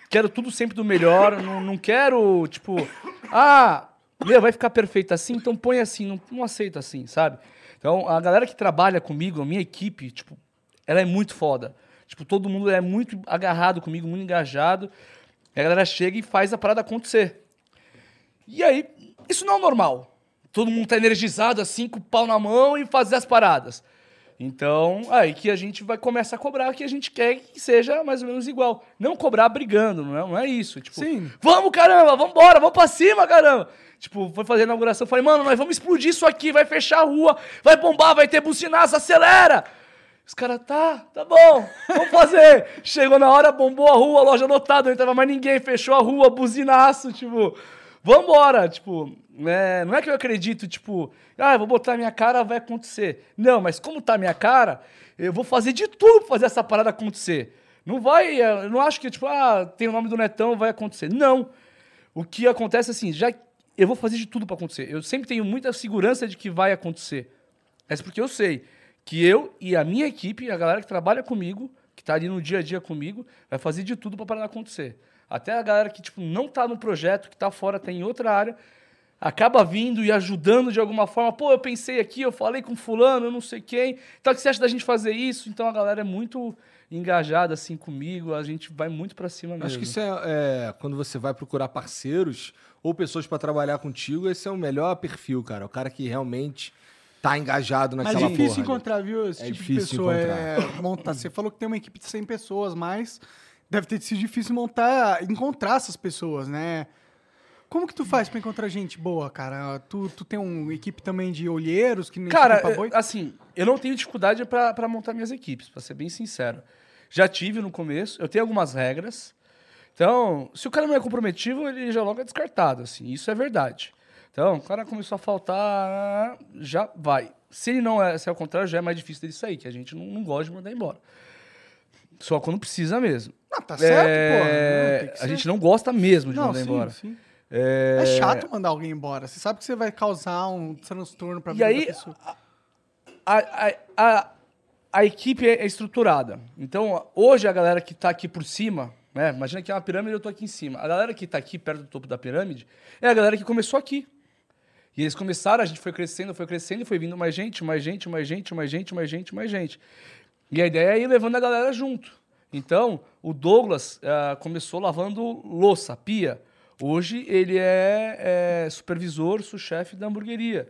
quero tudo sempre do melhor, não, não quero, tipo, ah, meu, vai ficar perfeito assim, então põe assim, não, não aceito assim, sabe? Então, a galera que trabalha comigo, a minha equipe, tipo, ela é muito foda. Tipo, todo mundo é muito agarrado comigo, muito engajado. E a galera chega e faz a parada acontecer. E aí, isso não é normal. Todo mundo tá energizado assim, com o pau na mão e fazer as paradas. Então, aí que a gente vai começar a cobrar que a gente quer que seja mais ou menos igual. Não cobrar brigando, não é, não é isso. Tipo, Sim. vamos caramba, vamos embora, vamos pra cima, caramba. Tipo, foi fazer a inauguração, falei, mano, nós vamos explodir isso aqui, vai fechar a rua, vai bombar, vai ter buzinaço, acelera. Os caras, tá, tá bom, vamos fazer. Chegou na hora, bombou a rua, loja lotada, não entrava mais ninguém, fechou a rua, buzinaço, tipo, vambora. Tipo, né, não é que eu acredito, tipo, ah, vou botar a minha cara, vai acontecer. Não, mas como tá a minha cara, eu vou fazer de tudo pra fazer essa parada acontecer. Não vai, eu não acho que, tipo, ah, tem o nome do Netão, vai acontecer. Não. O que acontece assim, já eu vou fazer de tudo pra acontecer. Eu sempre tenho muita segurança de que vai acontecer. Mas porque eu sei que eu e a minha equipe, a galera que trabalha comigo, que tá ali no dia a dia comigo, vai fazer de tudo pra parar acontecer. Até a galera que tipo não tá no projeto, que tá fora, tá em outra área, acaba vindo e ajudando de alguma forma. Pô, eu pensei aqui, eu falei com fulano, eu não sei quem. Então, o que você acha da gente fazer isso? Então, a galera é muito engajada assim comigo, a gente vai muito pra cima mesmo. Acho que isso é, é, quando você vai procurar parceiros ou pessoas pra trabalhar contigo, esse é o melhor perfil, cara. O cara que realmente tá engajado Mas naquela é difícil porra. ali. encontrar, viu? Esse É tipo de difícil pessoa. encontrar. É, montar. Você falou que tem uma equipe de 100 pessoas, mas deve ter sido difícil montar, encontrar essas pessoas, né? Como que tu faz pra encontrar gente boa, cara? Tu, tu tem uma equipe também de olheiros que nem Cara, ficam pra boi? eu- assim, eu não tenho dificuldade pra montar minhas equipes, pra ser bem sincero. Já tive no começo, eu tenho algumas regras. Então, se o cara não é comprometido, ele já logo é descartado, assim, isso é verdade. Então, o cara começou a faltar, já vai. Se ele não é, se é o contrário, já é mais difícil dele sair, que a gente não, não gosta de mandar embora. Só quando precisa mesmo. Não, tá certo, É, que a gente não gosta mesmo de Não, mandar sim, embora. sim. É, É chato mandar alguém embora. Você sabe que você vai causar um transtorno pra E vida aí, da pessoa. a, a, a, a equipe é estruturada. Então, hoje a galera que tá aqui por cima, né? Imagina que é uma pirâmide e eu tô aqui em cima. A galera que tá aqui perto do topo da pirâmide é a galera que começou aqui. E eles começaram, a gente foi crescendo, foi crescendo e foi vindo mais gente, mais gente, mais gente, mais gente, mais gente, mais gente. E a ideia é ir levando a galera junto. Então, o Douglas ah, começou lavando louça, pia. Hoje ele é, é supervisor, sous-chefe da hamburgueria.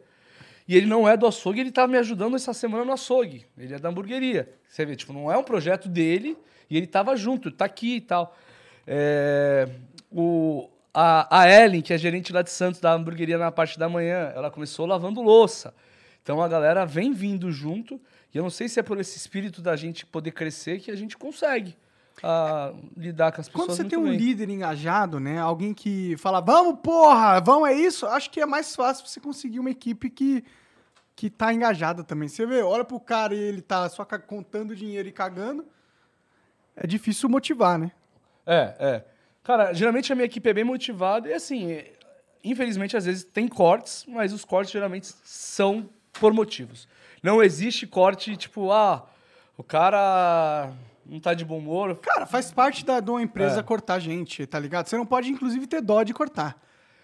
E ele não é do açougue, ele tá me ajudando essa semana no açougue. Ele é da hamburgueria. Você vê, tipo, não é um projeto dele e ele tava junto, tá aqui e tal. É, o, a, a Ellen, que é gerente lá de Santos da hamburgueria na parte da manhã, ela começou lavando louça. Então a galera vem vindo junto. E eu não sei se é por esse espírito da gente poder crescer que a gente consegue ah, lidar com as pessoas Quando você tem um bem. líder engajado, né? Alguém que fala, vamos, porra, vamos, é isso. Acho que é mais fácil você conseguir uma equipe que, que tá engajada também. Você vê, olha pro cara e ele tá só contando dinheiro e cagando. É difícil motivar, né? É, é. Cara, geralmente a minha equipe é bem motivada e assim, é, infelizmente às vezes tem cortes, mas os cortes geralmente são por motivos. Não existe corte tipo, ah, o cara não tá de bom humor. Cara, faz parte da, de uma empresa É. cortar gente, tá ligado? Você não pode, inclusive, ter dó de cortar.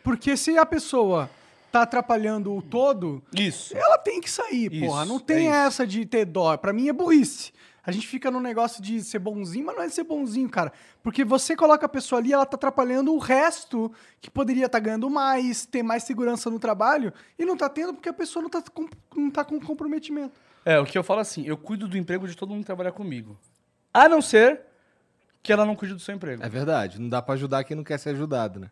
Porque se a pessoa tá atrapalhando o todo, Isso. ela tem que sair, Isso, porra. Não é tem isso. essa de ter dó. Pra mim é burrice. A gente fica no negócio de ser bonzinho, mas não é ser bonzinho, cara. Porque você coloca a pessoa ali, ela tá atrapalhando o resto que poderia estar ganhando mais, ter mais segurança no trabalho, e não tá tendo porque a pessoa não tá com, não tá com comprometimento. É, o que eu falo assim, eu cuido do emprego de todo mundo que trabalhar comigo. A não ser que ela não cuide do seu emprego. É verdade, não dá pra ajudar quem não quer ser ajudado, né?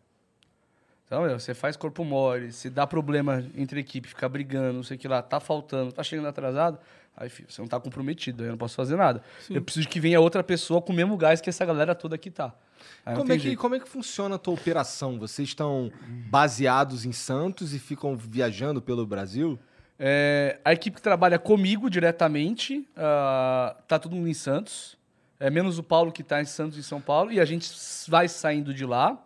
Então, meu, você faz corpo mole, se dá problema entre equipe, ficar brigando, não sei o que lá, tá faltando, tá chegando atrasado, aí, filho, você não tá comprometido, aí eu não posso fazer nada. Eu preciso que venha outra pessoa com o mesmo gás que essa galera toda aqui tá. Aí Como é, que, jeito. como é que funciona a tua operação? Vocês estão baseados em Santos e ficam viajando pelo Brasil? É, a equipe que trabalha comigo diretamente ah, tá todo mundo em Santos. É, menos o Paulo que tá em Santos e São Paulo. E a gente vai saindo de lá.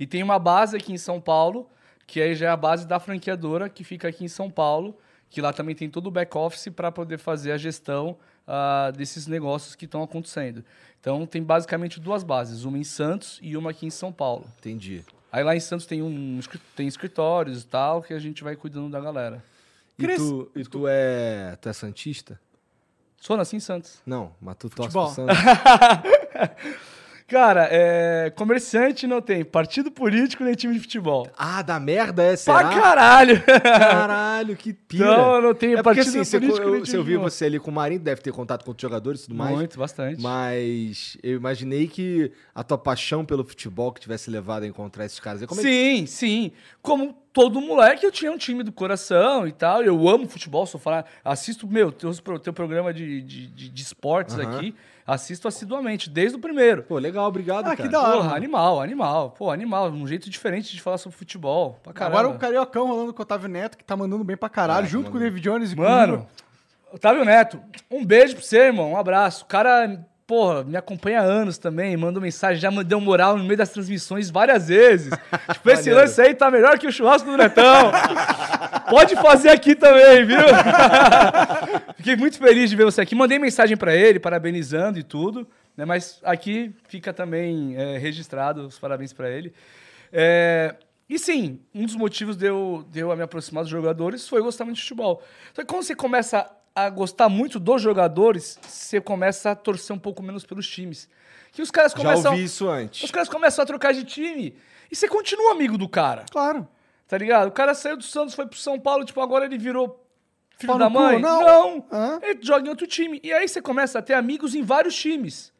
E tem uma base aqui em São Paulo, que aí já é a base da franqueadora, que fica aqui em São Paulo. Que lá também tem todo o back-office para poder fazer a gestão ah, desses negócios que estão acontecendo. Então tem basicamente duas bases, uma em Santos e uma aqui em São Paulo. Entendi. Aí lá em Santos tem, um, tem escritórios e tal, que a gente vai cuidando da galera. E Cris, tu, e tu é. Tu é Santista? Sou nasci em Santos. Não, mas tu torce Santos. Cara, é, comerciante não tem partido político nem time de futebol. Ah, da merda é, será? Pra caralho! Caralho, que pira. Não, não tem é porque partido assim, você, político eu, nem se eu time vi você ali com o Marinho, deve ter contato com os jogadores e tudo mais. Muito, bastante. Mas eu imaginei que a tua paixão pelo futebol que tivesse levado a encontrar esses caras. Como é que- sim, sim. Como todo moleque, eu tinha um time do coração e tal. Eu amo futebol, sou falar. Assisto, meu, teu, teu programa de, de, de, de esportes aqui. Assisto assiduamente, desde o primeiro. Pô, legal, obrigado, Ah, cara. que da hora. Porra, mano. animal, animal. Pô, animal. Um jeito diferente de falar sobre futebol. Pra caramba. Agora o Cariocão rolando com o Otávio Neto, que tá mandando bem pra caralho, É, tá junto com o. David Jones e Mano, comigo. Otávio Neto, um beijo pra você, irmão. Um abraço. O cara, porra, me acompanha há anos também, manda mensagem, já mandou moral no meio das transmissões várias vezes. tipo, esse lance aí tá melhor que o churrasco do Netão. Pode fazer aqui também, viu? Fiquei muito feliz de ver você aqui. Mandei mensagem pra ele, parabenizando e tudo. Né? Mas aqui fica também é, registrado os parabéns pra ele. É, e sim, um dos motivos de eu, de eu me aproximar dos jogadores foi gostar muito de futebol. Só que quando você começa a gostar muito dos jogadores, você começa a torcer um pouco menos pelos times. Que os caras Já começam. ouvi isso antes. Os caras começam a trocar de time e você continua amigo do cara. Claro. Tá ligado? O cara saiu do Santos, foi pro São Paulo, tipo, agora ele virou filho Pau da no cu? mãe? Não. Não. Hã? Ele joga em outro time. E aí você começa a ter amigos em vários times.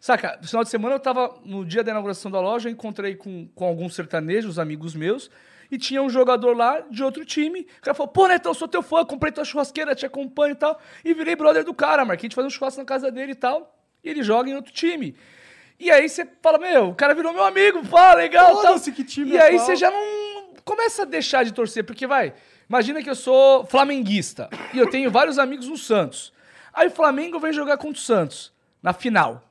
Saca? No final de semana eu tava, no dia da inauguração da loja, eu encontrei com, com alguns sertanejos, amigos meus, e tinha um jogador lá de outro time. O cara falou, pô, Netão, sou teu fã, comprei tua churrasqueira, te acompanho e tal. E virei brother do cara, marquei de fazer um churrasco na casa dele e tal. E ele joga em outro time. E aí você fala, meu, o cara virou meu amigo, pá, legal. tal. Que time E é aí qual. você já não começa a deixar de torcer, porque vai, imagina que eu sou flamenguista e eu tenho vários amigos no Santos. Aí o Flamengo vem jogar contra o Santos na final.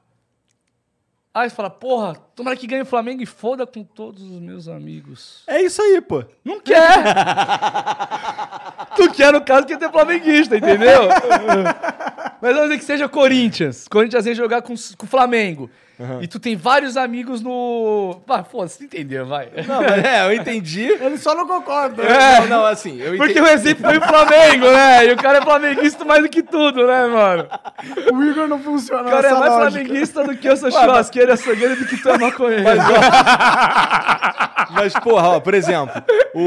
Aí você fala, porra, tomara que ganhe o Flamengo e foda com todos os meus amigos. É isso aí, pô. Não quer! tu quer, no caso, quer ter flamenguista, entendeu? Mas vamos dizer que seja Corinthians. Corinthians vem jogar com o Flamengo. E tu tem vários amigos no. Ah, pô, você entendeu, vai. Não, mas é, eu entendi. Ele só não concorda. Não, não, assim, eu Porque entendi. o exemplo foi o Flamengo, né? E o cara é flamenguista mais do que tudo, né, mano? O Igor não funciona O cara é mais lógica. flamenguista do que eu sou churrasqueiro e açougueiro do que tu é maconheiro. Mas, porra, ó, por exemplo, o,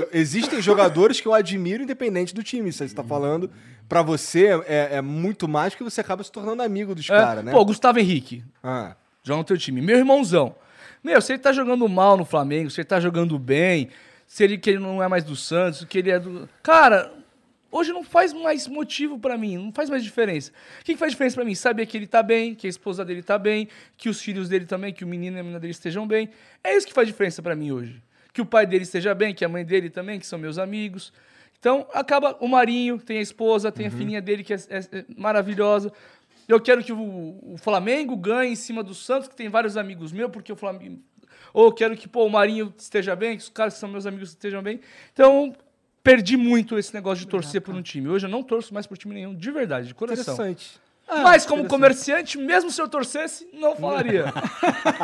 o- existem jogadores que eu admiro independente do time. Você tá falando. Pra você é, é muito mais porque você acaba se tornando amigo dos É, caras, né? Pô, Gustavo Henrique, Ah. joga no teu time. Meu irmãozão. Meu, se ele tá jogando mal no Flamengo, se ele tá jogando bem, se ele que ele não é mais do Santos, que ele é do. Cara, hoje não faz mais motivo pra mim, não faz mais diferença. O que, que faz diferença pra mim? Saber que ele tá bem, que a esposa dele tá bem, que os filhos dele também, que o menino e a menina dele estejam bem. É isso que faz diferença pra mim hoje. Que o pai dele esteja bem, que a mãe dele também, que são meus amigos. Então, acaba o Marinho, tem a esposa, tem a filhinha dele que é, é- é maravilhosa. Eu quero que o, o Flamengo ganhe em cima do Santos, que tem vários amigos meus, porque o Flamengo. Ou eu quero que pô, o Marinho esteja bem, que os caras que são meus amigos estejam bem. Então, perdi muito esse negócio de torcer por um time. Hoje eu não torço mais por time nenhum, de verdade, de coração. Interessante. Mas como comerciante, mesmo se eu torcesse, não falaria.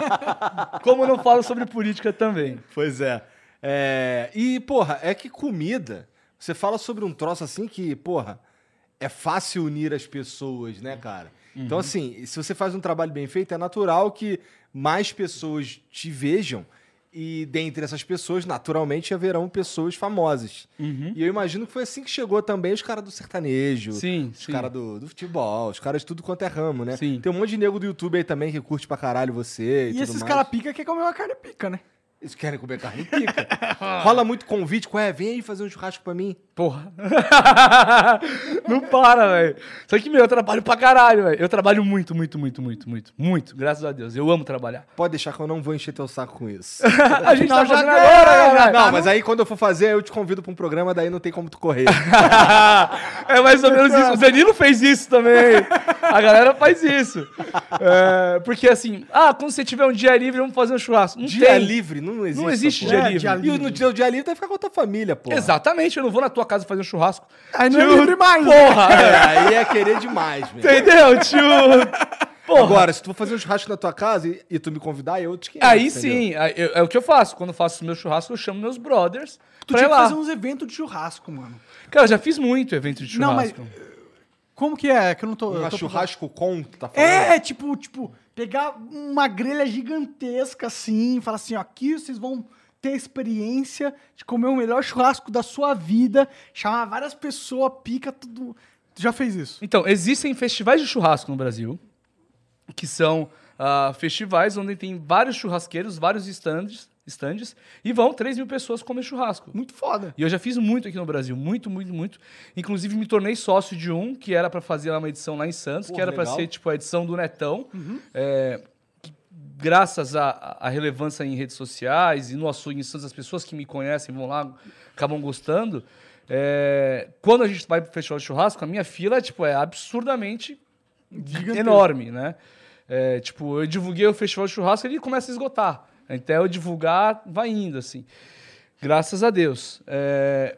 como eu não falo sobre política também. Pois é. É, E, porra, é que comida. Você fala sobre um troço assim que, porra, é fácil unir as pessoas, né, cara? Então, assim, se você faz um trabalho bem feito, é natural que mais pessoas te vejam. E dentre essas pessoas, naturalmente, haverão pessoas famosas. E eu imagino que foi assim que chegou também os caras do sertanejo, Sim, os caras do, do futebol, os caras de tudo quanto é ramo, né? Sim. Tem um monte de nego do YouTube aí também que curte pra caralho você e, E esses caras pica quer comer uma carne pica, né? Eles querem comer carne pica. Rola muito convite, qual é? Vem aí fazer um churrasco pra mim. Porra. não para, velho. Só que, meu, eu trabalho pra caralho, velho. Eu trabalho muito, muito, muito, muito, muito. Muito, graças a Deus. Eu amo trabalhar. Pode deixar que eu não vou encher teu saco com isso. a gente tá já fazendo ganhou, agora, né, caralho. não, mas aí quando eu for fazer, eu te convido pra um programa, daí não tem como tu correr. é mais ou menos isso. O Danilo fez isso também. A galera faz isso. É, porque assim, ah, quando você tiver um dia livre, vamos fazer um churrasco. Não dia tem. livre, não existe. Não existe dia. É, livre. dia E no teu dia livre vai ficar com a tua família, pô. Exatamente, eu não vou na tua casa fazer um churrasco. Aí não é Tio, livre mais. Porra! É, aí é querer demais, velho. Entendeu, tio? Porra. Agora, se tu for fazer um churrasco na tua casa e, e tu me convidar, eu te quero. Aí sim, aí eu- é o que eu faço. Quando eu faço meu churrasco, eu chamo meus brothers Tu pra ir tinha que fazer uns eventos de churrasco, mano. Cara, eu já fiz muito evento de Não, mas- churrasco. Como que é? Que eu não tô. tô- churrasco com, tu tá falando? É, tipo, tipo, pegar uma grelha gigantesca assim, falar assim, ó, aqui vocês vão ter a experiência de comer o melhor churrasco da sua vida, chamar várias pessoas, pica tudo. Tu já fez isso? Então, existem festivais de churrasco no Brasil, que são ah, festivais onde tem vários churrasqueiros, vários stands, stands, e vão 3 mil pessoas comer churrasco. Muito foda. E eu já fiz muito aqui no Brasil, muito, muito, muito. Inclusive me tornei sócio de um que era pra fazer uma edição lá em Santos, que Porra, era pra legal. ser tipo a edição do Netão. É, que, graças à relevância em redes sociais e no açougue em Santos, as pessoas que me conhecem vão lá, acabam gostando. É, quando a gente vai pro festival de churrasco, a minha fila tipo, é absurdamente enorme, né? É, tipo, eu divulguei o festival de churrasco e ele começa a esgotar. Até eu divulgar, vai indo, assim. Graças a Deus. É,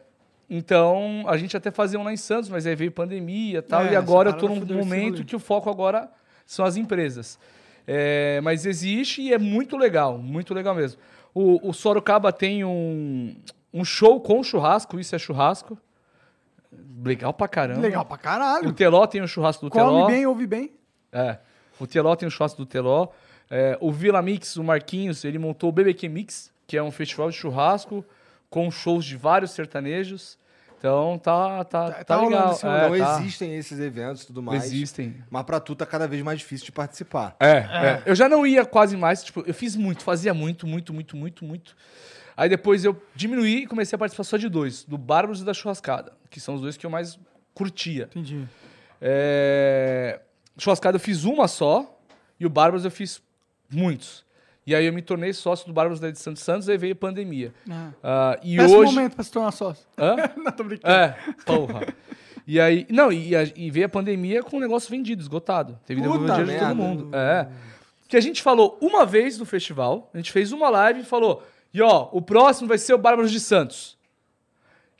então, a gente até fazia um lá em Santos, mas aí veio pandemia e tal. É, e agora eu tô num momento que o foco agora são as empresas. É, mas existe e é muito legal, muito legal mesmo. O, o Sorocaba tem um, um show com churrasco, isso é churrasco. Legal pra caramba. Legal pra O caralho. Teló tem o churrasco do Teló. Come bem, ouve bem. É. O Teló tem o churrasco do Teló. É, o Vila Mix, o Marquinhos, ele montou o BBQ Mix, que é um festival de churrasco com shows de vários sertanejos. Então tá, tá, tá, tá rolando legal. esse É, Não tá. existem esses eventos e tudo mais. Existem. Mas pra tu tá cada vez mais difícil de participar. É, é. Eu já não ia quase mais, tipo, eu fiz muito, fazia muito, muito, muito, muito, muito. Aí depois eu diminuí e comecei a participar só de dois, do Bárbaros e da Churrascada, que são os dois que eu mais curtia. Entendi. É... Churrascada eu fiz uma só e o Bárbaros eu fiz muitos. E aí eu me tornei sócio do Bárbaros da edição de Santos e veio a pandemia. Ah, e Péssimo hoje... momento pra se tornar sócio. Hã? não, tô brincando. É, porra. E aí, não, e, a- e veio a pandemia com o negócio vendido, esgotado. Teve que devolver o Puta dinheiro de todo mundo. É. que a gente falou uma vez no festival, a gente fez uma live e falou, e ó, o próximo vai ser o Bárbaros de Santos.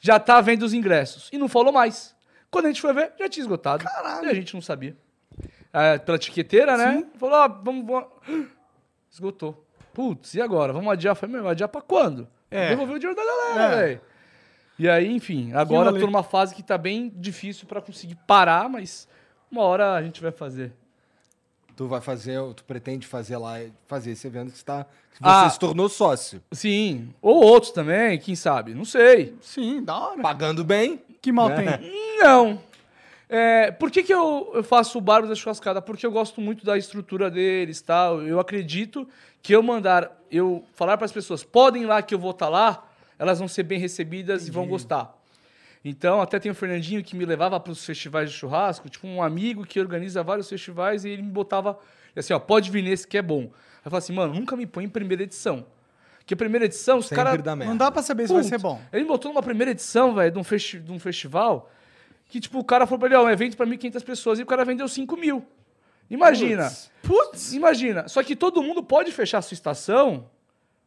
Já tá vendo os ingressos. E não falou mais. Quando a gente foi ver, já tinha esgotado. Caralho. E a gente não sabia. É, pela tiqueteira, né? Falou, ó, vamos, vamos... Esgotou. Putz, e agora? Vamos adiar? Falei, meu, adiar pra quando? É. Devolver o dinheiro da galera, É. velho. E aí, enfim, agora tô numa fase que tá bem difícil pra conseguir parar, mas uma hora a gente vai fazer. Tu vai fazer, tu pretende fazer lá, fazer esse evento que, está, que você Ah. se tornou sócio. Sim. Ou outros também, quem sabe? Não sei. Sim, da hora. Pagando bem. Que mal né? tem. Não. É, por que, que eu, eu faço o Bárbaro da Churrascada? Porque eu gosto muito da estrutura deles tal. Eu acredito que eu mandar, eu falar para as pessoas, podem ir lá que eu vou estar lá, elas vão ser bem recebidas e vão gostar. Então, até tem o Fernandinho que me levava para os festivais de churrasco, tipo um amigo que organiza vários festivais e ele me botava assim, ó, pode vir nesse que é bom. Aí eu falava assim, mano, nunca me põe em primeira edição. Porque primeira edição, os caras. Não dá pra saber se vai Putz, ser bom. Ele me botou numa primeira edição, velho, de, um festi- de um festival, que, tipo, o cara falou pra ele, ó, um evento pra 1.500 pessoas, e o cara vendeu 5 mil. Imagina. Putz! Imagina. Só que todo mundo pode fechar a sua estação,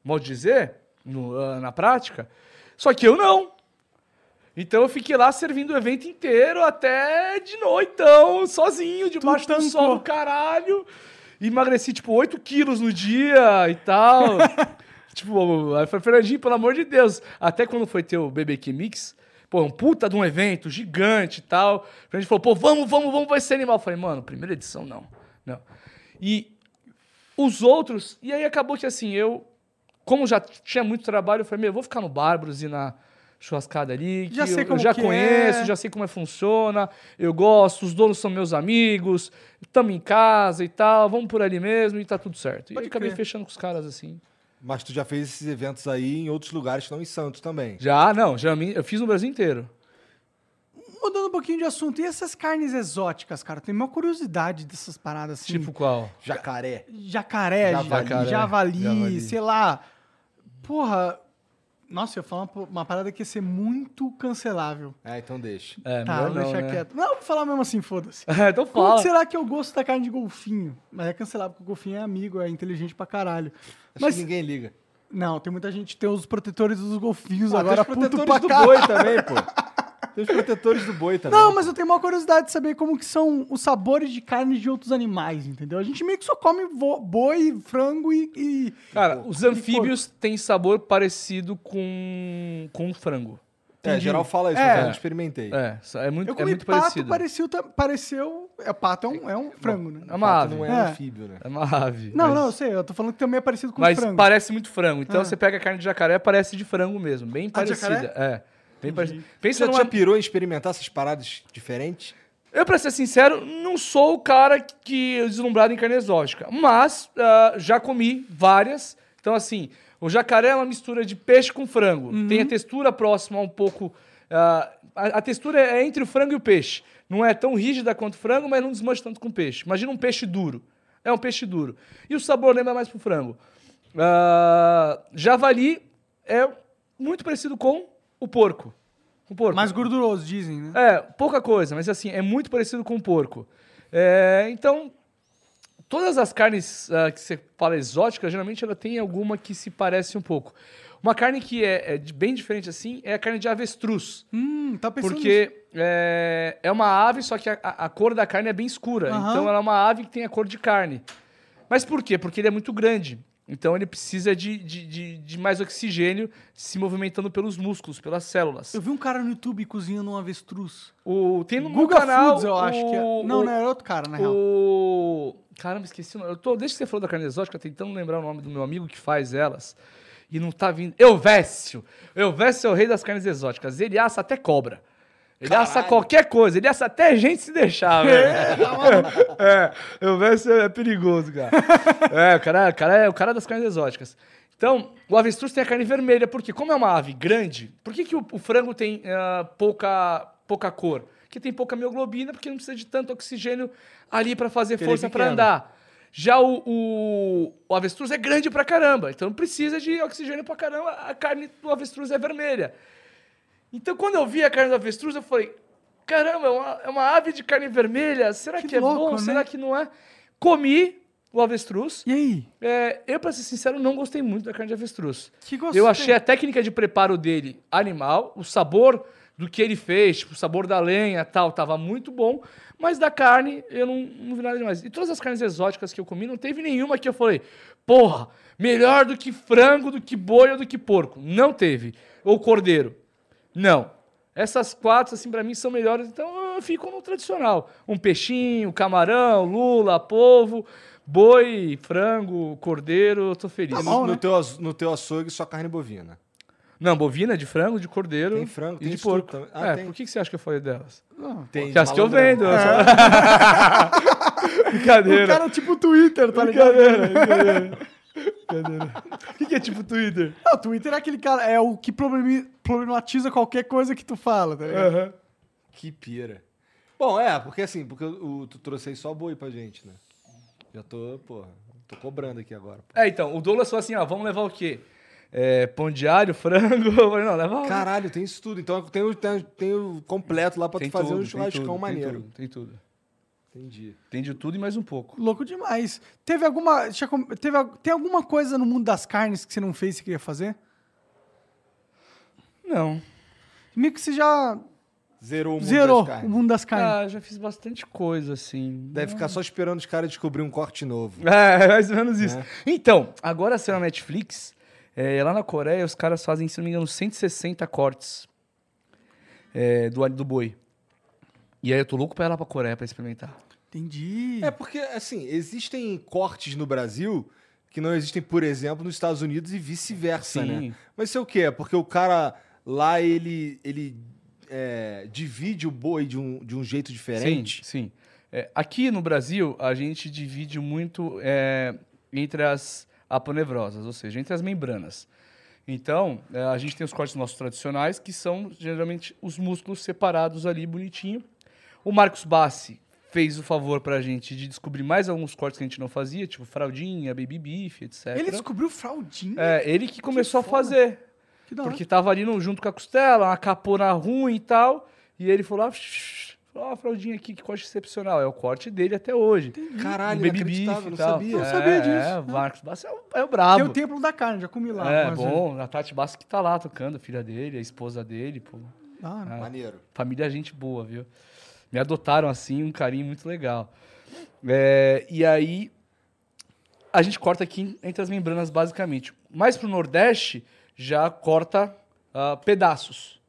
modo de dizer, no- ah, na prática, só que eu não. Então eu fiquei lá servindo o evento inteiro até de noitão, sozinho, debaixo do sol do caralho. Emagreci, tipo, 8 quilos no dia e tal. tipo, aí foi Fernandinho, pelo amor de Deus. Até quando foi ter o BBQ Mix, pô, um puta de um evento gigante e tal. A gente falou, pô, vamos, vamos, vamos, vai ser animal. Eu falei, mano, primeira edição não. Não. E os outros, e aí acabou que assim, eu, como já tinha muito trabalho, eu falei, meu, eu vou ficar no Bárbaros e na churrascada ali, que Já sei eu, como eu já conheço, é. já sei como é funciona, eu gosto, os donos são meus amigos, estamos em casa e tal, vamos por ali mesmo e tá tudo certo. e Pode aí acabei fechando com os caras assim. Mas tu já fez esses eventos aí em outros lugares, não em Santos também. Já, não, já me- eu fiz no Brasil inteiro. Mudando um pouquinho de assunto, e essas carnes exóticas, cara? Tem uma curiosidade dessas paradas assim. Tipo qual? Jacaré. jacaré, Javali. javali, javali, Javali. sei lá. Porra. Nossa, eu ia falar uma, parada que ia ser muito cancelável. É, então deixa. É, tá, melhor vou não, deixar né? quieto. Não, vou falar mesmo assim, foda-se. É, então Como fala. que será que eu gosto da carne de golfinho? Mas é cancelável, porque o golfinho é amigo, é inteligente pra caralho. Acho Mas, que ninguém liga. não, tem muita gente, tem os protetores dos golfinhos Pô, agora, tem os puto protetores pra do boi também, pô. Tem os protetores do boi também. Não, mas eu tenho uma curiosidade de saber como que são os sabores de carne de outros animais, entendeu? A gente meio que só come boi, frango e... e- Cara, os anfíbios têm sabor parecido com, com frango. É, geral fala isso, É. mas eu não experimentei. É, é muito, Eu é comi muito pato, parecido. pareceu, pareceu... É, pato é um, é um frango, né? É uma Pato ave. não é, É. anfíbio, né? É uma ave. Não, mas, não, eu sei, eu tô falando que também é parecido com Mas frango. parece muito frango. Então Ah. você pega a carne de jacaré, parece de frango mesmo. Bem Ah, parecida. jacaré? É. Bem. Você Pensa já numa... já pirou em experimentar essas paradas diferentes? Eu, pra ser sincero, não sou o cara que é deslumbrado em carne exótica. Mas ah, já comi várias. Então, assim, o jacaré é uma mistura de peixe com frango. Uhum. Tem a textura próxima um pouco. ah, a, a textura é entre o frango e o peixe. Não é tão rígida quanto o frango, mas não desmancha tanto com o peixe. Imagina um peixe duro. É um peixe duro. E o sabor lembra mais pro frango. Ah, javali é muito parecido com o porco. O porco. Mais gorduroso, dizem, né? É, pouca coisa, mas assim, é muito parecido com o porco. É, então, todas as carnes ah, que você fala exóticas, geralmente ela tem alguma que se parece um pouco. Uma carne que é, é bem diferente assim é a carne de avestruz. Hum, tá pensando. Porque é, é uma ave, só que a, a- cor da carne é bem escura. Aham. Então ela é uma ave que tem a cor de carne. Mas por quê? Porque ele é muito grande. Então ele precisa de, de, de- de mais oxigênio se movimentando pelos músculos, pelas células. Eu vi um cara no YouTube cozinhando um avestruz. O, tem no Guga canal. Foods, eu acho que é. o- Não, o- não, era outro cara, na real. O. Caramba, esqueci o nome. Eu tô, desde que você falou da carne exótica, tentando lembrar o nome do meu amigo que faz elas. E não tá vindo. Elvésio. Elvésio é o rei das carnes exóticas. Ele assa até cobra. Ele assa qualquer coisa. Ele assa até gente se deixar, velho. É, Elvésio é perigoso, cara. É, o cara, o cara é o cara das carnes exóticas. Então, o avestruz tem a carne vermelha, porque como é uma ave grande, por que, que o, o frango tem ah, pouca, pouca cor? Porque tem pouca mioglobina, porque não precisa de tanto oxigênio ali para fazer Porque ele é força para andar. Já o, o, o avestruz é grande pra caramba, então precisa de oxigênio pra caramba. A carne do avestruz é vermelha. Então, quando eu vi a carne do avestruz, eu falei: caramba, é uma, é uma ave de carne vermelha. Será que, Que é louco, bom? né? Será que não é? Comi o avestruz. E aí? É, eu, pra ser sincero, não gostei muito da carne de avestruz. Que gostei. Eu achei a técnica de preparo dele animal, o sabor do que ele fez, tipo, o sabor da lenha e tal, tava muito bom, mas da carne eu não, não vi nada demais. E todas as carnes exóticas que eu comi, não teve nenhuma que eu falei, porra, melhor do que frango, do que boi ou do que porco. Não teve. Ou cordeiro. Não. Essas quatro, assim, pra mim são melhores, então eu fico no tradicional. Um peixinho, camarão, lula, polvo, boi, frango, cordeiro, eu tô feliz. E bom, no, no né? teu, no teu açougue, só carne bovina. Não, bovina, de frango, de cordeiro Tem frango, e tem de porco. também. Ah, é, tem. por que, você acha que eu falei delas? Tem Que as que eu vendo. É. só- O Brincadeira. cara é tipo Twitter, tá ligado? Brincadeira, brincadeira. O que, que é tipo Twitter? Não, o Twitter é aquele cara, é o que problematiza qualquer coisa que tu fala, tá ligado? Aham. Que pira. Bom, é, porque assim, porque o, tu trouxe aí só boi pra gente, né? Já tô, porra, tô cobrando aqui agora. pô. É, então, o Douglas falou assim, ó, vamos levar o quê? É, pão de alho, frango? Eu falei, não, leva... Caralho, tem isso tudo. Então tem o, tem, tem o completo lá pra tem tu fazer tudo, um tem churrascão tudo, maneiro. Tem tudo, tem tudo. Entendi. Tem de tudo e mais um pouco. Louco demais. Teve alguma. Teve, tem alguma coisa no mundo das carnes que você não fez e queria fazer? Não. Meio que você já Zerou o mundo zerou das o carnes. mundo das carnes. Ah, já fiz bastante coisa, assim. Deve ficar só esperando os caras descobrir um corte novo. É, mais ou menos isso. Né? Então, agora saiu na Netflix, é, lá na Coreia os caras fazem, se não me engano, 160 cortes é, do alho do boi. E aí eu tô louco pra ir lá pra Coreia pra experimentar. Entendi. É porque, assim, existem cortes no Brasil que não existem, por exemplo, nos Estados Unidos e vice-versa, né? Mas isso é o quê? É porque o cara lá, ele, ele é, divide o boi de um, de um jeito diferente? Sim, sim. É, aqui no Brasil, a gente divide muito é, entre as aponevrosas, ou seja, entre as membranas. Então, é, a gente tem os cortes nossos tradicionais, que são geralmente os músculos separados ali, bonitinho. O Marcos Bassi fez o favor pra gente de descobrir mais alguns cortes que a gente não fazia, tipo fraldinha, baby beef, etc. Ele descobriu fraldinha. É, ele que começou foda. a fazer. Que da hora. Porque tava ali no- junto com a costela, uma capona ruim e tal. E ele falou, ah, shh, falou, ó, a fraldinha aqui, que corte excepcional. É o corte dele até hoje. Caralho, O baby beef e não tal. sabia. Não sabia disso. É, o Marcos Bassi é o, é o Tem brabo. o templo da carne, já comi lá. é, algumas vezes. bom. A Tati Bassi que tá lá tocando, a filha dele, a esposa dele, pô. Da hora. Maneiro. Família gente boa, viu? Me adotaram assim, um carinho muito legal. É, e aí, a gente corta aqui entre as membranas, basicamente. Mais pro Nordeste, já corta ah, pedaços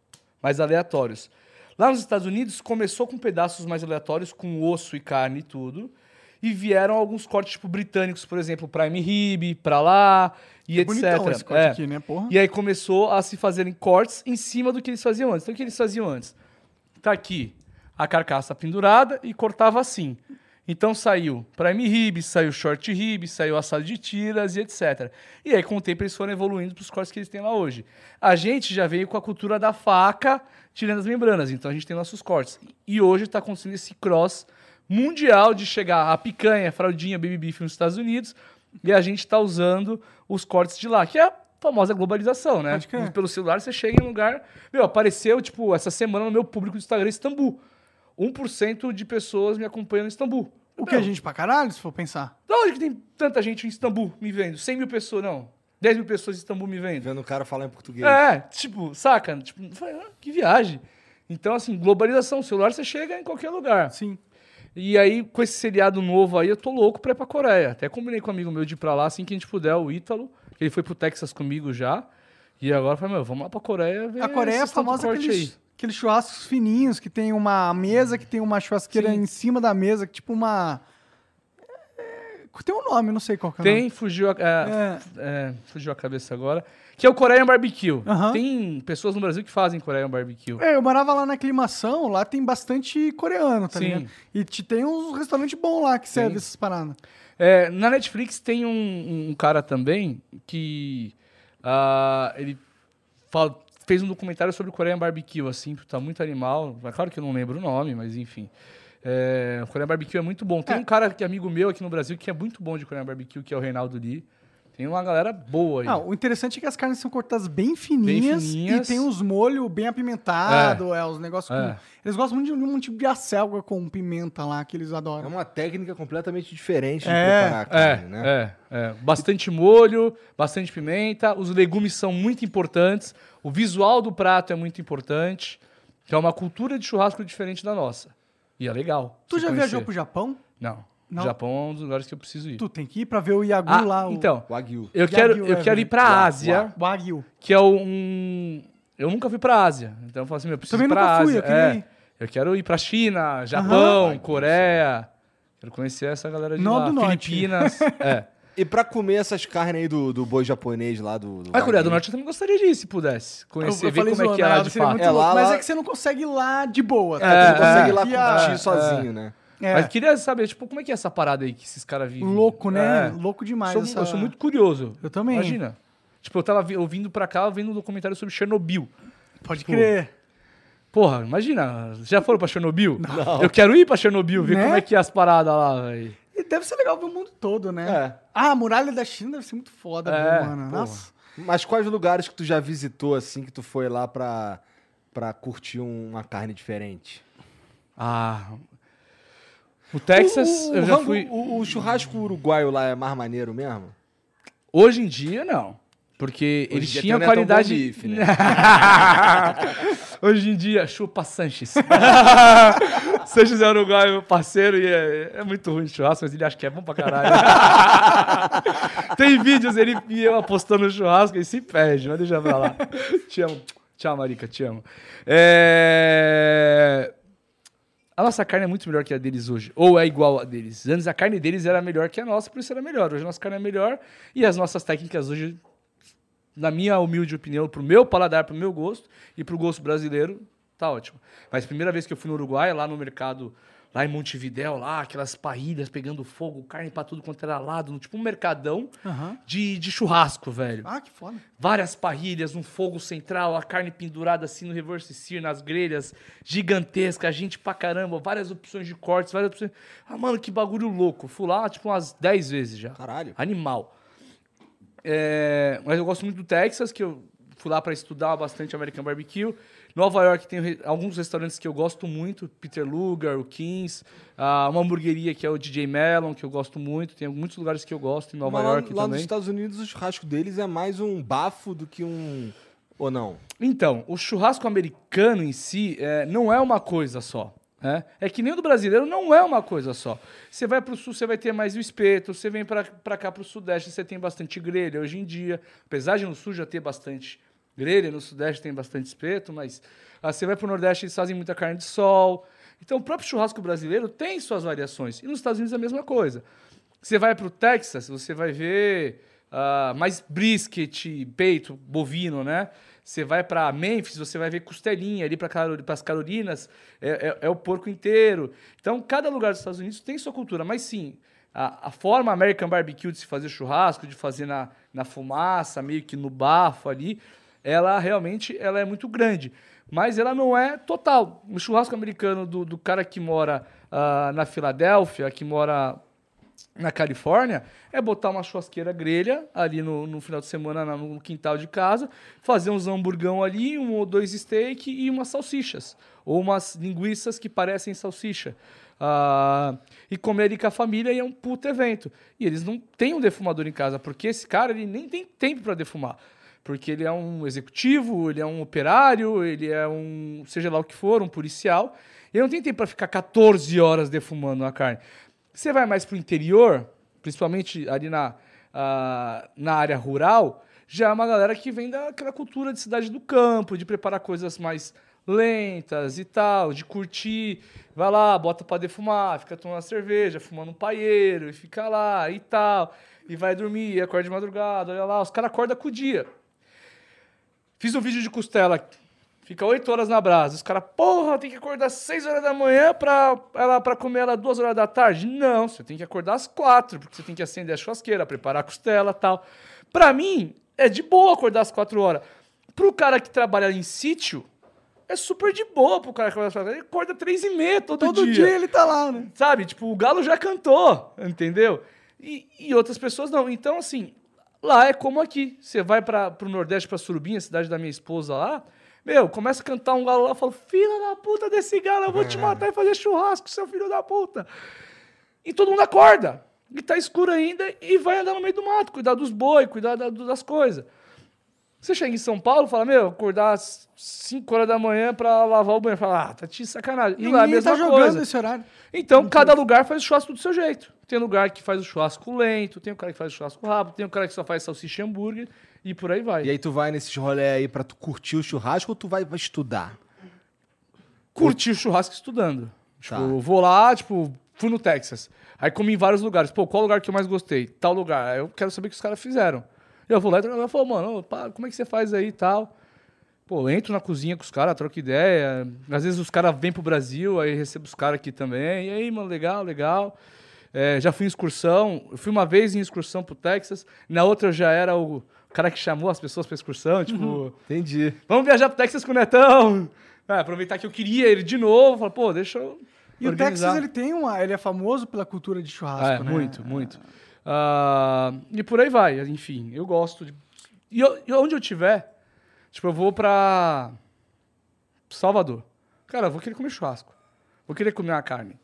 mais aleatórios. Lá nos Estados Unidos, começou com pedaços mais aleatórios, com osso e carne e tudo. E vieram alguns cortes, tipo, britânicos, por exemplo, Prime Rib, pra lá, e etc. Bonitão esse corte É. aqui, né, porra? E aí começou a se fazerem cortes em cima do que eles faziam antes. Então o que eles faziam antes? Tá aqui a carcaça pendurada e cortava assim. Então saiu prime rib, saiu short rib, saiu assado de tiras e etc. E aí com o tempo eles foram evoluindo para os cortes que eles têm lá hoje. A gente já veio com a cultura da faca tirando as membranas, então a gente tem nossos cortes. E hoje está acontecendo esse cross mundial de chegar a picanha, fraldinha, baby beef nos Estados Unidos e a gente está usando os cortes de lá, que é a famosa globalização, né? Pelo celular você chega em um lugar... Meu, apareceu, tipo, essa semana no meu público do Instagram, Istambul. 1% de pessoas me acompanham em Istambul. O que a gente pra caralho, se for pensar? Da onde que tem tanta gente em Istambul me vendo? 100 mil pessoas, não. 10 mil pessoas em Istambul me vendo. Vendo o cara falar em português. É, tipo, saca? Tipo, ah, que viagem. Então, assim, globalização. O celular você chega em qualquer lugar. Sim. E aí, com esse seriado novo aí, eu tô louco pra ir pra Coreia. Até combinei com um amigo meu de ir pra lá assim que a gente puder, o Ítalo. que Ele foi pro Texas comigo já. E agora eu falei, meu, vamos lá pra Coreia ver A Coreia é famosa aqueles, aqueles churrascos fininhos, que tem uma mesa, que tem uma churrasqueira Sim. em cima da mesa, que tipo uma... é, Tem um nome, não sei qual que é. Tem, fugiu a, é, É. é, fugiu a cabeça agora. Que é o Korean Barbecue. Aham. Tem pessoas no Brasil que fazem Korean Barbecue. É, eu morava lá na aclimação, lá tem bastante coreano, tá Sim. ligado? E te, tem uns restaurantes bons lá que servem essas paradas. É, na Netflix tem um, um cara também que ah, ele fala- fez um documentário sobre o Korean Barbecue, assim, tá muito animal. É claro que eu não lembro o nome, mas enfim. É, o Korean Barbecue é muito bom. Tem É. um cara que é amigo meu aqui no Brasil que é muito bom de Korean Barbecue, que é o Reinaldo Lee. Tem uma galera boa aí. Ah, o interessante é que as carnes são cortadas bem fininhas, fininhas. e tem os molhos bem apimentados, é. os negócios É. com... Eles gostam muito de um tipo de acelga com pimenta lá, que eles É adoram. uma técnica completamente diferente de É, preparar a É, carne, né? é, é. Bastante molho, bastante pimenta. Os legumes são muito importantes. O visual do prato é muito importante. Que é uma cultura de churrasco diferente da nossa. E é legal. Tu você já conhecer. viajou pro Japão? Não. Não? O Japão é um dos lugares que eu preciso ir. Tu tem que ir pra ver o Yagu Ah, lá. o- então, Wagyu. eu Yagyu, quero, é, eu quero velho. ir pra Ásia, Wagyu. que é um... Eu nunca fui pra Ásia. Então eu falo assim, meu, eu preciso Também ir pra nunca fui, Ásia. eu queria É. ir. Eu quero ir pra China, Japão. Coreia. Quero conhecer essa galera de Não lá. do norte. Filipinas. é. E pra comer essas carnes aí do, do boi japonês lá do. do A Coreia do? Norte eu também gostaria de ir, se pudesse. Conhecer, Eu- eu ver falei como é que é lá né? de fato. É, lá- mas lá- é que você não consegue ir lá de boa. tá? É, tu não consegue ir lá curtir a- sozinho, né? É, Mas queria saber, tipo, como é que é essa parada aí que esses caras vivem? louco, né? É. Louco demais. Sou- essa- Eu sou muito curioso. Eu também. Imagina. Tipo, eu tava vi- ouvindo pra cá, vendo um documentário sobre Chernobyl. Pode crer. Porra, imagina, já foram pra Chernobyl? Não. Eu quero ir pra Chernobyl, ver Né? como é que é as paradas lá, velho. E deve ser legal ver o mundo todo, né? É. Ah, a muralha da China deve ser muito foda, É, ver, mano. porra. Nossa. Mas quais lugares que tu já visitou, assim, que tu foi lá pra, pra curtir um- uma carne diferente? Ah. O Texas, O- o eu já rango- fui. O, o churrasco uruguaio lá é mais maneiro mesmo? Hoje em dia, não. Porque Hoje eles tinham Netão qualidade. Bom Bife, né? Hoje em dia, chupa Sanches. Sanches é uruguaio, meu parceiro, e é, é muito ruim de churrasco, mas ele acha que é bom pra caralho. Tem vídeos ele e eu apostando no churrasco e se perde, mas deixa pra lá. Te amo. Tchau, Marica, te amo. É... A nossa carne é muito melhor que a deles hoje. Ou é igual a deles. Antes a carne deles era melhor que a nossa, por isso era melhor. Hoje a nossa carne é melhor e as nossas técnicas hoje, na minha humilde opinião, pro meu paladar, pro meu gosto e pro gosto brasileiro, tá ótimo. Mas primeira vez que eu fui no Uruguai, lá no mercado, lá em Montevidéu, lá, aquelas parrilhas pegando fogo, carne pra tudo quanto era lado, tipo um mercadão Aham. de, de churrasco, velho Ah, que foda. várias parrilhas, um fogo central, a carne pendurada assim no reverse sear, nas grelhas, gigantesca, gente pra caramba, várias opções de cortes, várias opções. Ah, mano, que bagulho louco. Fui lá, tipo, umas 10 vezes já. Caralho. Animal. É, mas eu gosto muito do Texas, que eu fui lá pra estudar bastante American Barbecue. Nova York tem re- alguns restaurantes que eu gosto muito, Peter Lugar, o Kings, ah, uma hamburgueria que é o DJ Melon, que eu gosto muito. Tem muitos lugares que eu gosto em Nova Mas lá, York lá nos também. Estados Unidos, o churrasco deles é mais um bafo do que um. Ou não? Então, o churrasco americano em si é, não é uma coisa só. né? É que nem o do brasileiro não é uma coisa só. Você vai pro sul, você vai ter mais o espeto. Você vem pra cá pro sudeste, você tem bastante grelha. Hoje em dia, apesar de no sul já ter bastante grelha, no sudeste tem bastante espeto, mas ah, você vai pro nordeste, eles fazem muita carne de sol. Então, o próprio churrasco brasileiro tem suas variações. E nos Estados Unidos é a mesma coisa. Você vai pro Texas, você vai ver ah, mais brisket, peito, bovino, né? Você vai para Memphis, você vai ver costelinha ali para as Carolinas, é, é- é o porco inteiro. Então, cada lugar dos Estados Unidos tem sua cultura, mas sim, a, a forma American Barbecue de se fazer churrasco, de fazer na, na fumaça, meio que no bafo ali, ela realmente ela é muito grande. Mas ela não é total. O churrasco americano do, do cara que mora ah, na Filadélfia, que mora na Califórnia é botar uma churrasqueira grelha ali no, no final de semana na- no quintal de casa, fazer uns hamburgão ali, um ou dois steak e umas salsichas. Ou umas linguiças que parecem salsicha. Ah, e comer ali com a família e é um puto evento. E eles não têm um defumador em casa, porque esse cara ele nem tem tempo para defumar. Porque ele é um executivo, ele é um operário, ele é um, seja lá o que for, um policial. Ele não tem tempo para ficar 14 horas defumando a carne. Você vai mais para o interior, principalmente ali na, ah, na área rural, já é uma galera que vem daquela cultura de cidade do campo, de preparar coisas mais lentas e tal, de curtir. Vai lá, bota para defumar, fica tomando cerveja, fumando um paieiro, e fica lá e tal. E vai dormir, acorda de madrugada, olha lá, os caras acordam com o dia. Fiz um vídeo de costela. Fica 8 horas na brasa. Os caras, porra, tem que acordar 6 horas da manhã pra, ela, pra comer ela 2 horas da tarde. Não, você tem que acordar às 4, porque você tem que acender a churrasqueira, preparar a costela e tal. Pra mim, é de boa acordar às 4 horas. Pro cara que trabalha em sítio, é super de boa pro cara que trabalha às 4 horas. Ele acorda 3 e meia todo, Todo dia. ele tá lá, né? Sabe? Tipo, o Galo já cantou, entendeu? E, e outras pessoas não. Então, assim, Lá é como aqui. Você vai para pro Nordeste, pra Surubinha, cidade da minha esposa lá. Meu, começa a cantar um galo lá, eu falo, filha da puta desse galo, eu vou te matar e fazer churrasco, seu filho da puta. E todo mundo acorda. E tá escuro ainda e vai andar no meio do mato, cuidar dos boi, cuidar da- das coisas. Você chega em São Paulo e fala, meu, acordar às 5 horas da manhã pra lavar o banheiro. Fala, ah, tá te sacanagem. E lá é a mesma tá jogando coisa. esse horário. Então, cada lugar faz o churrasco do seu jeito. Tem lugar que faz o churrasco lento, tem o cara que faz o churrasco rápido, tem o cara que só faz salsicha e hambúrguer e por aí vai. E aí tu vai nesses rolê aí pra tu curtir o churrasco ou tu vai, vai estudar? curti o churrasco estudando. Tipo, Tá. eu vou lá, tipo, fui no Texas. Aí comi em vários lugares. Pô, qual lugar que eu mais gostei? Tal lugar. Aí eu quero saber o que os caras fizeram. E eu vou lá e ela falou, mano, ô, pá, como é que você faz aí e tal? Pô, eu entro na cozinha com os caras, troco ideia. Às vezes os caras vêm pro Brasil, aí recebo os caras aqui também. E aí, mano, legal, legal. É, já fui em excursão. Eu fui uma vez em excursão pro Texas. Na outra eu já era o cara que chamou as pessoas pra excursão. Tipo, Entendi. Vamos viajar pro Texas com o Netão. É, aproveitar que eu queria ele de novo. Falar, pô, deixa eu. E o organizar. Texas, ele tem uma. Ele é famoso pela cultura de churrasco, Ah, é, né? muito, muito. Ah, e por aí vai, enfim, eu gosto de. E, eu- e onde eu tiver, tipo, eu vou pra Salvador. Cara, eu vou querer comer churrasco. Vou querer comer uma carne.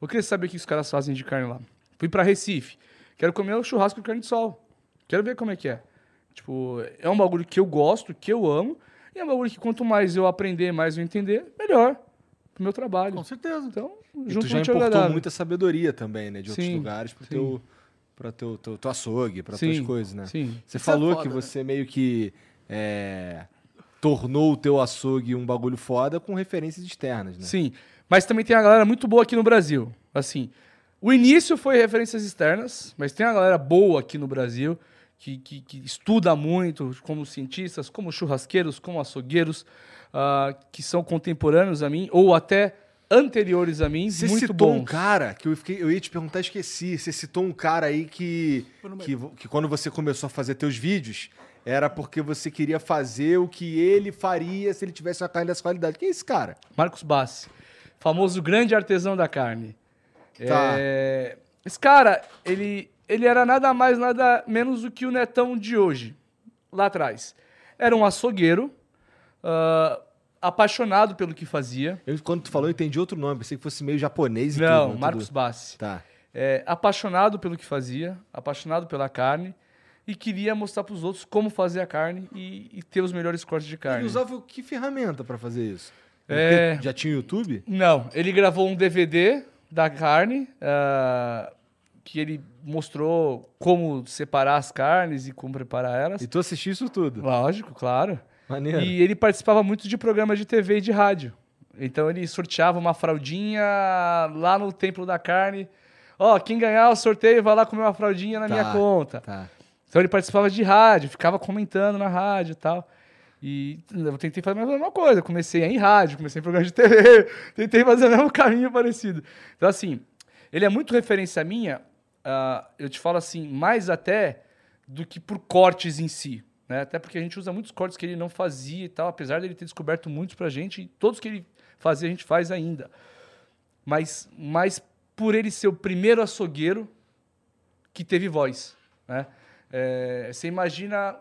Vou querer saber o que os caras fazem de carne lá. Fui pra Recife. Quero comer o churrasco de carne de sol. Quero ver como é que é. Tipo, é um bagulho que eu gosto, que eu amo. E é um bagulho que quanto mais eu aprender, mais eu entender, melhor pro meu trabalho. Com certeza. Então, E junto tu já com o importou agradável. muita sabedoria também, né? De outros Sim, lugares pro sim. teu, pra teu, teu, teu açougue, pra Sim, tuas coisas, né? sim. Você Isso é falou foda, que né? você meio que é, tornou o teu açougue um bagulho foda com referências externas, né? Sim, mas também tem uma galera muito boa aqui no Brasil. Assim, o início foi referências externas, mas tem uma galera boa aqui no Brasil que, que, que estuda muito, como cientistas, como churrasqueiros, como açougueiros, ah, que são contemporâneos a mim, ou até anteriores a mim, Você muito citou bons. um cara que eu, fiquei, eu ia te perguntar, esqueci. Você citou um cara aí que, que, que quando você começou a fazer teus vídeos, era porque você queria fazer o que ele faria se ele tivesse uma carne dessa qualidade. Quem é esse cara? Marcos Bassi, famoso grande artesão da carne. Tá. É, Esse cara, ele, ele era nada mais, nada menos do que o netão de hoje, lá atrás. Era um açougueiro, ah, apaixonado pelo que fazia. Eu, quando tu falou, eu entendi outro nome. Pensei que fosse meio japonês e Não, tudo. Marcos Tudo- Bassi. Tá. É, apaixonado pelo que fazia, apaixonado pela carne e queria mostrar para os outros como fazer a carne e, e ter os melhores cortes de carne. Ele usava que ferramenta pra fazer isso? É. Já tinha YouTube? Não, ele gravou um DVD da carne, ah, que ele mostrou como separar as carnes e como preparar elas. E tu assistiu isso tudo? Lógico, claro. Maneiro. E ele participava muito de programas de TV e de rádio. Então ele sorteava uma fraldinha lá no Templo da Carne. Ó, quem ganhar o sorteio vai lá comer uma fraldinha na Tá, minha conta. Tá. Então ele participava de rádio, ficava comentando na rádio e tal. E eu tentei fazer a mesma coisa. Comecei em rádio, comecei em programa de TV, tentei fazer o mesmo caminho parecido. Então, assim, ele é muito referência minha, ah, eu te falo assim, mais até do que por cortes em si. Né? Até porque a gente usa muitos cortes que ele não fazia e tal, apesar dele ter descoberto muitos pra gente, e todos que ele fazia a gente faz ainda. Mas, mas por ele ser o primeiro açougueiro que teve voz. Né? É, você imagina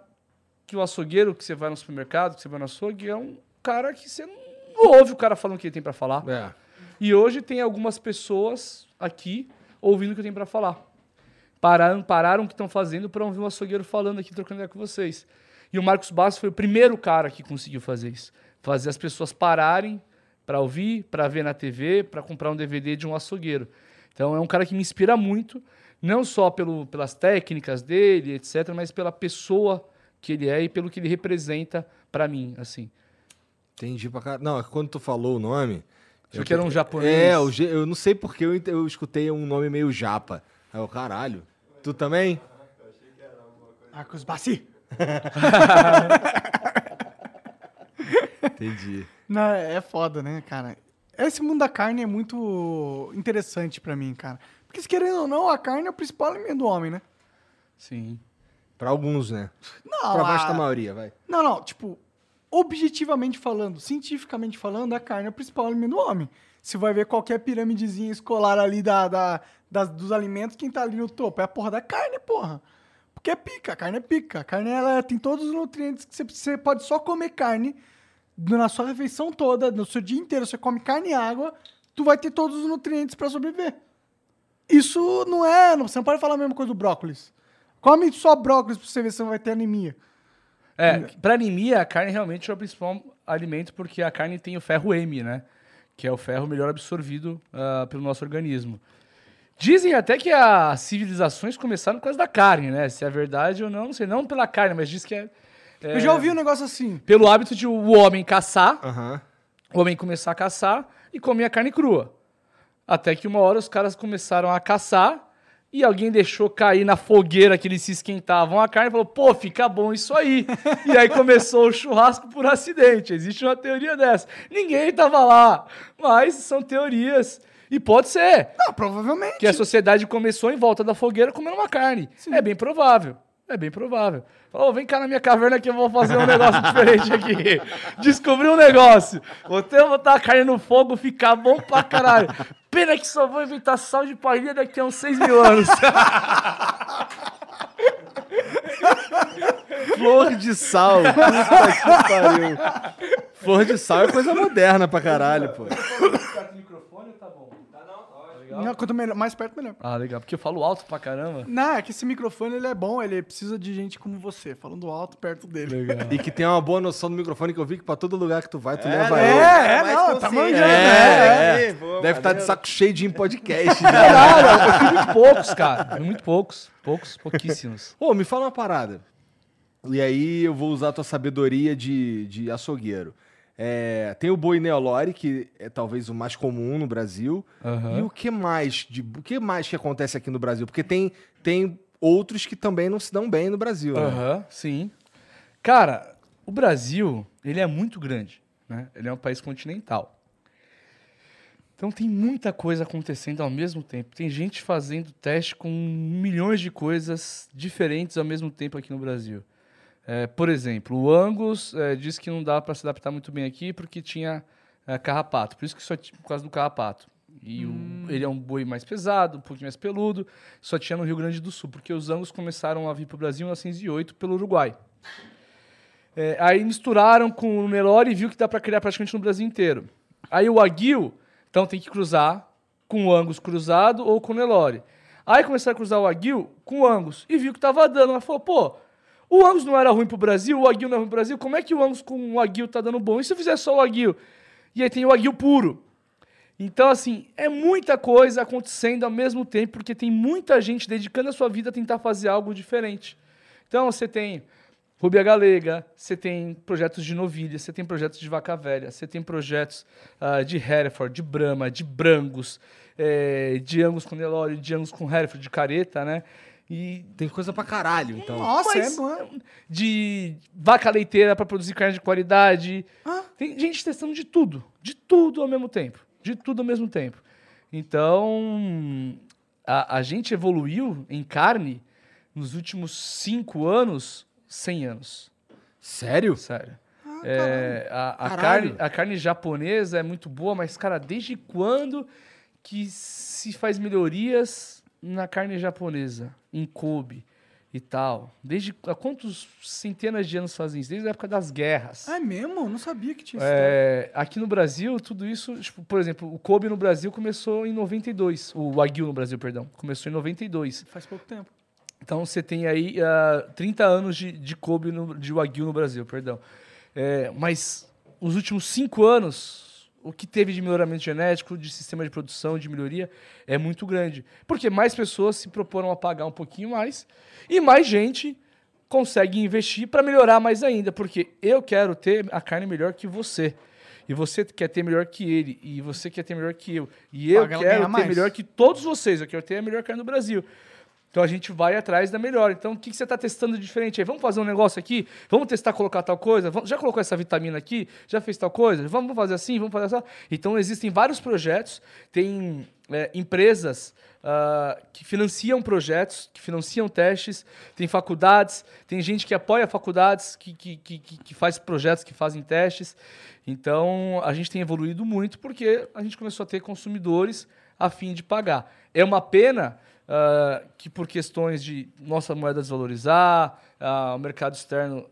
que o açougueiro que você vai no supermercado, que você vai no açougue, é um cara que você não ouve o cara falando o que ele tem para falar. É. E hoje tem algumas pessoas aqui ouvindo o que eu tenho para falar. Pararam, pararam o que estão fazendo para ouvir um açougueiro falando aqui, trocando ideia com vocês. E o Marcos Bastos foi o primeiro cara que conseguiu fazer isso. Fazer as pessoas pararem para ouvir, para ver na TV, para comprar um DVD de um açougueiro. Então é um cara que me inspira muito, não só pelo, pelas técnicas dele, etc., mas pela pessoa que ele é e pelo que ele representa para mim, assim. Entendi pra caralho. Não, é que quando tu falou o nome. Achou que era um japonês. É, o ge- eu não sei porque eu, eu escutei um nome meio japa. Aí eu, caralho. Tu também? Marcos Bassi. Entendi. Não, é foda, né, cara? Esse mundo da carne é muito interessante pra mim, cara. Porque, se querendo ou não, a carne é o principal alimento do homem, né? Sim. Pra alguns, né? Não, pra a- vasta maioria, vai. Não, não, tipo, objetivamente falando, cientificamente falando, a carne é o principal alimento do homem. Você vai ver qualquer piramidezinha escolar ali da, da- das- dos alimentos, quem tá ali no topo é a porra da carne, porra. Por porque é pica, a carne é pica. A carne ela tem todos os nutrientes que você, você pode só comer carne na sua refeição toda, no seu dia inteiro, você come carne e água, tu vai ter todos os nutrientes pra sobreviver. Isso não é. Você não pode falar a mesma coisa do brócolis. Come só brócolis pra você ver se você não vai ter anemia. É, pra anemia, a carne realmente é o principal alimento, porque a carne tem o ferro M, né? Que é o ferro melhor absorvido ah, pelo nosso organismo. Dizem até que as civilizações começaram por causa da carne, né? Se é verdade ou não, não sei. Não pela carne, mas diz que é, é Eu já ouvi um negócio assim. pelo hábito de o homem caçar, Aham. o homem começar a caçar e comer a carne crua. Até que uma hora os caras começaram a caçar e alguém deixou cair na fogueira que eles se esquentavam a carne e falou: pô, fica bom isso aí. e aí começou o churrasco por acidente. Existe uma teoria dessa. Ninguém tava lá, mas são teorias. E pode ser Não, provavelmente. que a sociedade começou em volta da fogueira comendo uma carne. É bem provável. É bem provável. Falou, vem cá na minha caverna que eu vou fazer um negócio diferente aqui. Descobri um negócio. Vou ter botar a carne no fogo, ficar bom pra caralho. Pena que só vou inventar sal de palha daqui a uns 6 mil anos. Flor de sal. Puta que pariu. Flor de sal é coisa moderna pra caralho, pô. Não, quanto melhor, mais perto, melhor. Ah, legal. Porque eu falo alto pra caramba. Não, é que esse microfone ele é bom, ele precisa de gente como você, falando alto perto dele. Legal. E que tem uma boa noção do microfone que eu vi que pra todo lugar que tu vai, tu É, leva né? ele. É, mais não, tá manjando, É, É, é. boa, Deve estar de valeu. saco cheio de ir em podcast. né? Caralho, eu fui muito poucos, cara. Muito poucos. Poucos, pouquíssimos. Ô, me fala uma parada. E aí eu vou usar a tua sabedoria de, de açougueiro. É, tem o boi Neolore, que é talvez o mais comum no Brasil. Aham. E o que mais? De, o que mais que acontece aqui no Brasil? Porque tem, tem outros que também não se dão bem no Brasil, né? Aham, sim. Cara, o Brasil, ele é muito grande, né? Ele é um país continental. Então tem muita coisa acontecendo ao mesmo tempo. Tem gente fazendo teste com milhões de coisas diferentes ao mesmo tempo aqui no Brasil. É, por exemplo, o Angus é, disse que não dá para se adaptar muito bem aqui porque tinha é, carrapato. Por isso que só tinha, por causa do carrapato. E o- ele é um boi mais pesado, um pouquinho mais peludo. Só tinha no Rio Grande do Sul, porque os Angus começaram a vir para o Brasil em 1908 pelo Uruguai. É, aí misturaram com o Nelore e viu que dá para criar praticamente no Brasil inteiro. Aí o Aguil, então tem que cruzar com o Angus cruzado ou com o Nelore. Aí começaram a cruzar o Aguil com o Angus e viu que tava dando. Ela falou, pô, o Angus não era ruim pro Brasil, o Aguil não é ruim pro Brasil, como é que o Angus com o Aguil tá dando bom? E se eu fizer só o Aguil? E aí tem o Aguil puro. Então, assim, é muita coisa acontecendo ao mesmo tempo, porque tem muita gente dedicando a sua vida a tentar fazer algo diferente. Então, você tem Rubia Galega, você tem projetos de novilha, você tem projetos de vaca velha, você tem projetos ah, de Hereford, de Brahma, de Brangus, eh, de Angus com Nelore, de Angus com Hereford, de Careta, né? E Tem coisa pra caralho, então. Nossa, Mas- é bom. de vaca leiteira para produzir carne de qualidade. Tem gente testando de tudo, de tudo ao mesmo tempo, de tudo ao mesmo tempo. Então, a, a gente evoluiu em carne nos últimos cinco anos, 100 anos. Sério? Sério. É, a, a carne, a carne japonesa é muito boa, mas, cara, desde quando que se faz melhorias na carne japonesa? Em Kobe e tal? Desde há quantos centenas de anos fazem isso? Desde a época das guerras. Ah, é mesmo? Não sabia que tinha É, aqui no Brasil, tudo isso, tipo, por exemplo, o Kobe no Brasil começou em 92. O Wagyu no Brasil, perdão, começou em 92. Faz pouco tempo. Então você tem aí ah, 30 anos de, de Kobe, no, de Wagyu no Brasil, perdão. É, mas os últimos cinco anos, o que teve de melhoramento genético, de sistema de produção, de melhoria, é muito grande. Porque mais pessoas se proporam a pagar um pouquinho mais e mais gente consegue investir para melhorar mais ainda. Porque eu quero ter a carne melhor que você. E você quer ter melhor que ele. E você quer ter melhor que eu. E eu Paga- quero ter mais. melhor que todos vocês. Eu quero ter a melhor carne do Brasil. Então a gente vai atrás da melhor. Então o que, que você está testando de diferente aí? Vamos fazer um negócio aqui? Vamos testar colocar tal coisa? Vamos- já colocou essa vitamina aqui? Já fez tal coisa? Vamos fazer assim? Vamos fazer assim? Então existem vários projetos, tem é, empresas ah, que financiam projetos, que financiam testes, tem faculdades, tem gente que apoia faculdades, que, que, que que faz projetos, que fazem testes. Então a gente tem evoluído muito porque a gente começou a ter consumidores a fim de pagar. É uma pena ah, que por questões de nossa moeda desvalorizar, ah, o mercado externo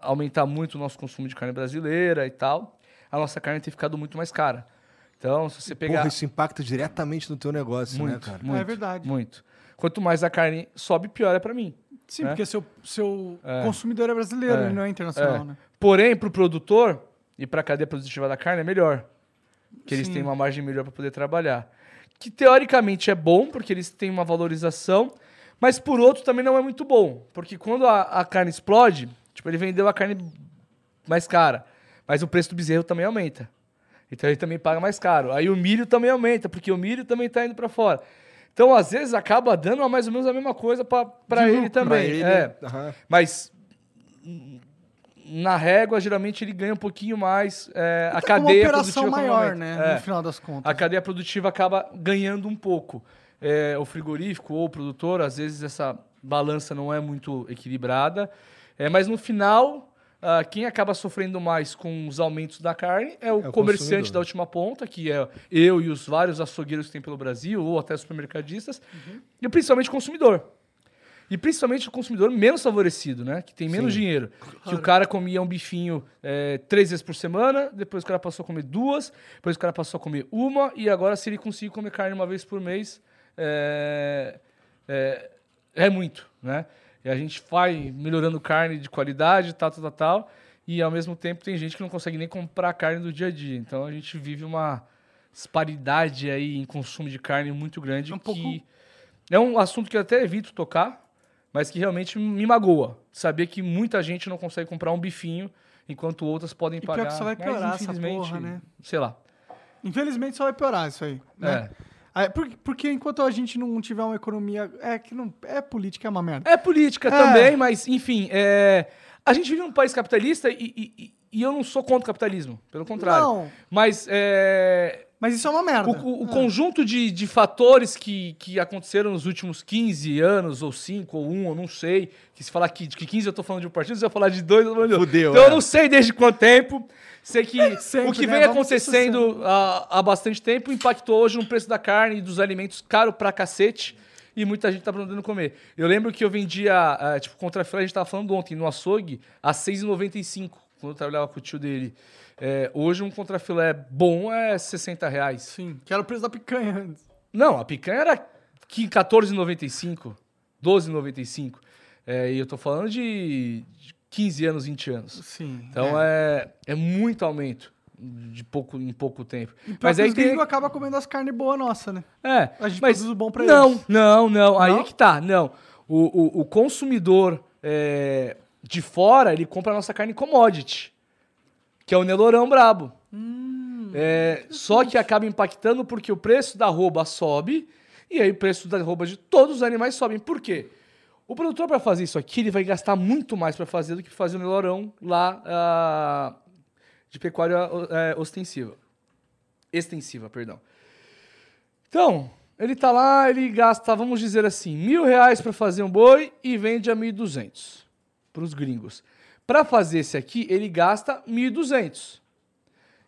aumentar muito o nosso consumo de carne brasileira e tal, a nossa carne tem ficado muito mais cara. Então, se você pegar... Porra, isso impacta diretamente no teu negócio, né, muito, cara? muito, É verdade. Muito. Quanto mais a carne sobe, pior é para mim. Sim, É. porque seu, seu É. consumidor é brasileiro, É. ele não é internacional, É. né? Porém, para o produtor e para a cadeia produtiva da carne é melhor. Que eles Sim. têm uma margem melhor para poder trabalhar. Que teoricamente é bom, porque eles têm uma valorização, mas por outro também não é muito bom. Porque quando a, a carne explode, tipo, ele vendeu a carne mais cara, mas o preço do bezerro também aumenta. Então ele também paga mais caro. Aí o milho também aumenta, porque o milho também está indo para fora. Então, às vezes, acaba dando mais ou menos a mesma coisa para ele também. pra ele, É. aham. Mas na régua, geralmente ele ganha um pouquinho mais. é, a Então, cadeia uma operação produtiva maior, né? É, No final das contas. a cadeia produtiva acaba ganhando um pouco. É, o frigorífico ou o produtor, às vezes essa balança não é muito equilibrada. É, mas no final, ah, quem acaba sofrendo mais com os aumentos da carne é o, É o comerciante consumidor. da última ponta, que é eu e os vários açougueiros que tem pelo Brasil, ou até supermercadistas, e principalmente o consumidor. E principalmente o consumidor menos favorecido, né? Que tem menos Sim. dinheiro. Que o cara comia um bifinho é, três vezes por semana, depois o cara passou a comer duas, depois o cara passou a comer uma, e agora se ele conseguir comer carne uma vez por mês, é, é, é muito, né? E a gente vai melhorando carne de qualidade, tal, tal, tal, tal, e ao mesmo tempo tem gente que não consegue nem comprar carne do dia a dia. Então a gente vive uma disparidade aí em consumo de carne muito grande É um que pouco- é um assunto que eu até evito tocar, mas que realmente me magoa. Saber que muita gente não consegue comprar um bifinho, enquanto outras podem E pior pagar. que só vai Mas, piorar essa infelizmente, porra, né? Sei lá. Infelizmente só vai piorar isso aí. Né? É. Porque, porque enquanto a gente não tiver uma economia. É que não. É política, é uma merda. É política É. também, mas, enfim, é... a gente vive num país capitalista e, e- e- e eu não sou contra o capitalismo, pelo contrário. Não. Mas é, Mas isso é uma merda. o, o- o É. conjunto de, de fatores que, que aconteceram nos últimos 15 anos, ou 5, ou 1, eu não sei. Que se falar que, de 15 eu tô falando de um partido, se eu falar de dois, eu tô falando. Fudeu, Então é. eu não sei desde quanto tempo. Sei que sempre, o que né? vem ser acontecendo há, há bastante tempo impactou hoje no preço da carne e dos alimentos caro pra cacete. E muita gente tá podendo comer. Eu lembro que eu vendia, ah, tipo, contra filé, a gente tava falando ontem, no açougue, a R$ 6,95, quando eu trabalhava com o tio dele. É, hoje um contrafilé bom é 60 reais. Sim, que era o preço da picanha antes. Não, a picanha era qui- 14,95, 12,95. É, e eu tô falando de, de 15 anos, 20 anos. Sim. Então é, é muito aumento de pouco, em pouco tempo. Mas Mas aí tem. acabam comendo as carnes boas nossa, né? É, A gente mas produz o bom pra não, eles. Não, não, Aí Não? é que tá. Não. O, o, o consumidor é, de fora, ele compra a nossa carne commodity, que é o Nelorão brabo. Hum. É, só que acaba impactando porque o preço da arroba sobe e aí o preço da arroba de todos os animais sobem. Por quê? O produtor, para fazer isso aqui, ele vai gastar muito mais para fazer do que fazer o Nelorão lá ah, de pecuária eh, ostensiva. Extensiva, perdão. Então, ele tá lá, ele gasta, vamos dizer assim, mil reais para fazer um boi e vende a 1.200 para os gringos. Para fazer esse aqui, ele gasta 1.200.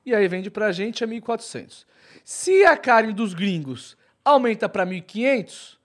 E aí vende para a gente a 1.400. Se a carne dos gringos aumenta para 1.500,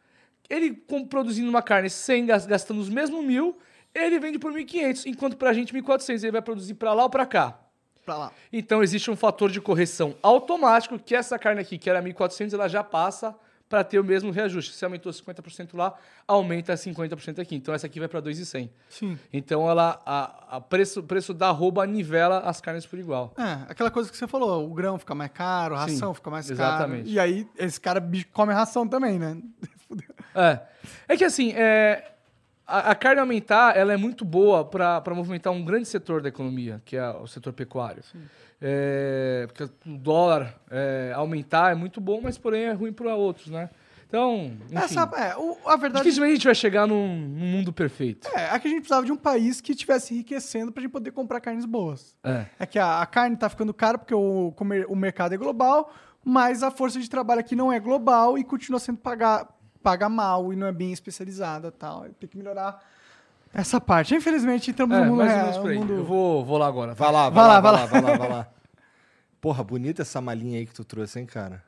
ele com- produzindo uma carne sem gas- gastando os mesmos mil, ele vende por 1.500, enquanto para a gente 1.400. Ele vai produzir para lá ou para cá. Pra lá. Então existe um fator de correção automático que essa carne aqui, que era 1.400, ela já passa para ter o mesmo reajuste. Se aumentou 50% lá, aumenta 50% aqui. Então essa aqui vai para 2.100. Sim. Então ela a, a preço preço da arroba nivela as carnes por igual. É, aquela coisa que você falou, o grão fica mais caro, a Sim, ração fica mais exatamente. caro. E aí, esse cara come ração também, né? É. É que assim, é, a, a carne aumentar, ela é muito boa para movimentar um grande setor da economia, que é o setor pecuário. É, porque o dólar é, aumentar é muito bom, mas porém é ruim para outros, né? Então, enfim, Essa, é, o- a verdade dificilmente a gente vai chegar num, num mundo perfeito. é, é que a gente precisava de um país que estivesse enriquecendo pra gente poder comprar carnes boas. É. É que a, a carne tá ficando cara porque o, comer- o mercado é global, mas a força de trabalho aqui não é global e continua sendo paga, paga mal e não é bem especializada e tal. Tem que melhorar essa parte. Infelizmente, entramos É, no mundo mais ou real. menos por aí. mundo- Eu vou, vou lá agora. Vai lá, Vai vai, lá, lá, vai lá, vai lá, vai lá. Porra, bonita essa malinha aí que tu trouxe, hein, cara?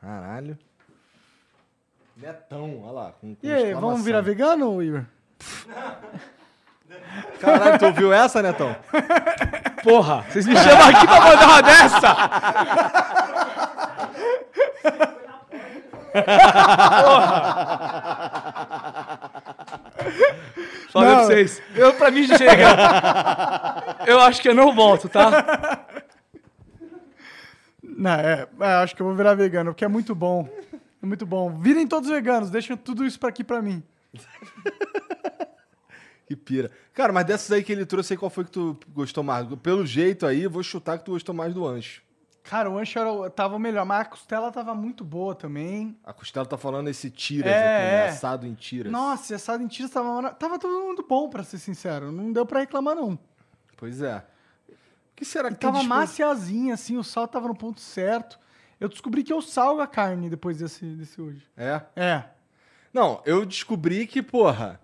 Caralho. Netão, olha lá. Com, com E aí, vamos virar vegano, Igor? Caralho, tu ouviu essa, Netão? Porra, vocês me chamam aqui pra mandar uma dessa? Falei Não. pra vocês. Eu, pra mim, chega. Eu acho que eu não volto, tá? Não, é, é, acho que eu vou virar vegano, porque é muito bom. É muito bom. Virem todos veganos, deixem tudo isso pra aqui pra mim. Que pira. Cara, mas dessas aí que ele trouxe aí, qual foi que tu gostou mais? Pelo jeito aí, eu vou chutar que tu gostou mais do ancho. Cara, o ancho era, tava melhor, mas a costela tava muito boa também. A costela tá falando esse tiras É, aqui, né? é. Assado em tiras. Nossa, e assado em tiras tava, mara- tava todo mundo bom, pra ser sincero. Não deu pra reclamar, não. Pois é. O que será que Tava tem dispo- maciazinha, assim, o sal tava no ponto certo. Eu descobri que eu salgo a carne depois desse, desse hoje. É. É. Não, eu descobri que, porra,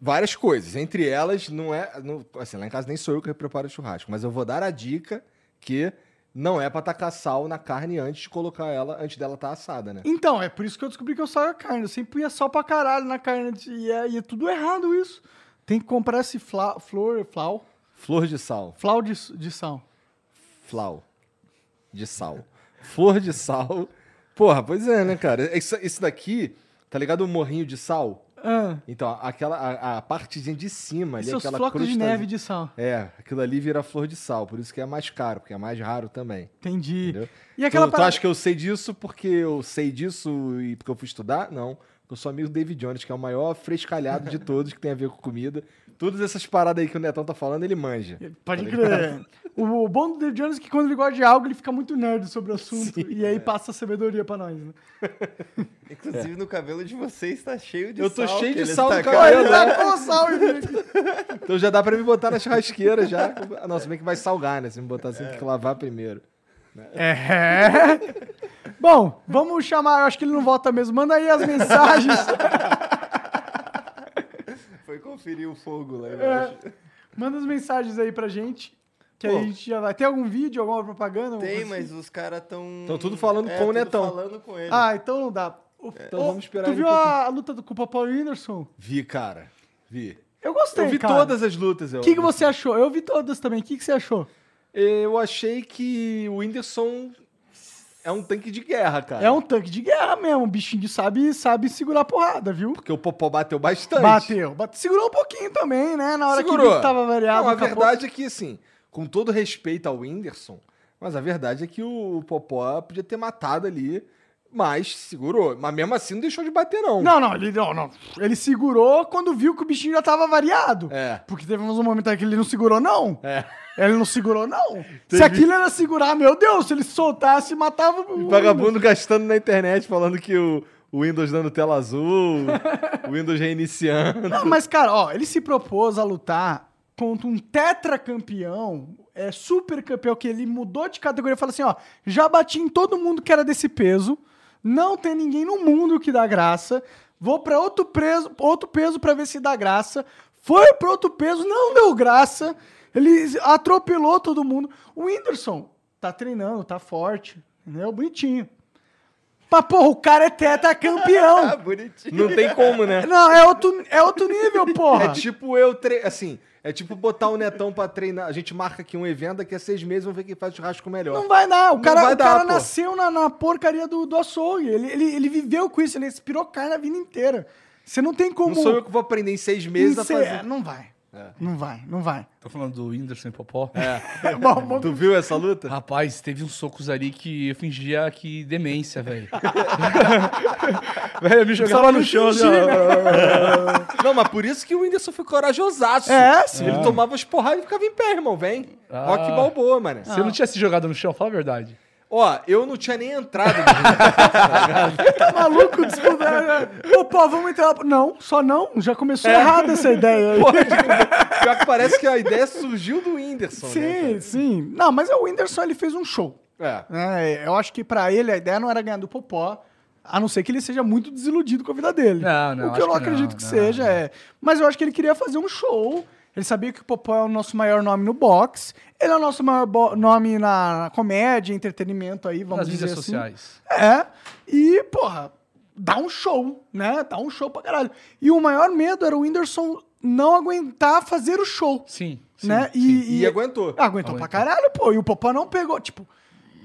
várias coisas. Entre elas, não é. Não, assim, lá em casa nem sou eu que preparo churrasco, mas eu vou dar a dica que não é pra tacar sal na carne antes de colocar ela, antes dela estar assada, né? Então, é por isso que eu descobri que eu salgo a carne. Eu sempre ia sal pra caralho na carne. E é, e é tudo errado isso. Tem que comprar esse fla, flor, flau, Flor de sal. flau de, de sal. Flau. De sal. Flor de sal. Porra, pois é, né, cara? Isso, isso daqui, tá ligado? O morrinho de sal? Ah, Então, aquela, a, a partezinha de cima e ali, seus aquela flocos de neve de sal. É, aquilo ali vira flor de sal, por isso que é mais caro, porque é mais raro também. Entendi. Entendeu? E aquela tu, tu parada- acha que eu sei disso porque eu sei disso e porque eu fui estudar? Não. Eu sou amigo do David Jones, que é o maior frescalhado de todos que tem a ver com comida. Todas essas paradas aí que o Netão tá falando, ele manja. Pode Tá crer. O, bom do David Jones é que quando ele gosta de algo, ele fica muito nerd sobre o assunto. e é. aí passa a sabedoria pra nós. Né? Inclusive no cabelo de vocês tá cheio de Eu tô sal. cheio de sal no cabelo. Ele tacou o sal em mim. Então já dá pra me botar na churrasqueira já. Nossa, bem que vai salgar, né? Se me botar assim, tem que lavar primeiro. É. Bom, vamos chamar. Eu acho que ele não volta mesmo. Manda aí as mensagens. Foi conferir o fogo lá É. embaixo. Manda as mensagens aí pra gente. Que aí Pô. a gente já vai. Tem algum vídeo, alguma propaganda? alguma Tem, assim? mas os caras tão... Tão tudo falando é, com o tudo Netão. falando com ele. Ah, então não dá. O- Então vamos esperar Tu viu um a, a luta do com o Paul Whindersson? Vi, cara. Vi. Eu gostei, Eu vi cara. todas as lutas. O que, que você achou? Eu vi todas também. O que, que você achou? Eu achei que o Whindersson é um tanque de guerra, cara. É um tanque de guerra mesmo. O bichinho sabe, sabe segurar a porrada, viu? Porque o Popó bateu bastante. Bateu. Bate- Segurou um pouquinho também, né? Na hora Segurou. que tava variado. Não, a acabou. verdade é que, assim, com todo respeito ao Whindersson, mas a verdade é que o Popó podia ter matado ali, mas segurou. Mas mesmo assim não deixou de bater, não. Não, não, ele não, não. Ele segurou quando viu que o bichinho já tava variado. É. Porque teve uns momentos aí que ele não segurou, não. É. Ele não segurou, não. Se aquilo era segurar, meu Deus, se ele soltasse, matava o. Vagabundo gastando na internet falando que o, o Windows dando tela azul, o Windows reiniciando. Não, mas, cara, ó, ele se propôs a lutar contra um tetracampeão, é, super campeão, que ele mudou de categoria e falou assim: ó, já bati em todo mundo que era desse peso, não tem ninguém no mundo que dá graça, vou pra outro, outro peso pra ver se dá graça. Foi pra outro peso, não deu graça, ele atropelou todo mundo. O Whindersson tá treinando, tá forte, entendeu? Bonitinho. Mas, porra, o cara é tetracampeão. Ah, bonitinho. Não tem como, né? Não, é outro, é outro nível, porra. É tipo eu, tre... assim, é tipo botar o Netão pra treinar. A gente marca aqui um evento, daqui a seis meses vamos ver quem faz churrasco melhor. Não vai dar. O Não cara, vai o dar, cara pô. nasceu na, na porcaria do, do açougue. Ele, ele, ele viveu com isso, ele respirou carne a vida inteira. Você não tem como. Não sou eu que vou aprender em seis meses a Inse- fazer. Não vai. É. Não vai, não vai. Tô falando do Whindersson e Popó. Bom, vamos- Tu viu essa luta? Rapaz, teve uns socos ali que eu fingia que demência, velho. velho, eu me jogava no chão. assim, ó. Não, mas por isso que o Whindersson foi corajosaço. É, sim. Ele tomava as porradas e ficava em pé, irmão. Vem. Ah. Rock balboa, mano. Você não tinha se jogado no chão? Fala a verdade. Ó, eu não tinha nem entrado no. Tá maluco disputar. Ô, pô, vamos entrar. Não, só não. Já começou errado essa ideia aí. Tipo, pior que parece que a ideia surgiu do Whindersson, né? sim, sim. Não, mas o Whindersson ele fez um show. É. né? eu acho que pra ele a ideia não era ganhar do Popó. A não ser que ele seja muito desiludido com a vida dele. Não, não, O que eu não que acredito não, que não, seja, é. Mas eu acho que ele queria fazer um show. Ele sabia que o Popó é o nosso maior nome no boxe. Ele é o nosso maior nome na, na comédia, entretenimento aí, vamos Nas dizer mídias assim. sociais. É. E, porra, dá um show, né? Dá um show pra caralho. E o maior medo era o Whindersson não aguentar fazer o show. Sim. sim, né? sim. E, aguentou. Aguentou pra caralho, pô. E o Popó não pegou, tipo...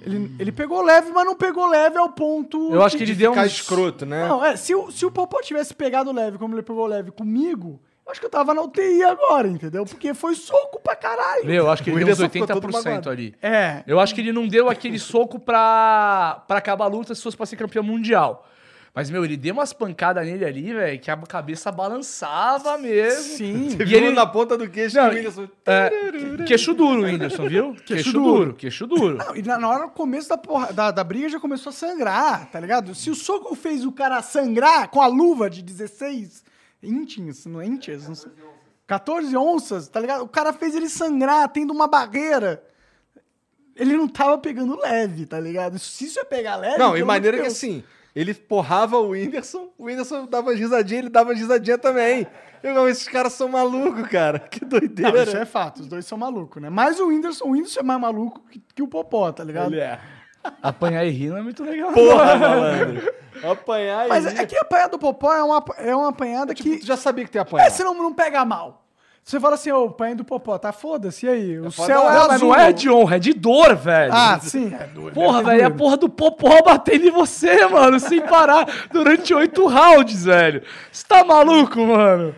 Ele, ele pegou leve, mas não pegou leve ao ponto... Eu acho que ele deu um. escroto, né? Não, é, se o, se o Popó tivesse pegado leve como ele pegou leve comigo, acho que eu tava na UTI agora, entendeu? Porque foi soco pra caralho. Meu, eu acho que O ele deu uns Whindersson ficou todo 80% magoado. ali. É. Eu acho que ele não deu aquele soco pra, pra acabar a luta se fosse pra ser campeão mundial. Mas, meu, ele deu umas pancadas nele ali, velho, que a cabeça balançava mesmo. Sim. Você E viu ele- na ponta do queixo Não, que o Whindersson... É, que- queixo duro, Whindersson, viu? Queixo, duro. duro, queixo duro. Não, e na, na hora, no começo da, porra, da, da briga já começou a sangrar, tá ligado? Se o soco fez o cara sangrar com a luva de 16 inches, não é inches? Não sei, 14 onças, tá ligado? O cara fez ele sangrar tendo uma barreira. Ele não tava pegando leve, tá ligado? Se isso é pegar leve... Não, e maneira que assim, ele porrava o Whindersson, o Whindersson dava risadinha, ele dava risadinha também. Eu, esses caras são malucos, cara. Que doideira. Não, isso é fato, os dois são malucos, né? Mas o Whindersson, o Whindersson é mais maluco que, que o Popó, tá ligado? Ele é. Apanhar e rir não é muito legal. Porra, malandro. Apanhar Mas e... é que a apanhada do Popó é uma, é uma apanhada que... Tu já sabia que tu ia É, apanhar. você não, não pega mal. Você fala assim, ô, pai do Popó, tá foda-se, e aí? O foda- céu é Não, mas azul. não é de honra, é de dor, velho. Ah, sim. É doido, Porra, é velho, é a porra do Popó batendo em você, mano, sem parar durante oito rounds, velho. Você tá maluco, mano?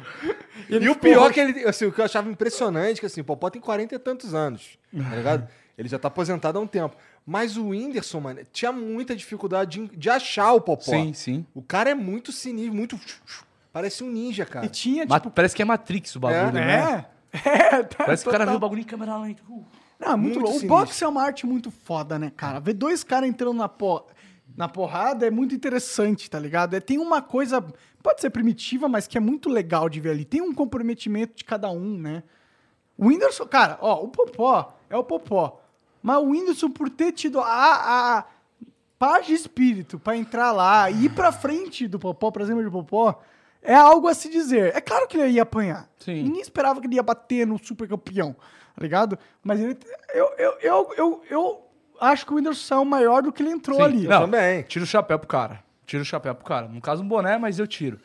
E o pior que ele, assim, o que eu achava impressionante, que assim, o Popó tem 40 e tantos anos, tá ligado? Ele já tá aposentado há um tempo. Mas o Whindersson, mano, tinha muita dificuldade de, de achar o Popó. Sim, sim. O cara é muito sinistro, muito... Parece um ninja, cara. E tinha, Ma- tipo... Parece que é Matrix o bagulho, né? É, é, tá, Parece que o cara viu o bagulho em câmera lenta. Uh. Não, é muito, Muito louco. O sinistro. boxe é uma arte muito foda, né, cara? Ver dois caras entrando na, po... na porrada é muito interessante, tá ligado? É, tem uma coisa, pode ser primitiva, mas que é muito legal de ver ali. Tem um comprometimento de cada um, né? O Whindersson, cara, ó, o Popó é o Popó. Mas o Whindersson, por ter tido a, a paz de espírito pra entrar lá e ir pra frente do Popó, pra cima do Popó, é algo a se dizer. É claro que ele ia apanhar. Sim. Ninguém esperava que ele ia bater no super campeão, tá ligado? Mas ele, eu, eu, eu, eu, eu acho que o Whindersson saiu maior do que ele entrou Sim, ali. Não, também. Tiro o chapéu pro cara. Tiro o chapéu pro cara. No caso, um boné, mas eu tiro.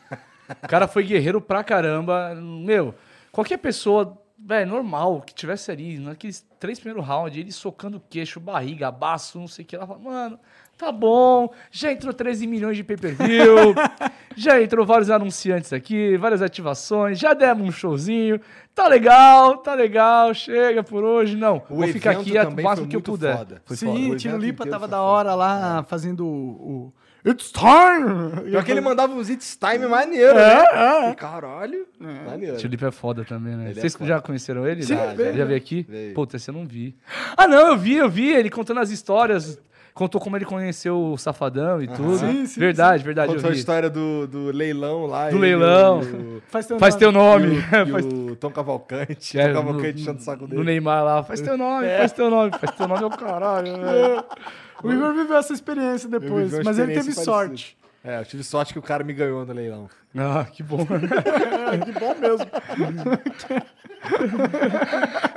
O cara foi guerreiro pra caramba. Meu, qualquer pessoa, velho, normal, que tivesse ali, naqueles três primeiros rounds, ele socando o queixo, barriga, baço, não sei o que, ela fala, mano, tá bom, já entrou 13 milhões de pay-per-view, já entrou vários anunciantes aqui, várias ativações, já demos um showzinho, tá legal, tá legal, chega por hoje, não, O vou ficar aqui o máximo que eu puder. foda. Foi Sim, Tiro Lipa tava da hora lá fazendo o, o It's Time! Pior que ele mandava uns hits time maneiro, É, né? é. Caralho. Maneiro. Tio Lipe é foda também, né? Ele é Vocês foda. já conheceram ele? Sim, já, veio, já veio aqui? veio. Puta, esse eu não vi. Ah, não, eu vi, eu vi. Ele contando as histórias. Contou como ele conheceu o Safadão e tudo. Sim, sim, verdade, verdade, Contou eu a história do, do leilão lá. Do leilão. o- Faz teu Faz teu nome. nome. E o, Faz- e o Tom Cavalcante. é, Tom Cavalcante no- o saco No dele. Neymar lá. Faz teu nome, É. faz teu nome. Faz teu nome é o caralho, velho. O Igor viveu essa experiência depois, mas ele teve experiência sorte. parecida. É, eu tive sorte que o cara me ganhou no leilão. Ah, que bom. que bom mesmo.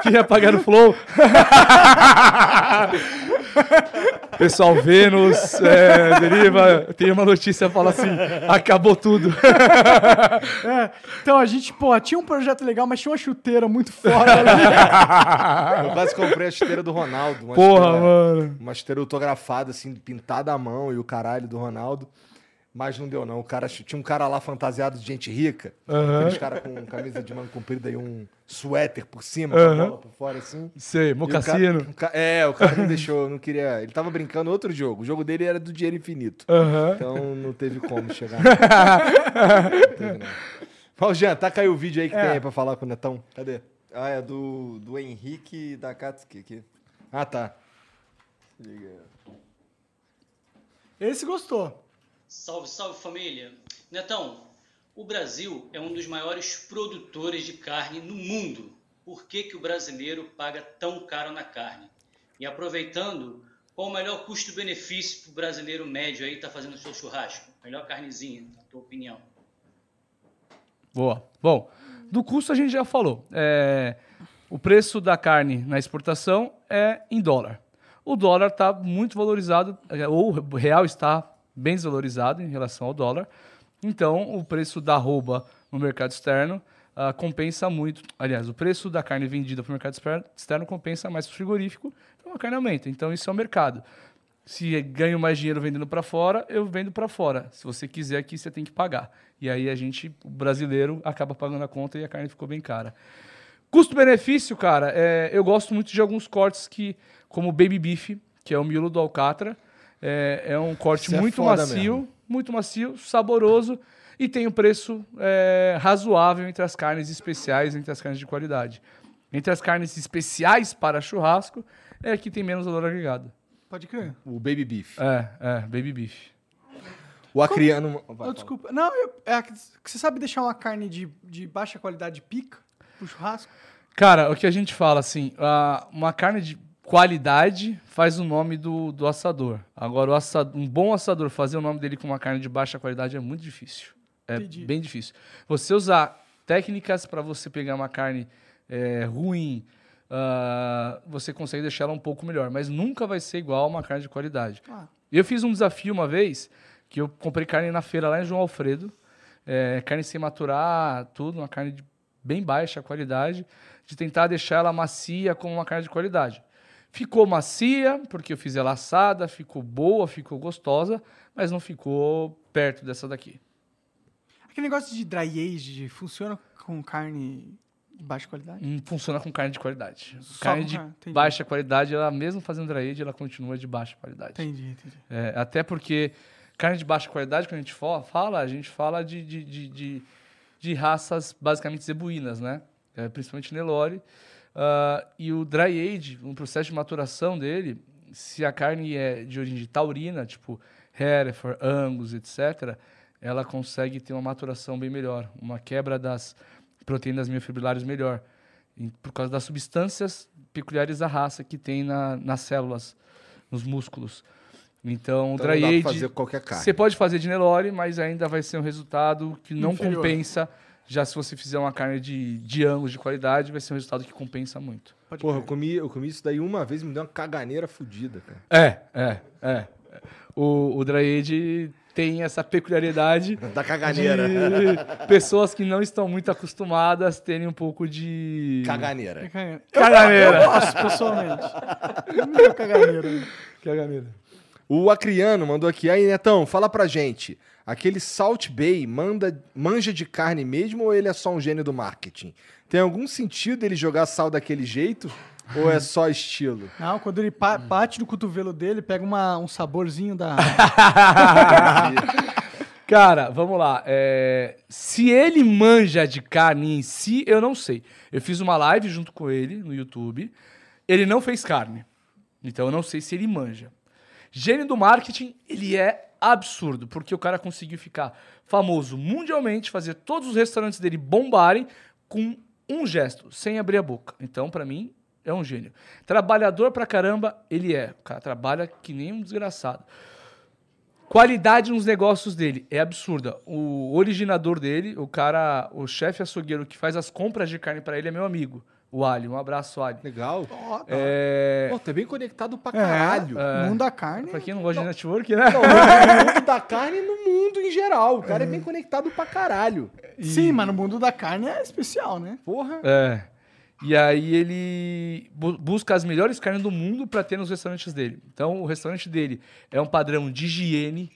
Queria pagar o flow. Pessoal, Vênus, é, Deriva, tem uma notícia fala assim: acabou tudo. É, então a gente, pô, tinha um projeto legal, mas tinha uma chuteira muito foda ali. Eu quase comprei a chuteira do Ronaldo. Uma Porra, chuteira, mano. Uma chuteira autografada, assim, pintada à mão e o caralho do Ronaldo. Mas não deu, não. O cara, tinha um cara lá fantasiado de gente rica. Aqueles caras com camisa de manga comprida e um suéter por cima, com a bola por fora, assim. Sei, o mocassino. cara- o ca- é, o cara não deixou, não queria. Ele tava brincando outro jogo. O jogo dele era do dinheiro infinito. Aham. Então não teve como chegar. não teve, não. Mas, Jean, taca aí o vídeo aí que É. tem aí pra falar com o Netão. Cadê? Ah, é do, do Henrique da Katsuki aqui. Ah, tá. Esse gostou. Salve, salve família! Netão, o Brasil é um dos maiores produtores de carne no mundo. Por que, que o brasileiro paga tão caro na carne? E aproveitando, qual o melhor custo-benefício para o brasileiro médio aí tá fazendo o seu churrasco? Melhor carnezinha, na tua opinião. Boa. Bom, do custo a gente já falou. É, o preço da carne na exportação é em dólar. O dólar está muito valorizado, é, ou o real está bem desvalorizado em relação ao dólar. Então, o preço da arroba no mercado externo ah, compensa muito. Aliás, o preço da carne vendida para o mercado externo compensa mais para o frigorífico, então a carne aumenta. Então, isso é o mercado. Se ganho mais dinheiro vendendo para fora, eu vendo para fora. Se você quiser aqui, você tem que pagar. E aí a gente, o brasileiro, acaba pagando a conta e a carne ficou bem cara. Custo-benefício, cara, é, eu gosto muito de alguns cortes que, como o Baby Beef, que é o miolo do Alcatra. É, é um corte Isso é muito foda macio, mesmo. muito macio, saboroso e tem um preço é, razoável entre as carnes especiais, entre as carnes de qualidade. Entre as carnes especiais para churrasco, é a que tem menos valor agregado. Pode crer. O Baby Beef. É, é, Baby Beef. O acriano... Vai, Oh, desculpa. Não, eu, é que você sabe deixar uma carne de, de baixa qualidade pica pro churrasco? Cara, o que a gente fala assim, uma carne de qualidade faz o nome do, do assador. Agora, um bom assador fazer o nome dele com uma carne de baixa qualidade é muito difícil. É Entendi. bem difícil. Você usar técnicas para você pegar uma carne é, ruim, ah, você consegue deixar ela um pouco melhor, mas nunca vai ser igual a uma carne de qualidade. Ah. Eu fiz um desafio uma vez que eu comprei carne na feira lá em João Alfredo, é, carne sem maturar, tudo, uma carne de bem baixa qualidade, de tentar deixar ela macia como uma carne de qualidade. Ficou macia, porque eu fiz ela assada, ficou boa, ficou gostosa, mas não ficou perto dessa daqui. Aquele negócio de dry age funciona com carne de baixa qualidade? Não funciona com carne de qualidade. Só carne com de carne, entendi. baixa qualidade, ela mesmo fazendo dry age, ela continua de baixa qualidade. Entendi, entendi. É, até porque carne de baixa qualidade, quando a gente fala, a gente fala de, de, de, de, de raças basicamente zebuínas, né? É, principalmente Nelore. Ah, e o dry age, um processo de maturação dele, se a carne é de origem taurina, tipo Hereford, Angus, etc., ela consegue ter uma maturação bem melhor, uma quebra das proteínas miofibrilares melhor, em- por causa das substâncias peculiares da raça que tem na, nas células, nos músculos. Então, o Então dry não dá age, você pode fazer de Nelore, mas ainda vai ser um resultado que não Inferior. compensa. Já se você fizer uma carne de, de Angus de qualidade, vai ser um resultado que compensa muito. Pode Porra, eu comi, eu comi isso daí uma vez e me deu uma caganeira fodida, cara. É, é, é. O, o dry age tem essa peculiaridade Da caganeira. de pessoas que não estão muito acostumadas terem um pouco de... Caganeira. Eu, Caganeira. eu gosto, pessoalmente. Meu caganeiro. Caganeira. O Acriano mandou aqui. Aí, Netão, fala pra gente. Aquele Salt Bay manda, manja de carne mesmo ou ele é só um gênio do marketing? Tem algum sentido ele jogar sal daquele jeito? Ou é só estilo? Não, quando ele pa- bate no cotovelo dele, pega uma, um saborzinho da. Cara, vamos lá. é, Se ele manja de carne em si, eu não sei. Eu fiz uma live junto com ele no YouTube. Ele não fez carne. Então eu não sei se ele manja. Gênio do marketing, ele é absurdo, porque o cara conseguiu ficar famoso mundialmente, fazer todos os restaurantes dele bombarem com um gesto, sem abrir a boca. Então, pra mim, é um gênio. Trabalhador pra caramba, ele é. O cara trabalha que nem um desgraçado. Qualidade nos negócios dele é absurda. O originador dele, o cara, o chefe açougueiro que faz as compras de carne pra ele é meu amigo, o Ali. Um abraço, Ali. Legal. É, Pô, tá bem conectado pra É, caralho. mundo da carne. pra quem não gosta de network, né? Não, no mundo da carne e no mundo em geral. O cara é bem conectado pra caralho. Sim, mas no mundo da carne é especial, né? Porra. É. E aí ele bu- busca as melhores carnes do mundo para ter nos restaurantes dele. Então o restaurante dele é um padrão de higiene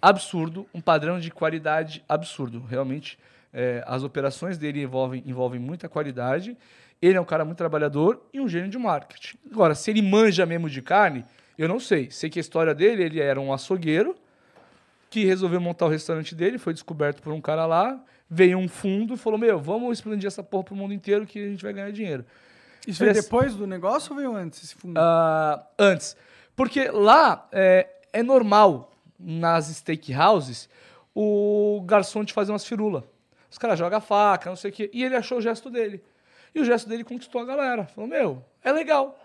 absurdo, um padrão de qualidade absurdo. Realmente é, as operações dele envolvem, envolvem muita qualidade. Ele é um cara muito trabalhador e um gênio de marketing. Agora, se ele manja mesmo de carne, eu não sei. Sei que a história dele, ele era um açougueiro que resolveu montar o restaurante dele, foi descoberto por um cara lá, veio um fundo e falou, meu, vamos expandir essa porra pro mundo inteiro que a gente vai ganhar dinheiro. Isso veio depois do negócio ou veio antes esse fundo? Ah, antes. Porque lá é, é normal, nas steakhouses, o garçom te fazer umas firulas. Os caras jogam a faca, não sei o quê. E ele achou o gesto dele. E o gesto dele conquistou a galera. Falou, meu, é legal.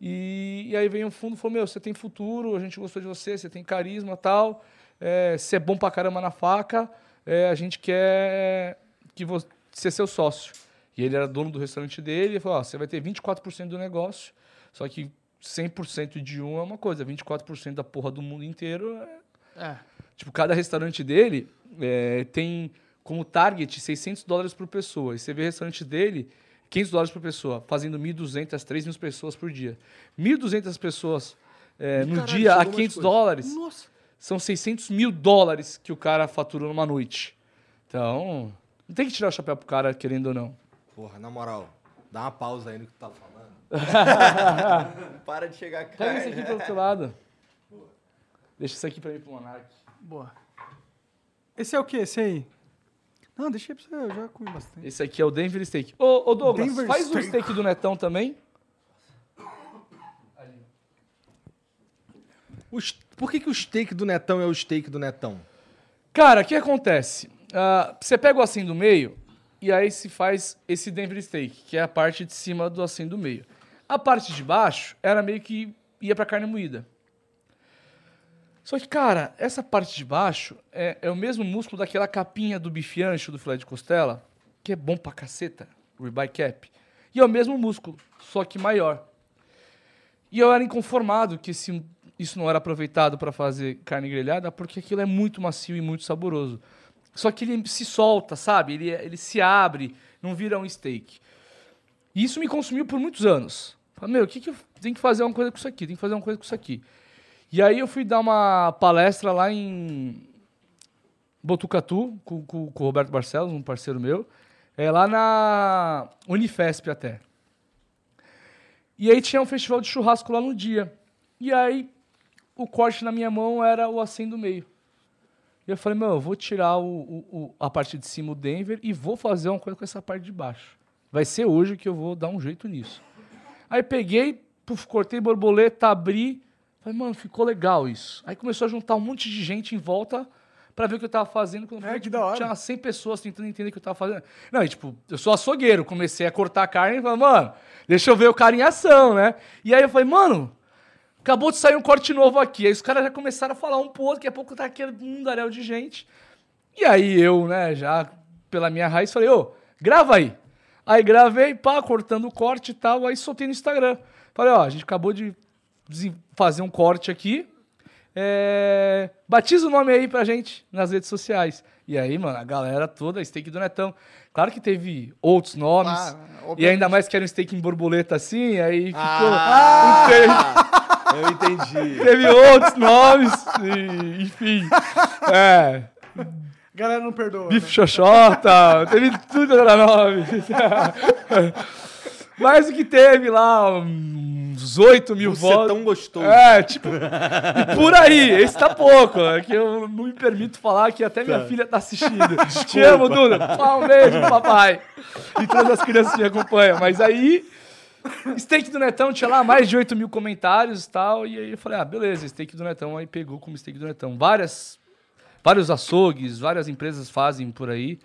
E, e aí veio um fundo e falou, meu, você tem futuro, a gente gostou de você, você tem carisma tal. É, você é bom pra caramba na faca. é, a gente quer que você ser seu sócio. E ele era dono do restaurante dele e falou, ó, você vai ter 24% do negócio. Só que 100% de um é uma coisa, 24% da porra do mundo inteiro é... É. Tipo, cada restaurante dele é, tem como target 600 dólares por pessoa. E você vê o restaurante dele, 500 dólares por pessoa, fazendo 1.200, 3.000 pessoas por dia. 1.200 pessoas é, no caralho, dia a chegou mais 500 coisa. dólares Nossa. são 600 mil dólares que o cara faturou numa noite. Então, não tem que tirar o chapéu pro cara, querendo ou não. Porra, na moral, dá uma pausa aí no que tu tá falando. Para de chegar Pega carne. esse aqui pro outro lado. Deixa isso aqui pra mim pro Monark. Boa. Esse é o quê? Esse aí? Não, deixa aí pra você, eu já comi bastante. Esse aqui é o Denver Steak. Ô, ô Douglas, Denver faz um Steak. steak do Netão também. O Por que, que o steak do Netão é o steak do Netão? Cara, o que acontece? Ah, você pega o assim do meio e aí se faz esse Denver Steak, que é a parte de cima do assim do meio. A parte de baixo era meio que ia pra carne moída. Só que, cara, essa parte de baixo é, é o mesmo músculo daquela capinha do bife ancho do filé de costela, que é bom pra caceta, ribeye cap. E é o mesmo músculo, só que maior. E eu era inconformado que esse- isso não era aproveitado para fazer carne grelhada, porque aquilo é muito macio e muito saboroso. Só que ele se solta, sabe? Ele, ele se abre, não vira um steak. E isso me consumiu por muitos anos. Falei, meu, o que, que eu tenho que fazer uma coisa com isso aqui? Tem que fazer uma coisa com isso aqui. E aí eu fui dar uma palestra lá em Botucatu, com, com- com o Roberto Barcelos, um parceiro meu. É lá na Unifesp até. E aí tinha um festival de churrasco lá no dia. E aí o corte na minha mão era o assim do meio. E eu falei, meu, eu vou tirar o, o- o- a parte de cima, o Denver, e vou fazer uma coisa com essa parte de baixo. Vai ser hoje que eu vou dar um jeito nisso. Aí peguei, cortei borboleta, abri. Falei, mano, ficou legal isso. Aí começou a juntar um monte de gente em volta pra ver o que eu tava fazendo. Quando É, que tipo, da hora. Tinha umas 100 pessoas tentando entender o que eu tava fazendo. Não, e, tipo, eu sou açougueiro. Comecei a cortar a carne e falei, mano, deixa eu ver o cara em ação, né? E aí eu falei, mano, acabou de sair um corte novo aqui. Aí os caras já começaram a falar um pro outro, daqui a pouco tá aquele mundaréu de gente. E aí eu, né, já pela minha raiz, falei, ô, grava aí. Aí gravei, pá, cortando o corte e tal, aí soltei no Instagram. Falei, ó, a gente acabou de fazer um corte aqui. É... Batiza o nome aí pra gente nas redes sociais. E aí, mano, a galera toda, steak do Netão. Claro que teve outros nomes. Claro, e ainda mais que era um steak em borboleta assim, aí ficou. Ah! Eu entendi. Teve outros nomes, e, enfim. É, A galera não perdoa. bife né? xoxota, teve tudo era nome. Mas o que teve lá, uns 8 mil Você é votos. tão gostoso. É, tipo, e por aí, esse tá pouco. É que eu não me permito falar que até minha filha tá assistindo. Te amo, Duda. Um beijo papai. E todas as crianças que me acompanham. Mas aí, steak do Netão tinha lá mais de 8 mil comentários e tal. E aí eu falei, ah, beleza, steak do Netão. Aí pegou como steak do Netão. Várias, vários açougues, várias empresas fazem por aí.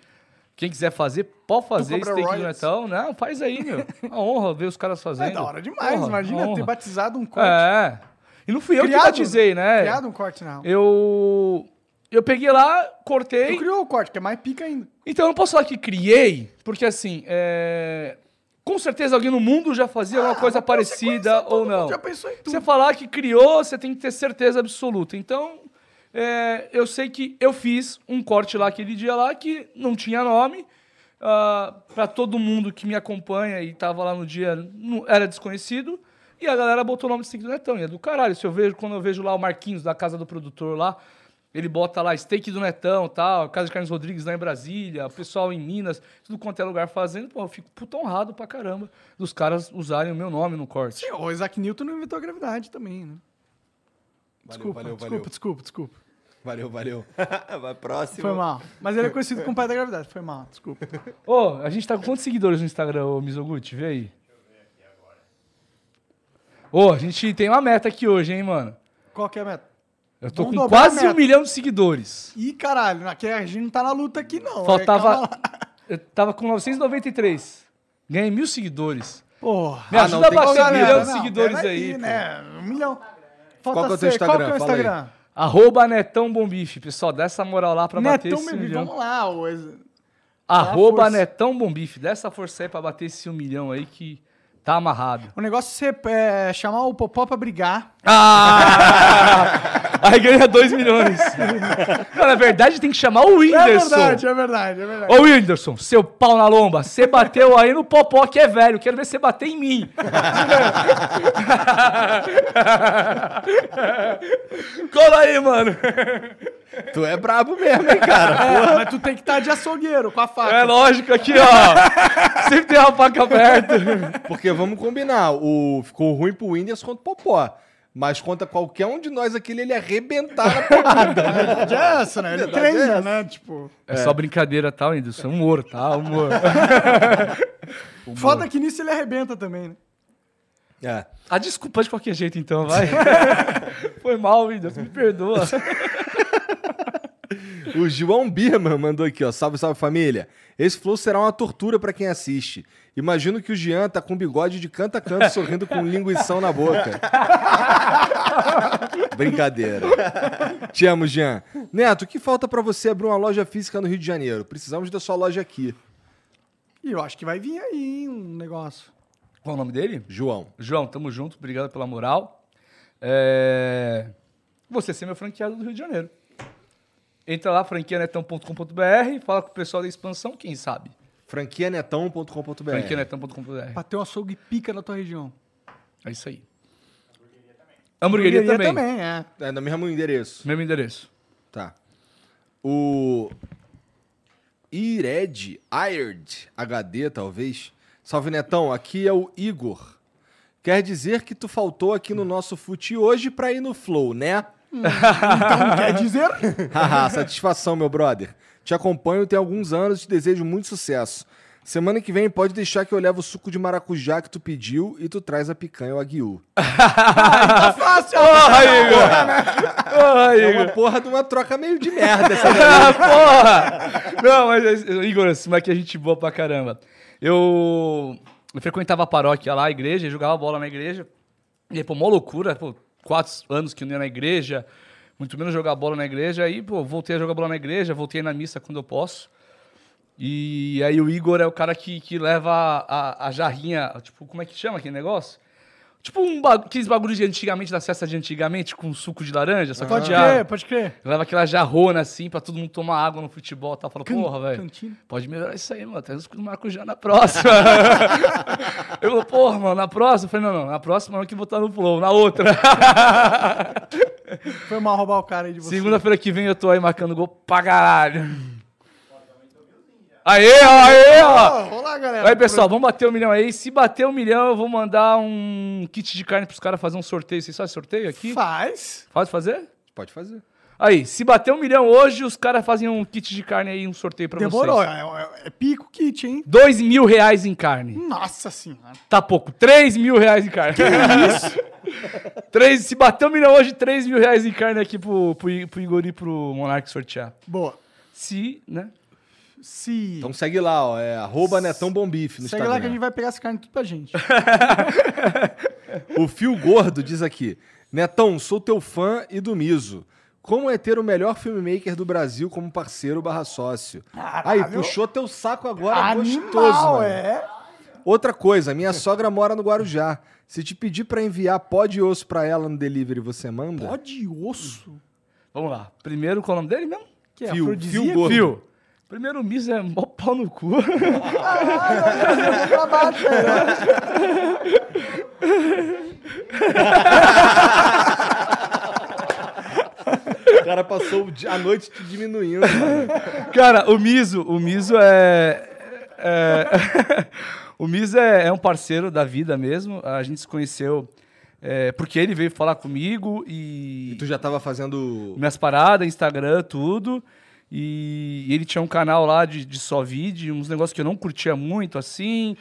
Quem quiser fazer, pode fazer steak royalties? Não, faz aí, meu. Uma honra ver os caras fazendo. É da hora demais. Honra, Imagina ter honra. batizado um corte. É. E não fui eu Criado, que batizei, né? Criado um corte, não. Eu. Eu peguei lá, Tu cortei. criou o corte, que é mais pica ainda. Então eu não posso falar que criei, porque assim, é... com certeza alguém no mundo já fazia alguma coisa Ah, parecida ou não. mundo Já pensou em tudo. Você falar que criou, você tem que ter certeza absoluta. Então, é, eu sei que eu fiz um corte lá aquele dia lá que não tinha nome. para todo mundo que me acompanha e tava lá no dia, não- era desconhecido. E a galera botou o nome de steak do Netão. E é do caralho. Se eu vejo, quando eu vejo lá o Marquinhos da casa do produtor lá, ele bota lá steak do Netão tal, Casa de Carnes Rodrigues lá em Brasília, o pessoal em Minas, tudo quanto é lugar fazendo. Pô, eu fico puto honrado pra caramba dos caras usarem o meu nome no corte. Sim, o Isaac Newton não inventou a gravidade também, né? Valeu, Desculpa, valeu, desculpa, valeu. desculpa, desculpa. Valeu, valeu. Vai próximo. Foi mal. Mas ele é conhecido como pai da gravidade. Foi mal, desculpa. Ô, a gente tá com quantos seguidores no Instagram, ô Mizoguchi? Vê aí. Ô, a gente tem uma meta aqui hoje, hein, mano? Qual que é a meta? Eu tô Vamos com quase um milhão de seguidores. Ih, caralho, aqui a gente não tá na luta aqui, não. É, Faltava. Eu tava com 993. Ganhei mil seguidores. Porra. Me Ah, ajuda não, a bater um milhão de não, seguidores pera aí. pô. né? Um milhão. Falta Qual que é o teu ser- Qual que é o Instagram? Fala aí. Instagram? Arroba Netão Bombife. Pessoal, dá essa moral lá pra bater Netão esse Baby, milhão. vamos lá. Arroba força. Netão Bombife. Dá essa força aí pra bater esse um milhão aí que Tá amarrado. O negócio é você é, chamar o Popó pra brigar. Ah! Aí ganha 2 milhões. Não, na verdade, tem que chamar o É Whindersson. verdade, é verdade, é verdade. Ô, Whindersson, seu pau na lomba, você bateu aí no Popó que é velho. Quero ver você bater em mim. Cola aí, mano. Tu é brabo mesmo, hein, cara? É, mas tu tem que estar de açougueiro com a faca. É lógico aqui, ó. Sempre tem uma faca aberta. Porque vamos combinar, o, ficou ruim pro Whindersson contra o Popó. Mas contra qualquer um de nós aqui, ele arrebentar na porrada. A verdade é essa, né? Ele Verdade é treina, essa. né? Tipo. É só brincadeira, tá, Whindersson? Humor, tá? Humor. Foda que nisso ele arrebenta também, né? É. Ah, desculpa de qualquer jeito, então, vai. Foi mal, Whindersson, me perdoa. O João Birman mandou aqui, ó. Salve, salve família. Esse flow será uma tortura pra quem assiste. Imagino que o Jean tá com bigode de canto a canto, sorrindo com linguição na boca. Brincadeira. Te amo, Jean. Neto, o que falta pra você abrir uma loja física no Rio de Janeiro? Precisamos da sua loja aqui. E eu acho que vai vir aí um negócio. Qual o nome dele? João. João, tamo junto, obrigado pela moral. É... Você ser meu franqueado do Rio de Janeiro. Entra lá, franquianetão.com.br, fala com o pessoal da expansão, quem sabe? franquianetão.com.br Franquianetão.com.br. Pra ter um açougue pica na tua região. É isso aí. Hamburgueria, também. também, é. É no mesmo endereço. Mesmo endereço. Tá. O Ired, Ired HD, talvez. Salve, Netão. Aqui é o Igor. Quer dizer que tu faltou aqui no nosso fute hoje pra ir no Flow, né? Então quer dizer? Haha, satisfação, meu brother. Te acompanho tem alguns anos e te desejo muito sucesso. Semana que vem pode deixar que eu levo o suco de maracujá que tu pediu e tu traz a picanha ou a guiú. Tá fácil. Porra, Igor! Porra, É uma porra de uma troca meio de merda essa. Ah, porra! Não, mas, Igor, esse moleque é gente boa pra caramba. Eu, eu frequentava a paróquia lá, a igreja, jogava bola na igreja. E aí, pô, mó loucura, pô, quatro anos que não ia na igreja, muito menos jogar bola na igreja. Aí, pô, voltei a jogar bola na igreja, voltei na missa quando eu posso. E aí o Igor é o cara que, que leva a, a jarrinha, tipo, como é que chama aquele negócio? Tipo um ba aqueles bagulhos de antigamente, da festa de antigamente, com suco de laranja, só que Pode de água. crer, pode crer. Leva aquela jarrona assim pra todo mundo tomar água no futebol e tal. Fala, porra, velho. Pode melhorar isso aí, mano. Os do maracujá na próxima. eu falei, porra, mano, na próxima? Eu falei, não, não, na próxima não que vou estar no flow, na outra. Foi mal roubar o cara aí de você. Segunda-feira que vem eu tô aí marcando gol pra caralho. Aê, aê, ó. Ó, vamos lá, galera. Aí, pessoal, vamos bater um milhão aí. Se bater um milhão, eu vou mandar um kit de carne pros caras fazer um sorteio. Vocês fazem sorteio aqui? Faz. Pode fazer? Pode fazer. Aí, se bater um milhão hoje, os caras fazem um kit de carne aí, um sorteio pra Demorou. vocês. É, é- é pico kit, hein? Dois mil reais em carne. Nossa senhora. Tá pouco. Três mil reais em carne. Que isso? Três, se bater um milhão hoje, três mil reais em carne aqui pro, pro, pro Igor e pro Monark sortear. Boa. Se, né? Se. Então segue lá, ó. É arroba Netão Bombife no Segue Instagram. lá que a gente vai pegar essa carne tudo pra gente. O Fio Gordo diz aqui: Netão, sou teu fã e do Miso. Como é ter o melhor filmmaker do Brasil como parceiro barra sócio? Aí, puxou teu saco agora gostoso, mano. é. Outra coisa, minha sogra mora no Guarujá. Se te pedir pra enviar pó de osso pra ela no delivery, você manda? Pó de osso. Vamos lá. Primeiro, qual é o nome dele mesmo? Que é Fio, fio gordo. Fio. Primeiro, o Miso é mó pau no cu. O cara passou a noite te diminuindo. mano. Cara, o Miso, o Miso é. é- o Miso é, é um parceiro da vida mesmo. A gente se conheceu é, porque ele veio falar comigo e. E tu já tava fazendo. minhas paradas, Instagram, tudo. E ele tinha um canal lá de, de só vídeo, uns negócios que eu não curtia muito, assim.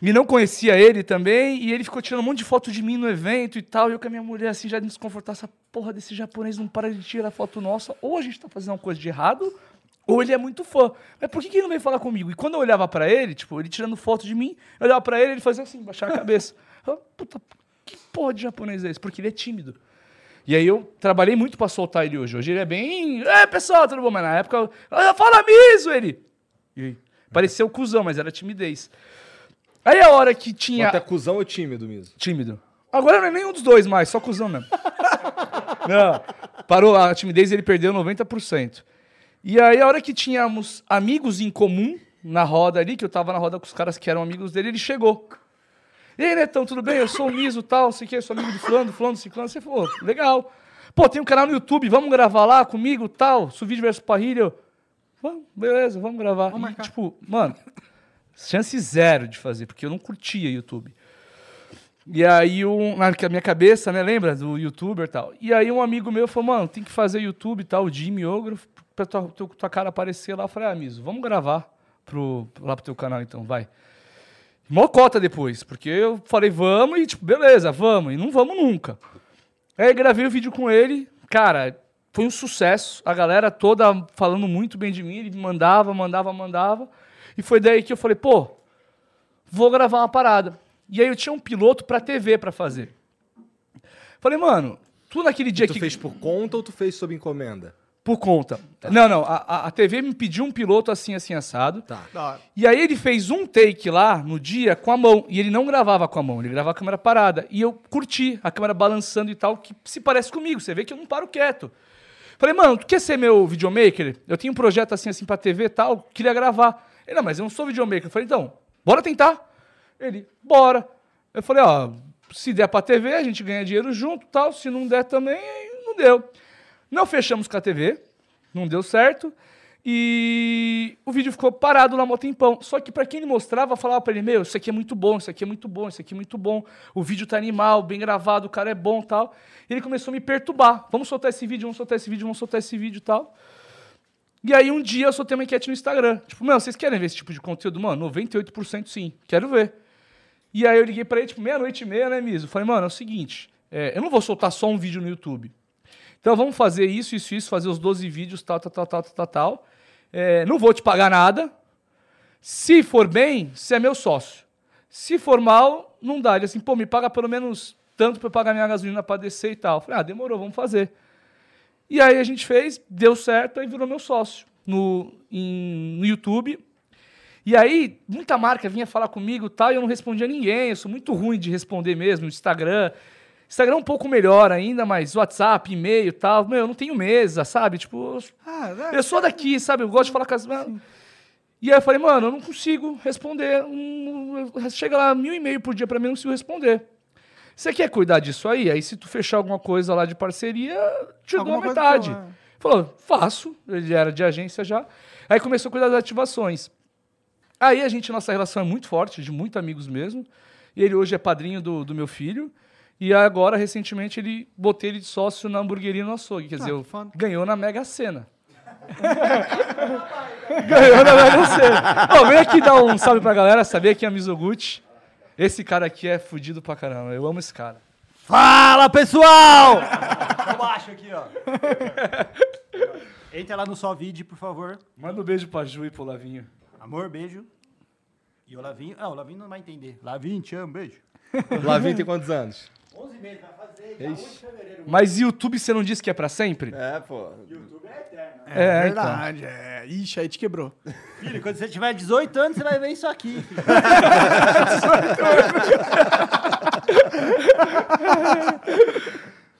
E não conhecia ele também, e ele ficou tirando um monte de foto de mim no evento e tal. E eu com a minha mulher, assim, já desconfortar essa porra desse japonês não para de tirar foto nossa. Ou a gente tá fazendo uma coisa de errado, ou ele é muito fã. Mas por que, que ele não veio falar comigo? E quando eu olhava pra ele, tipo, ele tirando foto de mim, eu olhava pra ele, ele fazia assim, baixar a cabeça. Eu, Puta, que porra de japonês é esse? Porque ele é tímido. E aí eu trabalhei muito pra soltar ele hoje. Hoje ele é bem. É, pessoal, tudo bom? Mas na época. eu- "Ah, Fala miso! Ele. E o cuzão, mas era timidez. Aí a hora que tinha. Até cuzão ou tímido mesmo? Tímido. Agora não é nenhum dos dois mais, só cuzão mesmo. não, parou a timidez ele perdeu 90%. E aí a hora que tínhamos amigos em comum na roda ali, que eu tava na roda com os caras que eram amigos dele, ele chegou. E aí, Netão, tudo bem? Eu sou o Miso tal, sei que, sou amigo do fulano, do fulano, do ciclano. Você falou, legal. Pô, tem um canal no YouTube, vamos gravar lá comigo tal, Suvídeo versus Parrilha. Eu, Vamos, beleza, vamos gravar. Vamos e, tipo, mano, chance zero de fazer, porque eu não curtia YouTube. E aí, um, na minha cabeça, né, lembra do youtuber e tal. E aí, um amigo meu falou, mano, tem que fazer YouTube e tal, o Jimmy Ogro, pra tua, tua, tua cara aparecer lá. Eu falei, ah, Miso, vamos gravar pro, lá pro teu canal então, vai. Mocota depois, porque eu falei, vamos, e tipo, beleza, vamos, e não vamos nunca. Aí gravei o vídeo com ele, cara, foi um sucesso. A galera toda falando muito bem de mim, ele mandava, mandava, mandava. E foi daí que eu falei, pô, vou gravar uma parada. E aí eu tinha um piloto pra TV pra fazer. Falei, mano, tu naquele dia Tu que. fez por conta ou tu fez sob encomenda? Por conta. Não, não, a, a- TV me pediu um piloto assim, assim, assado. Tá. E aí ele fez um take lá no dia com a mão. E ele não gravava com a mão, ele gravava a câmera parada. E eu curti a câmera balançando e tal, que se parece comigo. Você vê que eu não paro quieto. Falei, mano, tu quer ser meu videomaker? Eu tenho um projeto assim, assim, pra TV e tal, queria gravar. Ele, não, mas eu não sou videomaker. Eu falei, então, bora tentar. Ele, bora. Eu falei, ó, se der pra TV, a gente ganha dinheiro junto tal. Se não der também, não deu. Não fechamos com a TV, não deu certo. E o vídeo ficou parado lá um tempão. Só que pra quem ele mostrava, falava pra ele: Meu, isso aqui é muito bom, isso aqui é muito bom, isso aqui é muito bom. O vídeo tá animal, bem gravado, o cara é bom tal. E ele começou a me perturbar: Vamos soltar esse vídeo, vamos soltar esse vídeo, vamos soltar esse vídeo tal. E aí um dia eu soltei uma enquete no Instagram. Tipo, meu, vocês querem ver esse tipo de conteúdo? Mano, 98% sim, quero ver. E aí eu liguei pra ele, tipo, meia-noite e meia, né, Miso? Falei, mano, é o seguinte, é, eu não vou soltar só um vídeo no YouTube. Então vamos fazer isso, isso, isso, fazer os 12 vídeos, tal, tal, tal, tal, tal, tal. É, não vou te pagar nada. Se for bem, você é meu sócio. Se for mal, não dá. Ele assim, pô, me paga pelo menos tanto pra eu pagar minha gasolina pra descer e tal. Falei, ah, demorou, vamos fazer. E aí a gente fez, deu certo, aí virou meu sócio no, em- no YouTube. E aí, muita marca vinha falar comigo tal, e eu não respondia ninguém. Eu sou muito ruim de responder mesmo, Instagram. Instagram é um pouco melhor ainda, mas WhatsApp, e-mail e tal. Meu, eu não tenho mesa, sabe? Tipo, Ah, é, eu sou daqui, sabe? Eu gosto de falar com as. E aí eu falei, mano, eu não consigo responder. um- Chega lá mil e meio por dia pra mim, eu não consigo responder. Você quer cuidar disso aí? Aí se tu fechar alguma coisa lá de parceria, te Alguma dou a metade. tua, é. Falou, faço. Ele era de agência já. Aí começou a cuidar das ativações. Aí a gente, nossa relação é muito forte, de muito amigos mesmo. E ele hoje é padrinho do, do meu filho. E agora, recentemente, ele botei ele de sócio na hamburgueria no açougue. Quer dizer, que foda. ganhou na Mega Sena. ganhou na Mega Sena. Ó, vem aqui dar um salve pra galera. Sabia que é a Mizoguchi. Esse cara aqui é fudido pra caramba. Eu amo esse cara. Fala, pessoal! Tô baixo aqui, ó. Entra lá no Só Vídeo, por favor. Manda um beijo pra Ju e pro Lavinho. Amor, beijo. E o Lavinho... Ah, o Lavinho não vai entender. Lavinho, te amo, beijo. Lavinho tem quantos anos? 11 meses, vai fazer dia 8 de fevereiro. Mas YouTube você não disse que é pra sempre? É, pô. YouTube é eterno. É, É, verdade, é. Ixi, aí te quebrou. Filho, quando você tiver 18 anos, você vai ver isso aqui. filho.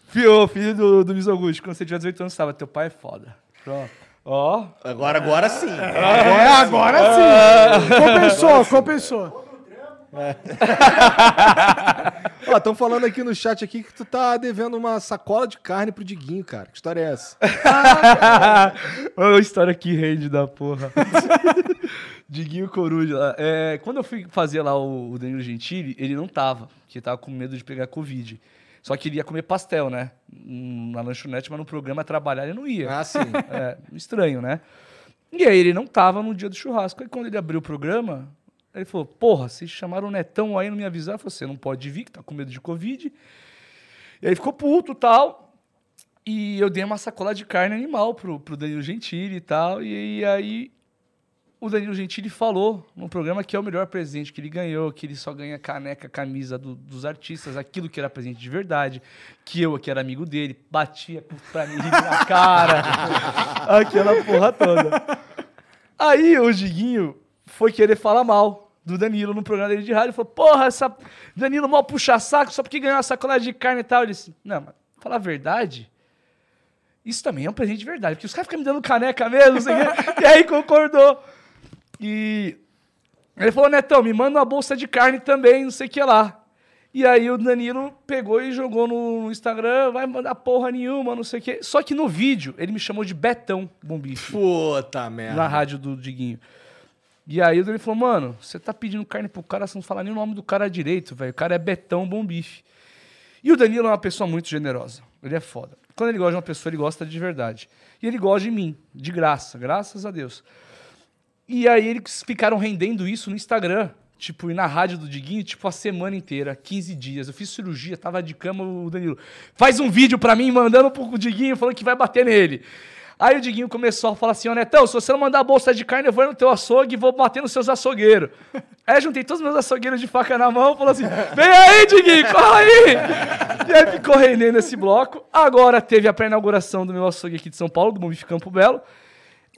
Fio, filho do, do Mizoguchi, quando você tiver 18 anos, sabe, teu pai é foda. Pronto. Ó. Agora, agora sim. É, agora sim. Compensou, compensou. Ó, estão falando aqui no chat aqui que tu tá devendo uma sacola de carne pro Diguinho, cara. Que história é essa? Olha a história que rende da porra. Diguinho Coruja. É, quando eu fui fazer lá o, o Danilo Gentili, ele não tava, porque tava com medo de pegar Covid. Só que ele ia comer pastel, né? Hum, Na lanchonete, mas no programa trabalhar ele não ia. Ah, sim. É, estranho, né? E aí ele não tava no dia do churrasco. Aí quando ele abriu o programa, ele falou, porra, vocês chamaram o Netão aí, não me avisaram. Eu falei, você não pode vir, que tá com medo de Covid. E aí ficou puto e tal. E eu dei uma sacola de carne animal pro, pro Danilo Gentili e tal. E, aí o Danilo Gentili falou no programa que é o melhor presente que ele ganhou, que ele só ganha caneca, camisa do- dos artistas, aquilo que era presente de verdade, que eu, que era amigo dele, batia pra mim na cara, aquela porra toda. Aí o Diguinho foi querer falar mal do Danilo no programa dele de rádio. Ele falou, porra, essa Danilo mal puxa saco só porque ganhou uma sacolagem de carne e tal. Ele disse, não, mas falar a verdade, isso também é um presente de verdade, porque os caras ficam me dando caneca mesmo, não sei o quê. E aí concordou. E ele falou, Netão, me manda uma bolsa de carne também, não sei o que lá. E aí o Danilo pegou e jogou no Instagram, vai mandar porra nenhuma, não sei o quê. Só que no vídeo ele me chamou de Betão Bombife, Puta merda. na rádio do Diguinho. E aí o Danilo falou, mano, você tá pedindo carne pro cara, você não fala nem o nome do cara direito, velho. O cara é Betão Bombife. E o Danilo é uma pessoa muito generosa. Ele é foda. Quando ele gosta de uma pessoa, ele gosta de verdade. E ele gosta de mim, de graça, graças a Deus. E aí eles ficaram rendendo isso no Instagram. Tipo, e na rádio do Diguinho, tipo, a semana inteira, 15 dias. Eu fiz cirurgia, tava de cama, o Danilo. Faz um vídeo pra mim, mandando pro Diguinho, falando que vai bater nele. Aí o Diguinho começou a falar assim, ó, Netão, se você não mandar a bolsa de carne, eu vou no teu açougue e vou bater nos seus açougueiros. Aí juntei todos os meus açougueiros de faca na mão e falou assim, vem aí, Diguinho, corre aí! E aí ficou rendendo esse bloco. Agora teve a pré-inauguração do meu açougue aqui de São Paulo, do Bombife Campo Belo.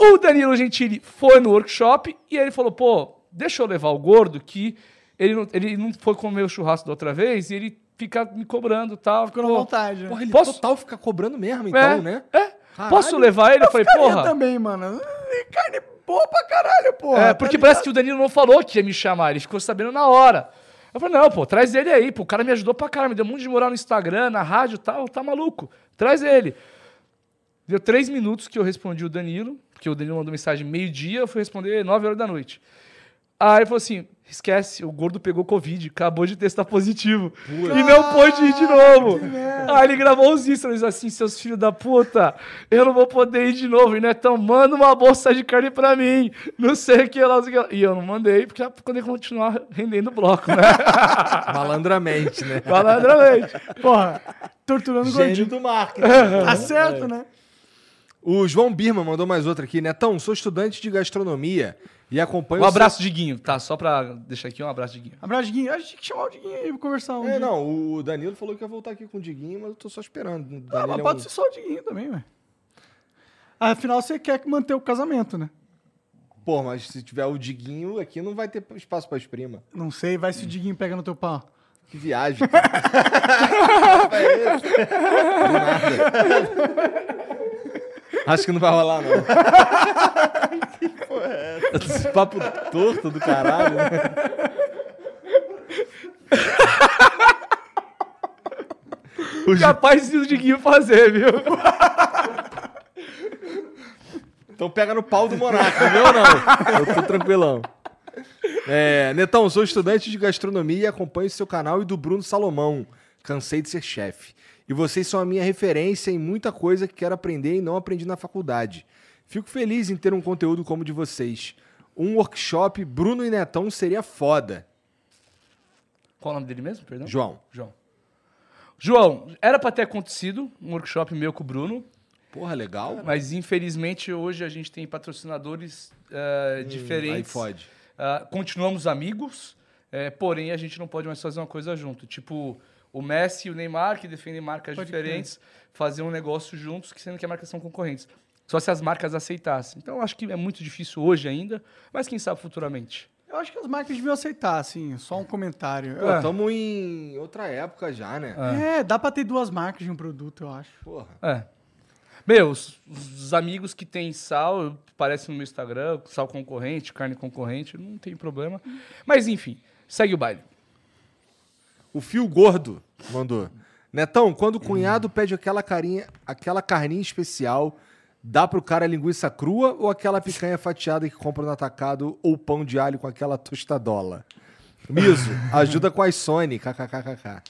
O Danilo Gentili foi no workshop e ele falou, pô, deixa eu levar o gordo que ele não, ele não foi comer o churrasco da outra vez e ele fica me cobrando e tal. Ficou na vontade, né? Porra, ele Posso- total fica cobrando mesmo, é, então, né? É. Caralho. Posso levar ele? Eu falei, Ficaria porra. também, mano. E Carne boa pra caralho, porra. É, tá porque ligado? parece que o Danilo não falou que ia me chamar, ele ficou sabendo na hora. Eu falei, não, pô, traz ele aí, pô, o cara me ajudou pra caramba, me deu um monte de moral no Instagram, na rádio e tal, tá maluco, traz ele. Deu três minutos que eu respondi o Danilo, porque o Danilo mandou mensagem meio-dia, eu fui responder nove horas da noite. Aí ele falou assim, esquece, o gordo pegou Covid, acabou de testar positivo. E não pôde ir de novo. Aí ele gravou os stories assim, seus filhos da puta, eu não vou poder ir de novo. E Netão, manda uma bolsa de carne pra mim. Não sei o que lá. E eu não mandei, porque pra poder continuar rendendo bloco, né? Malandramente, né? Malandramente. Porra, torturando o gordinho. do marketing. Tá certo, né? O João Birman mandou mais outra aqui. Netão, sou estudante de gastronomia e acompanho... Um o abraço, Diguinho. Tá, só pra deixar aqui um abraço, Diguinho. Abraço, Diguinho. A gente tem que chamar o Diguinho aí pra conversar um seu... É, dia. não, o Danilo falou que ia voltar aqui com o Diguinho, mas eu tô só esperando. O Ah, mas é pode um- ser só o Diguinho também, velho. Afinal, você quer manter o casamento, né? Pô, mas se tiver o Diguinho aqui, não vai ter espaço pra exprima. Não sei, vai se o Diguinho pega no teu pau. Que viagem. Acho que não vai rolar, não. Esse papo torto do caralho. né? O Capaz do Diguinho fazer, viu? Então pega no pau do Monarca, o meu não. Eu tô tranquilão. É, Netão, sou estudante de gastronomia e acompanho seu canal e do Bruno Salomão. Cansei de ser chefe. E vocês são a minha referência em muita coisa que quero aprender e não aprendi na faculdade. Fico feliz em ter um conteúdo como o de vocês. Um workshop Bruno e Netão seria foda. Qual o nome dele mesmo, perdão? João. João. João, era pra ter acontecido um workshop meu com o Bruno, Porra, legal. mas infelizmente hoje a gente tem patrocinadores eh, diferentes. Aí fode. Ah, continuamos amigos, eh, porém a gente não pode mais fazer uma coisa junto. Tipo, o Messi e o Neymar, que defendem marcas Pode diferentes, fazer um negócio juntos, que sendo que as marcas são concorrentes. Só se as marcas aceitassem. Então, eu acho que é muito difícil hoje ainda, mas quem sabe futuramente. Eu acho que as marcas deviam aceitar, assim, só um comentário. Pô, tamo em outra época já, né? É, dá pra ter duas marcas de um produto, eu acho. Porra. É. Meu, os, os amigos que têm sal, aparecem no meu Instagram, sal concorrente, carne concorrente, não tem problema. Mas enfim, segue o baile. O Fio Gordo mandou. Netão, quando o cunhado pede aquela carinha, aquela carninha especial, dá pro cara linguiça crua ou aquela picanha fatiada que compra no atacado ou pão de alho com aquela tostadola? Miso, ajuda com a Sony, kkkk.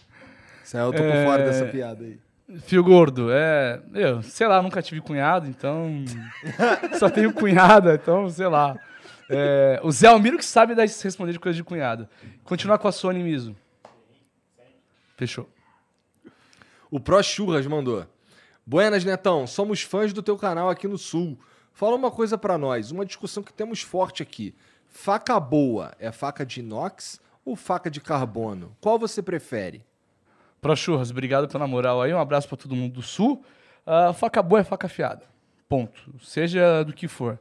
Isso aí eu tô por fora dessa piada aí. Fio gordo, é. Eu, sei lá, nunca tive cunhado, então. só tenho cunhada, então, sei lá. É, o Zé Almiro que sabe dar, responder de coisa de cunhado. Continuar com a Sony Miso. Fechou. O Pro Churras mandou. Buenas, Netão. Somos fãs do teu canal aqui no Sul. Fala uma coisa pra nós, uma discussão que temos forte aqui. Faca boa é faca de inox ou faca de carbono? Qual você prefere? Pro Churras, obrigado pela moral aí. Um abraço pra todo mundo do Sul. Ah, faca boa é faca afiada. Ponto. Seja do que for.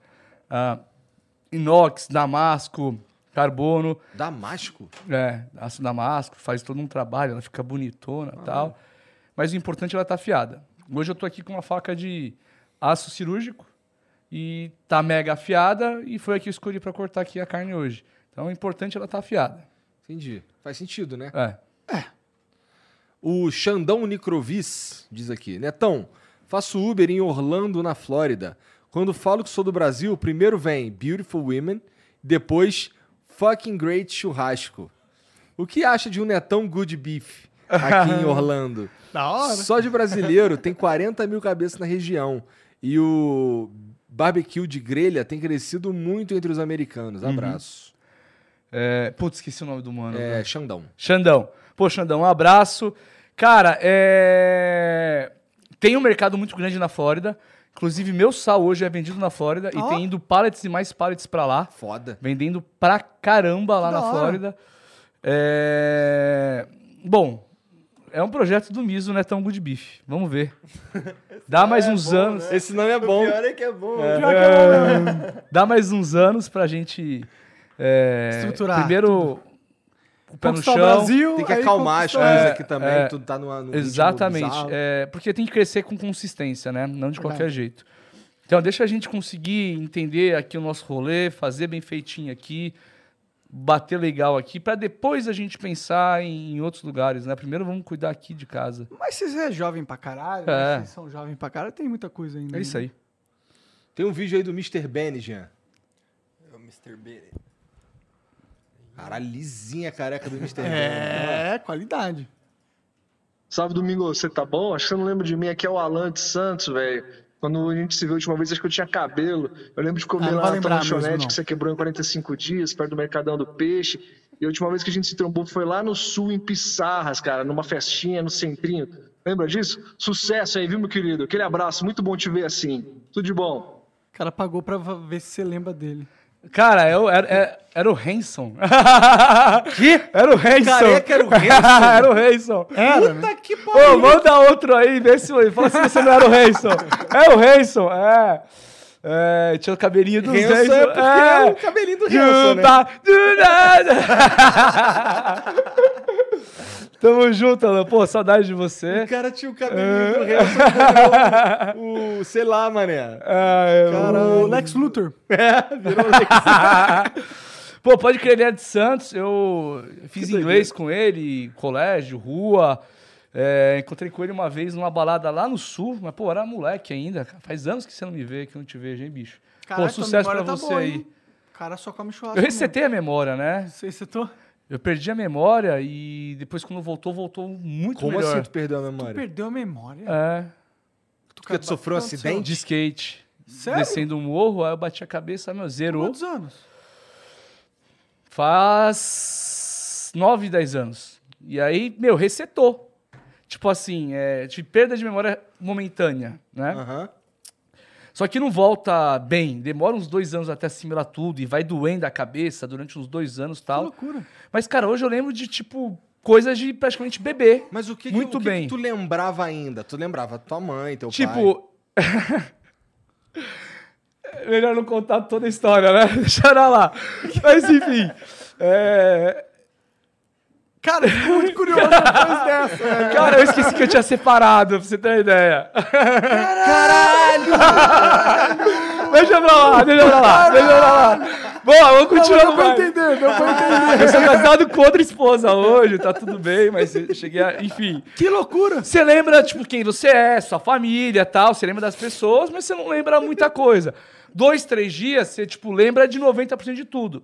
Ah, inox, damasco, carbono. Damasco? É, aço damasco, faz todo um trabalho, ela fica bonitona e tal. Mas o importante é ela estar afiada. Hoje eu tô aqui com uma faca de aço cirúrgico e tá mega afiada e foi a que eu escolhi para cortar aqui a carne hoje. Então o importante é ela estar afiada. Entendi. Faz sentido, né? É. O Xandão Nicrovis diz aqui: Netão, faço Uber em Orlando, na Flórida. Quando falo que sou do Brasil, primeiro vem Beautiful Women, depois Fucking Great Churrasco. O que acha de um Netão Good Beef aqui em Orlando? Da hora. Só de brasileiro tem 40 mil cabeças na região. E o barbecue de grelha tem crescido muito entre os americanos. Abraço. É, Putz, esqueci o nome do mano. É, Xandão. Xandão. Pô, Xandão, um abraço. Cara, é... tem um mercado muito grande na Flórida. Inclusive, meu sal hoje é vendido na Flórida e Ó. tem indo pallets e mais pallets pra lá. Foda. Vendendo pra caramba lá da na hora. Flórida. É... Bom, é um projeto do Miso, não é tão good beef. Vamos ver. Dá mais uns anos. Esse nome é O bom. pior é que é bom. Pior que é bom mesmo. Dá mais uns anos pra gente. é, Estruturar Primeiro, o pé no o chão. Brasil, Tem que acalmar as coisas É, aqui também. é. tudo tá num ritmo Exatamente. É, porque tem que crescer com consistência, né? Não de qualquer jeito. Então, deixa a gente conseguir entender aqui o nosso rolê, fazer bem feitinho aqui, bater legal aqui, pra depois a gente pensar em, outros lugares, né? Primeiro vamos cuidar aqui de casa. Mas se você é jovem pra caralho, É. vocês são jovens pra caralho, tem muita coisa ainda. É isso aí. Tem um vídeo aí do Mr. Benny, Jean. É o Mr. B. Caralho, lisinha a careca do Mr. Benny. É, qualidade. Salve, Domingo, você tá bom? Acho que você não lembra de mim. Aqui é o Alan de Santos, velho. Quando a gente se viu a última vez, acho que eu tinha cabelo. Eu lembro de comer Ah, lá na lanchonete que você quebrou em 45 dias, perto do Mercadão do Peixe. E a última vez que a gente se trombou foi lá no sul, em Pissarras, cara, numa festinha no centrinho. Lembra disso? Sucesso aí, viu, meu querido? Aquele abraço, muito bom te ver assim. Tudo de bom. O cara pagou pra ver se você lembra dele. Cara, eu, era, era, era o Hanson. que? Era o Hanson. Careca era o Hanson? era o Hanson. Era, né? que Ô, manda outro aí, vê se fala se você não era o Hanson. É o Hanson, é. É, tinha o cabelinho do Hanson Hanson. é porque é o cabelinho do Hanson, né? Do nada. Tamo junto, Alan. Pô, saudade de você. O cara tinha o cabelinho do Hanson, virou o, sei lá, mané. Ah, eu- O Lex Luthor. Pô, pode crer, ele é de Santos. Eu fiz inglês com ele, colégio, rua. É, encontrei com ele uma vez numa balada lá no sul, mas, pô, era moleque ainda. cara. Faz anos que você não me vê, que eu não te vejo, hein, bicho? Caralho, pô, sucesso pra tá você boa, aí. O cara só come churrasco. Eu resetei a memória, né? Você resetou? Eu perdi a memória e depois, quando voltou, voltou muito Como melhor. assim tu perdeu a memória? Perdeu a memória. É, Porque tu sofreu um acidente? de skate. Sério? Descendo um morro, aí eu bati a cabeça, meu, zerou. Quantos anos? Faz 9, 10 anos. E aí, meu, resetou. Tipo assim, é, tive perda de memória momentânea, né? Aham. Só que não volta bem. Demora uns dois anos até assimilar tudo e vai doendo a cabeça durante uns dois anos e Que tal. loucura. Mas, cara, hoje eu lembro de, tipo, coisas de praticamente bebê. Mas o que, Muito que, o que bem. que tu lembrava ainda? Tu lembrava tua mãe, teu pai? Tipo. Melhor não contar toda a história, né? Deixa eu lá. Mas, enfim. É... Cara, muito curioso depois dessa. né? Cara, eu esqueci que eu tinha separado, pra você ter uma ideia. Caralho! Deixa pra lá, deixa pra lá, deixa pra lá. Bom, vamos continuar. Deu pra entender, deu pra entender. Eu sou casado com outra esposa hoje, tá tudo bem, mas cheguei a... Enfim. Que loucura. Você lembra, tipo, quem você é, sua família tal, você lembra das pessoas, mas você não lembra muita coisa. Dois, três dias, você, tipo, lembra de 90% de tudo.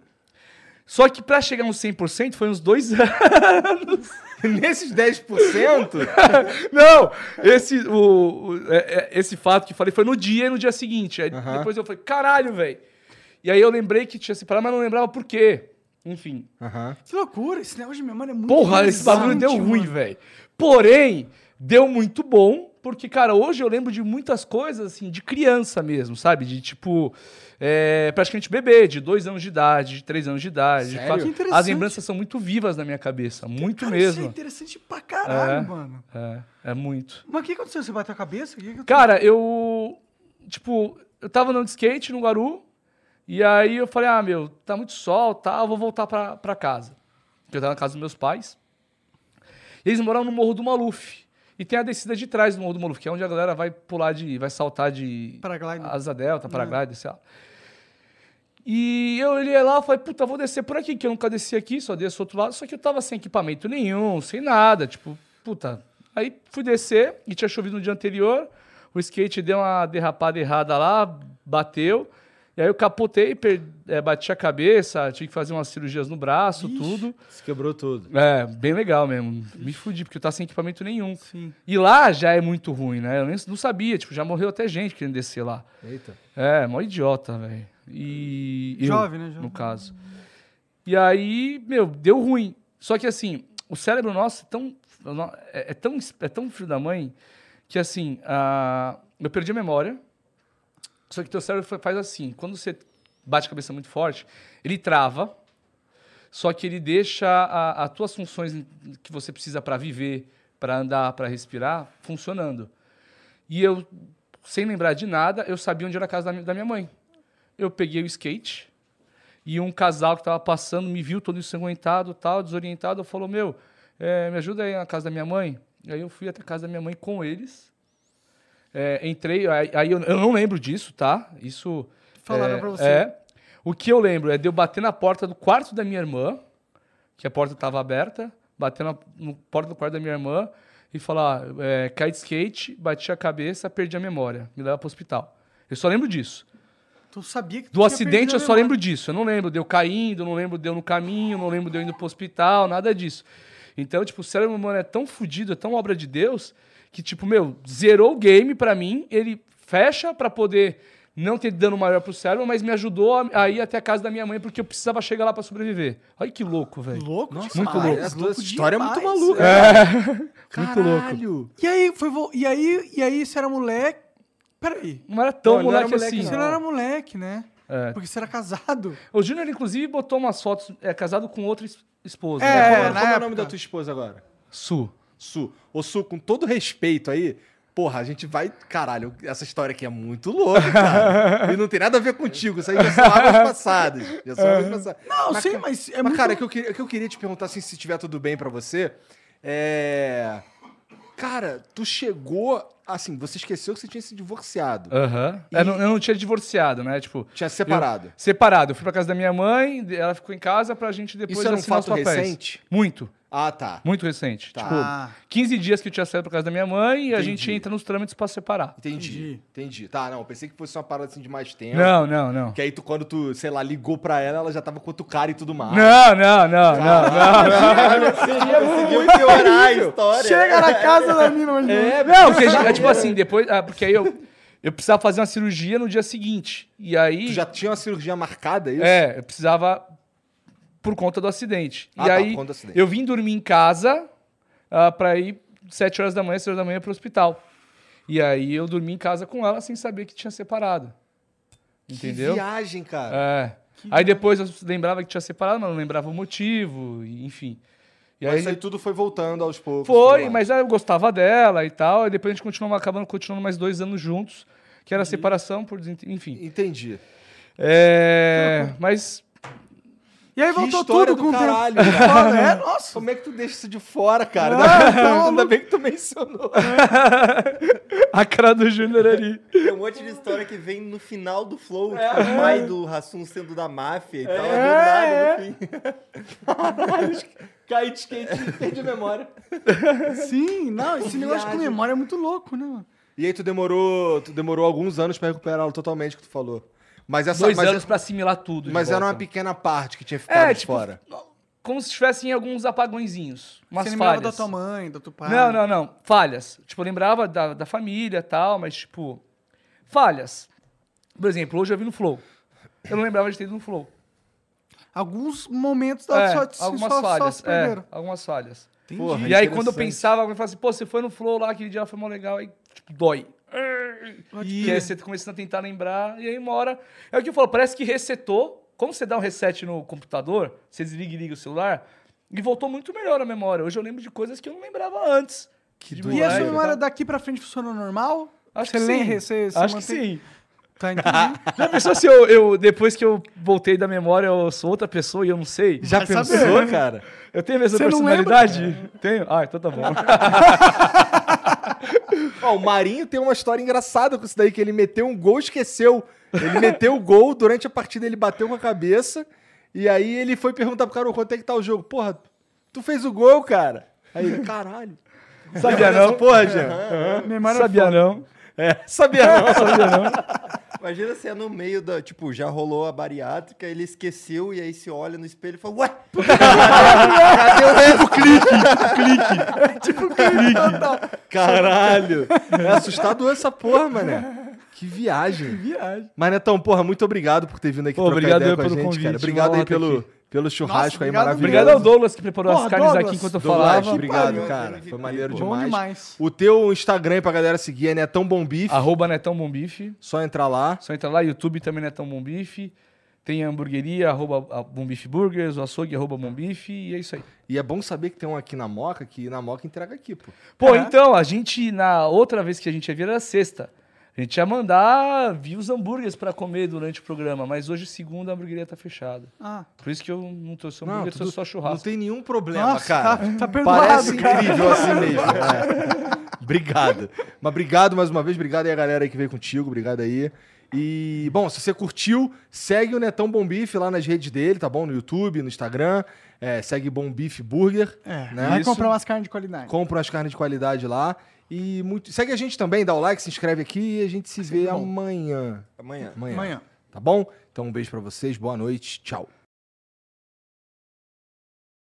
Só que pra chegar uns 100% foi uns dois anos. Nesses 10%? Não, esse, o, o- é- é- esse fato que eu falei foi no dia e no dia seguinte. Aí Aham. depois eu falei, caralho, velho. E aí eu lembrei que tinha separado, mas não lembrava por quê. Enfim. Aham. Que loucura. Esse negócio de memória é muito Porra, esse bagulho deu ruim, velho. Porém, deu muito bom, porque, cara, hoje eu lembro de muitas coisas, assim, de criança mesmo, sabe? De, tipo, é, praticamente bebê, de dois anos de idade, de três anos de idade. de Sério? quatro- Que interessante. As lembranças são muito vivas na minha cabeça, muito Cara, Isso é mesmo. interessante pra caralho, É. mano. É, é muito. Mas o que aconteceu? Você bateu a cabeça? Que que- Cara, eu. Tipo, eu tava andando de skate no Guaru. E aí eu falei, ah, meu, tá muito sol, tá, eu vou voltar pra, pra casa. Porque eu tava na casa dos meus pais. E eles moravam no Morro do Maluf. E tem a descida de trás do Morro do Maluf, que é onde a galera vai pular de. vai saltar de Paragliding. asa delta, paraglider, sei lá. E eu olhei lá e falei, puta, vou descer por aqui, que eu nunca desci aqui, só desço outro lado. Só que eu tava sem equipamento nenhum, sem nada, tipo, puta. Aí fui descer e tinha chovido no dia anterior. O skate deu uma derrapada errada lá, bateu. E aí eu capotei, per- eh, bati a cabeça, tive que fazer umas cirurgias no braço, tudo. Se quebrou tudo. É, bem legal mesmo. Me fudi, porque eu tava sem equipamento nenhum. Sim. E lá já é muito ruim, né? Eu nem, não sabia, tipo, já morreu até gente querendo descer lá. Eita. É, mó idiota, velho. E. eu, Jovem, né, jovem. No caso. E aí, meu, deu ruim. Só que assim, o cérebro nosso é tão. É, é tão, é tão filho da mãe que assim, ah, eu perdi a memória. Só que teu cérebro fa- faz assim, quando você bate a cabeça muito forte, ele trava. Só que ele deixa a- as tuas funções que você precisa para viver, para andar, para respirar, funcionando. E eu, sem lembrar de nada, eu sabia onde era a casa da da minha mãe. Eu peguei o skate e um casal que estava passando me viu todo ensanguentado, tal, desorientado, falou: Meu, eh, me ajuda aí na casa da minha mãe. E aí eu fui até a casa da minha mãe com eles. É, entrei, aí, aí eu, eu não lembro disso, tá? Isso. Falaram é, pra você. É. O que eu lembro é de eu bater na porta do quarto da minha irmã, que a porta estava aberta, bater na no porta do quarto da minha irmã e falar: é, caí de skate, bati a cabeça, perdi a memória, me leva pro hospital. Eu só lembro disso. Tu sabia que tu Do tinha acidente eu só lembro disso. Eu não lembro de eu caindo, não lembro de eu no caminho, não lembro de eu indo pro hospital, nada disso. Então, tipo, o cérebro humano é tão fodido, é tão obra de Deus, que, tipo, meu, zerou o game pra mim, ele fecha pra poder não ter dano maior pro cérebro, mas me ajudou a, ir até a casa da minha mãe, porque eu precisava chegar lá pra sobreviver. Olha que louco, velho. Louco muito demais, louco. Tua história é muito demais. maluca. Muito louco. Caralho. E aí, foi, vo- e aí, e aí, você era moleque... Peraí. Não era tão Não, não era moleque, moleque, assim. Você não era moleque, né? É. Porque você era casado. O Júnior, inclusive, botou umas fotos, é casado com outra es- esposa. É, né? Como, na como é o nome da tua esposa agora? Su. Su. Ô, Su, com todo respeito aí, porra, a gente vai. Caralho, essa história aqui é muito louca, cara. e não tem nada a ver contigo, isso aí já são águas passadas. Já são águas passadas. Não, Mas, sim, mas é Mas, muito... cara, o que, eu que eu queria te perguntar, assim, se estiver tudo bem pra você, é. Cara, tu chegou. Assim, você esqueceu que você tinha se divorciado. Aham. Eu, não, eu não tinha divorciado, né? Tipo. Tinha separado. eu- separado. Eu fui pra casa da minha mãe, ela ficou em casa pra gente depois Isso era um assinar os fato papéis. recente? Muito. Ah, tá. Muito recente. Tá. Tipo, Ah. 15 dias que eu tinha saído pra casa da minha mãe e a gente entra nos trâmites pra separar. Entendi. Entendi. Tá, não, eu pensei que fosse uma parada assim de mais tempo. Não, não, não. Que aí tu, quando tu, sei lá, ligou pra ela, ela já tava com outro cara e tudo mais. Não, não, não, não, não. Conseguiu piorar a história. Chega na casa da mina, mas É, não, porque, é tipo assim, depois. ah, porque aí eu, eu precisava fazer uma cirurgia no dia seguinte. E aí. Tu já tinha uma cirurgia marcada, é isso? É, eu precisava por conta do acidente. Ah, e tá, aí acidente. eu vim dormir em casa ah, pra ir 7 horas da manhã, 6 horas da manhã pro hospital. E aí eu dormi em casa com ela sem saber que tinha separado. Entendeu? Que viagem, cara. É. Aí depois eu lembrava que tinha separado, mas não lembrava o motivo, enfim. E Mas aí aí tudo foi voltando aos poucos. foi, mas eu gostava dela e tal. E depois a gente continuou acabando continuando mais dois anos juntos, que era a separação por enfim. Entendi. É, mas E aí Que voltou tudo do com o tempo. caralho, cara. É, nossa. Como é que tu deixa isso de fora, cara? Ah, ainda, tá ainda bem que tu mencionou. a cara do Júnior ali. Tem um monte de história que vem no final do flow, tipo, o pai do Rassum sendo da máfia e tal, do nada no fim. Caí de skate e perdi a memória. Sim, não, esse negócio com memória é muito louco, né, mano? E aí tu demorou, tu demorou alguns anos pra recuperá-lo totalmente, que tu falou. Mas essa Dois mas, anos pra assimilar tudo. mas era uma pequena parte que tinha ficado É, de tipo, fora. como se tivessem alguns apagõezinhos. Umas Você lembrava falhas. da tua mãe, do teu pai. Não, não, não. Falhas. Tipo, eu lembrava da, da família e tal, mas, tipo, falhas. Por exemplo, hoje eu vi no Flow. Eu não lembrava de ter ido no Flow. Alguns momentos da É, sua algumas só, falhas. Só é, algumas falhas. Porra, E aí, quando eu pensava, eu falava assim, pô, você foi no Flow lá, aquele dia foi mó legal, aí, tipo, dói. E aí você começando a tentar lembrar, e aí uma hora... É o que eu falo, parece que resetou. Como você dá um reset no computador, você desliga e liga o celular, e voltou muito melhor a memória. Hoje eu lembro de coisas que eu não lembrava antes. Que E a sua memória daqui pra frente funciona normal? Acho você que lembra? sim. Você, você Acho mantém- que sim. Tá, entendi. Já pensou se eu, eu, depois que eu voltei da memória, eu sou outra pessoa e eu não sei? Já Vai pensou, saber. cara? Eu tenho a mesma Você não personalidade? Tenho? Ah, então tá bom. Ó, o Marinho tem uma história engraçada com isso daí, que ele meteu um gol e esqueceu. Ele meteu o gol, durante a partida ele bateu com a cabeça, e aí ele foi perguntar pro cara, "Ô, quanto é que tá o jogo? Porra, tu fez o gol, cara. Aí ele, caralho. Sabia não? Porra, Jean. Memória Sabia não? É, sabia não. Sabia não? Imagina se é no meio da. Tipo, já rolou a bariátrica, ele esqueceu e aí se olha no espelho e fala, ué! Cadê o resto? Caralho. É assustador essa porra, mané. Que viagem. Que viagem. Mas, Netão, porra, muito obrigado por ter vindo aqui Pô, trocar obrigado ideia com a pelo gente, convite, cara. uma Obrigado aí pelo, aqui. Pelo churrasco Nossa, aí obrigado maravilhoso. Obrigado ao Douglas que preparou Porra, as carnes Douglas. aqui enquanto eu Douglas, falava. obrigado, Pariu, cara. Foi maneiro demais. demais. O teu Instagram aí pra galera seguir é Netão Bom Bife. Arroba Netão Bom Bife. Só entrar lá. Só entra lá, YouTube também Netão Bom Bife. Tem a hamburgueria, arroba a Bom Bife Burgers, o açougue, arroba Bom Bife, e é isso aí. E é bom saber que tem um aqui na Moca, que na Moca entrega aqui, pô. Pô, É. então, a gente, na outra vez que a gente ia vir era sexta. A gente ia mandar vir os hambúrgueres pra comer durante o programa, mas hoje, segunda, a hamburgueria tá fechada. Ah, Por isso que eu não trouxe Não, hambúrguer, tudo- trouxe só Não churrasco. tem nenhum problema, nossa, cara. tá, tá perdoado, Parece cara. incrível assim mesmo. é. Obrigado. Mas obrigado mais uma vez. Obrigado aí a galera aí que veio contigo. Obrigado aí. E, bom, se você curtiu, segue o Netão Bom Bife lá nas redes dele, tá bom? No YouTube, no Instagram. É, segue Bom Bife Burger. É, né? vai comprar umas carnes de qualidade. Compra umas carnes de qualidade lá. E muito... segue a gente também, dá o like, se inscreve aqui e a gente se vê amanhã. Amanhã. Amanhã. Amanhã. Tá bom? Então um beijo pra vocês, boa noite, tchau.